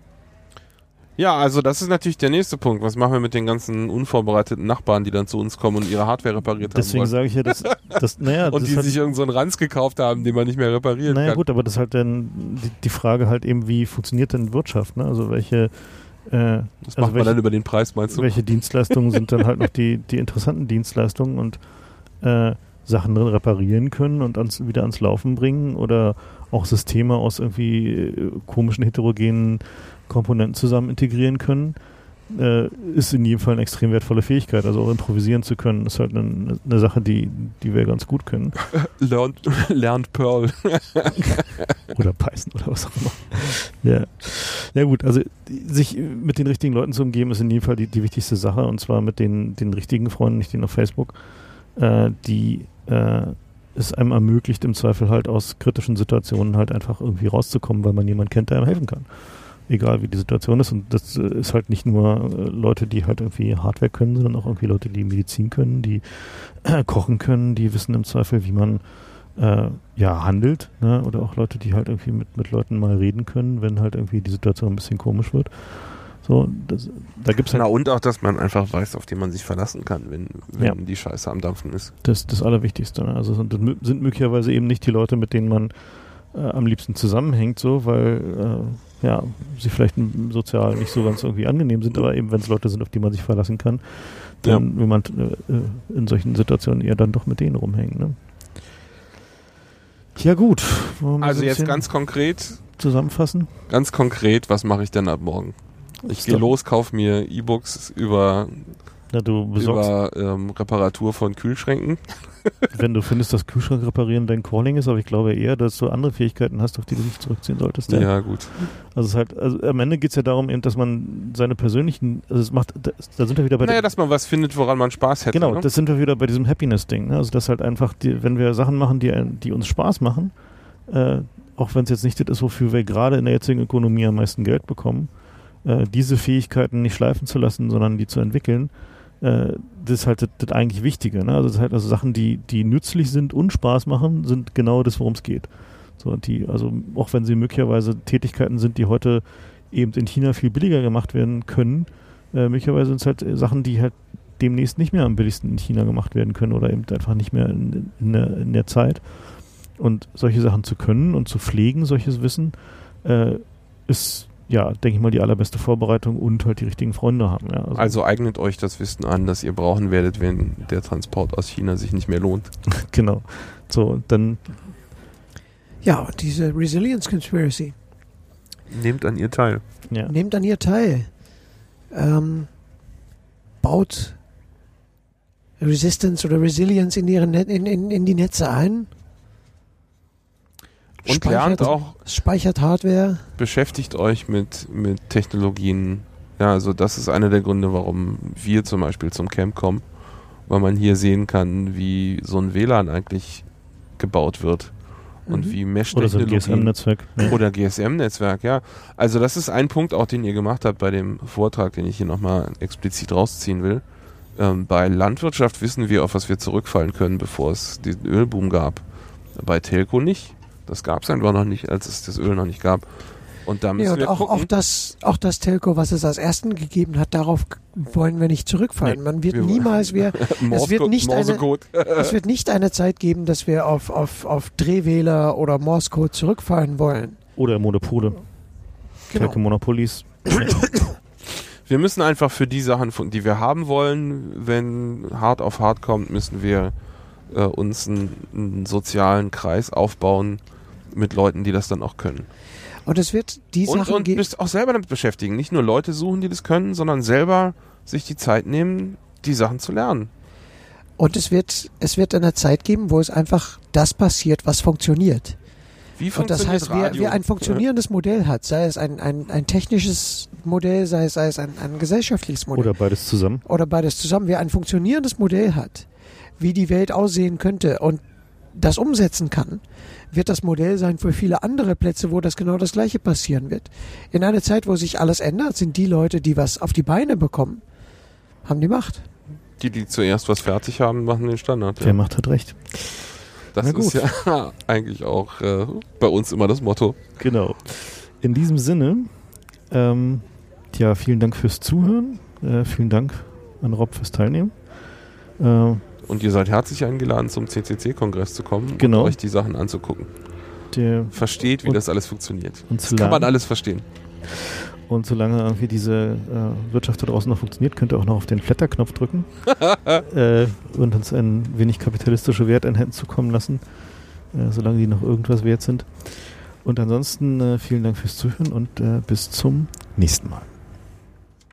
Ja, also das ist natürlich der nächste Punkt. Was machen wir mit den ganzen unvorbereiteten Nachbarn, die dann zu uns kommen und ihre Hardware repariert Deswegen haben wollen? sage ich ja, dass, das, naja, Und das die hat, sich irgendeinen so Ranz gekauft haben, den man nicht mehr reparieren naja kann. gut, aber das ist halt dann die, die Frage halt eben, wie funktioniert denn Wirtschaft, ne? Also welche äh, Das also macht man welche- dann über den Preis, meinst du? welche Dienstleistungen sind dann halt noch die, die interessanten Dienstleistungen und äh, Sachen reparieren können und ans, wieder ans Laufen bringen oder auch Systeme aus irgendwie äh, komischen heterogenen Komponenten zusammen integrieren können, äh, ist in jedem Fall eine extrem wertvolle Fähigkeit. Also auch improvisieren zu können, ist halt eine, eine Sache, die, die wir ganz gut können. lernt, lernt Perl. oder Python oder was auch immer. Ja. ja gut, also sich mit den richtigen Leuten zu umgeben, ist in jedem Fall die, die wichtigste Sache und zwar mit den, den richtigen Freunden, nicht den auf Facebook, äh, die äh, es einem ermöglicht, im Zweifel halt aus kritischen Situationen halt einfach irgendwie rauszukommen, weil man jemanden kennt, der einem helfen kann egal wie die Situation ist. Und das äh, ist halt nicht nur äh, Leute, die halt irgendwie Hardware können, sondern auch irgendwie Leute, die Medizin können, die äh, kochen können, die wissen im Zweifel, wie man äh, ja handelt. Ne? Oder auch Leute, die halt irgendwie mit, mit Leuten mal reden können, wenn halt irgendwie die Situation ein bisschen komisch wird. So, das, da gibt's halt Na und auch, dass man einfach weiß, auf den man sich verlassen kann, wenn, wenn ja. die Scheiße am Dampfen ist. Das das Allerwichtigste. Ne? Also das sind möglicherweise eben nicht die Leute, mit denen man äh, am liebsten zusammenhängt, so, weil äh, ja, sie vielleicht sozial nicht so ganz irgendwie angenehm sind, aber eben wenn es Leute sind, auf die man sich verlassen kann, dann ja. will man äh, äh, in solchen Situationen eher dann doch mit denen rumhängen. Ne? Ja gut. Also jetzt ganz konkret zusammenfassen. Ganz konkret, was mache ich denn ab morgen? Ich gehe los, kaufe mir E-Books über na, über ähm, Reparatur von Kühlschränken. Wenn du findest, dass Kühlschrank reparieren dein Calling ist, aber ich glaube eher, dass du andere Fähigkeiten hast, auf die du nicht zurückziehen solltest. Ja, ja gut. Also es halt, also am Ende geht es ja darum, eben, dass man seine persönlichen, also es macht, da sind wir wieder bei Naja, dass man was findet, woran man Spaß hätte. Genau, ne? das sind wir wieder bei diesem Happiness-Ding. Ne? Also dass halt einfach, die, wenn wir Sachen machen, die, die uns Spaß machen, äh, auch wenn es jetzt nicht das ist, wofür wir gerade in der jetzigen Ökonomie am meisten Geld bekommen, äh, diese Fähigkeiten nicht schleifen zu lassen, sondern die zu entwickeln, äh, das ist halt das, das eigentlich Wichtige. Ne? Also, das halt also Sachen, die, die nützlich sind und Spaß machen, sind genau das, worum es geht. So, die, also auch wenn sie möglicherweise Tätigkeiten sind, die heute eben in China viel billiger gemacht werden können, äh, möglicherweise sind es halt Sachen, die halt demnächst nicht mehr am billigsten in China gemacht werden können oder eben einfach nicht mehr in, in, der, in der Zeit. Und solche Sachen zu können und zu pflegen, solches Wissen, äh, ist ja, denke ich mal, die allerbeste Vorbereitung und halt die richtigen Freunde haben. Ja. Also, also, eignet euch das Wissen an, das ihr brauchen werdet, wenn der Transport aus China sich nicht mehr lohnt. genau. So, dann. Ja, und diese Resilience Conspiracy. Nehmt an ihr teil. Ja. Nehmt an ihr teil. Ähm, baut Resistance oder Resilience in, ihre Net in, in, in die Netze ein und speichert, lernt auch. Speichert Hardware. Beschäftigt euch mit, mit Technologien. Ja, also das ist einer der Gründe, warum wir zum Beispiel zum Camp kommen. Weil man hier sehen kann, wie so ein WLAN eigentlich gebaut wird. Und mhm. wie Mesh-Technologie. Oder so GSM-Netzwerk. Ja. Oder GSM-Netzwerk, ja. Also das ist ein Punkt auch, den ihr gemacht habt bei dem Vortrag, den ich hier nochmal explizit rausziehen will. Ähm, bei Landwirtschaft wissen wir, auf was wir zurückfallen können, bevor es den Ölboom gab. Bei Telco nicht. Das gab es einfach noch nicht, als es das Öl noch nicht gab. Und da müssen ja, und wir auch, gucken. auch das, auch das Telco, was es als ersten gegeben hat, darauf wollen wir nicht zurückfallen. Nee, Man wird wir niemals, wir, es wird nicht eine, es wird nicht eine Zeit geben, dass wir auf, auf, auf Drehwähler oder Morse-Code zurückfallen wollen. Oder Monopole. Genau. Telco Monopolis. wir müssen einfach für die Sachen, die wir haben wollen, wenn hart auf hart kommt, müssen wir äh, uns einen, einen sozialen Kreis aufbauen mit Leuten, die das dann auch können. Und es wird die und, Sachen und bist auch selber damit beschäftigen. Nicht nur Leute suchen, die das können, sondern selber sich die Zeit nehmen, die Sachen zu lernen. Und es wird, es wird eine Zeit geben, wo es einfach das passiert, was funktioniert. Wie und das heißt, wer, wer, ein funktionierendes Modell hat, sei es ein, ein, ein technisches Modell, sei es, sei es ein, ein gesellschaftliches Modell. Oder beides zusammen. Oder beides zusammen. Wer ein funktionierendes Modell hat, wie die Welt aussehen könnte und das umsetzen kann, wird das Modell sein für viele andere Plätze, wo das genau das Gleiche passieren wird. In einer Zeit, wo sich alles ändert, sind die Leute, die was auf die Beine bekommen, haben die Macht. Die, die zuerst was fertig haben, machen den Standard. Der ja. Macht hat recht. Das ist ja eigentlich auch äh, bei uns immer das Motto. Genau. In diesem Sinne, ähm, ja, vielen Dank fürs Zuhören. Äh, vielen Dank an Rob fürs Teilnehmen. Äh, und ihr seid herzlich eingeladen, zum CCC-Kongress zu kommen genau. und euch die Sachen anzugucken. Der Versteht, wie das alles funktioniert. Und das kann man alles verstehen. Und solange irgendwie diese äh, Wirtschaft da draußen noch funktioniert, könnt ihr auch noch auf den Flatter-Knopf drücken äh, und uns ein wenig kapitalistische Werteinheiten zukommen lassen, äh, solange die noch irgendwas wert sind. Und ansonsten äh, vielen Dank fürs Zuhören und äh, bis zum nächsten Mal.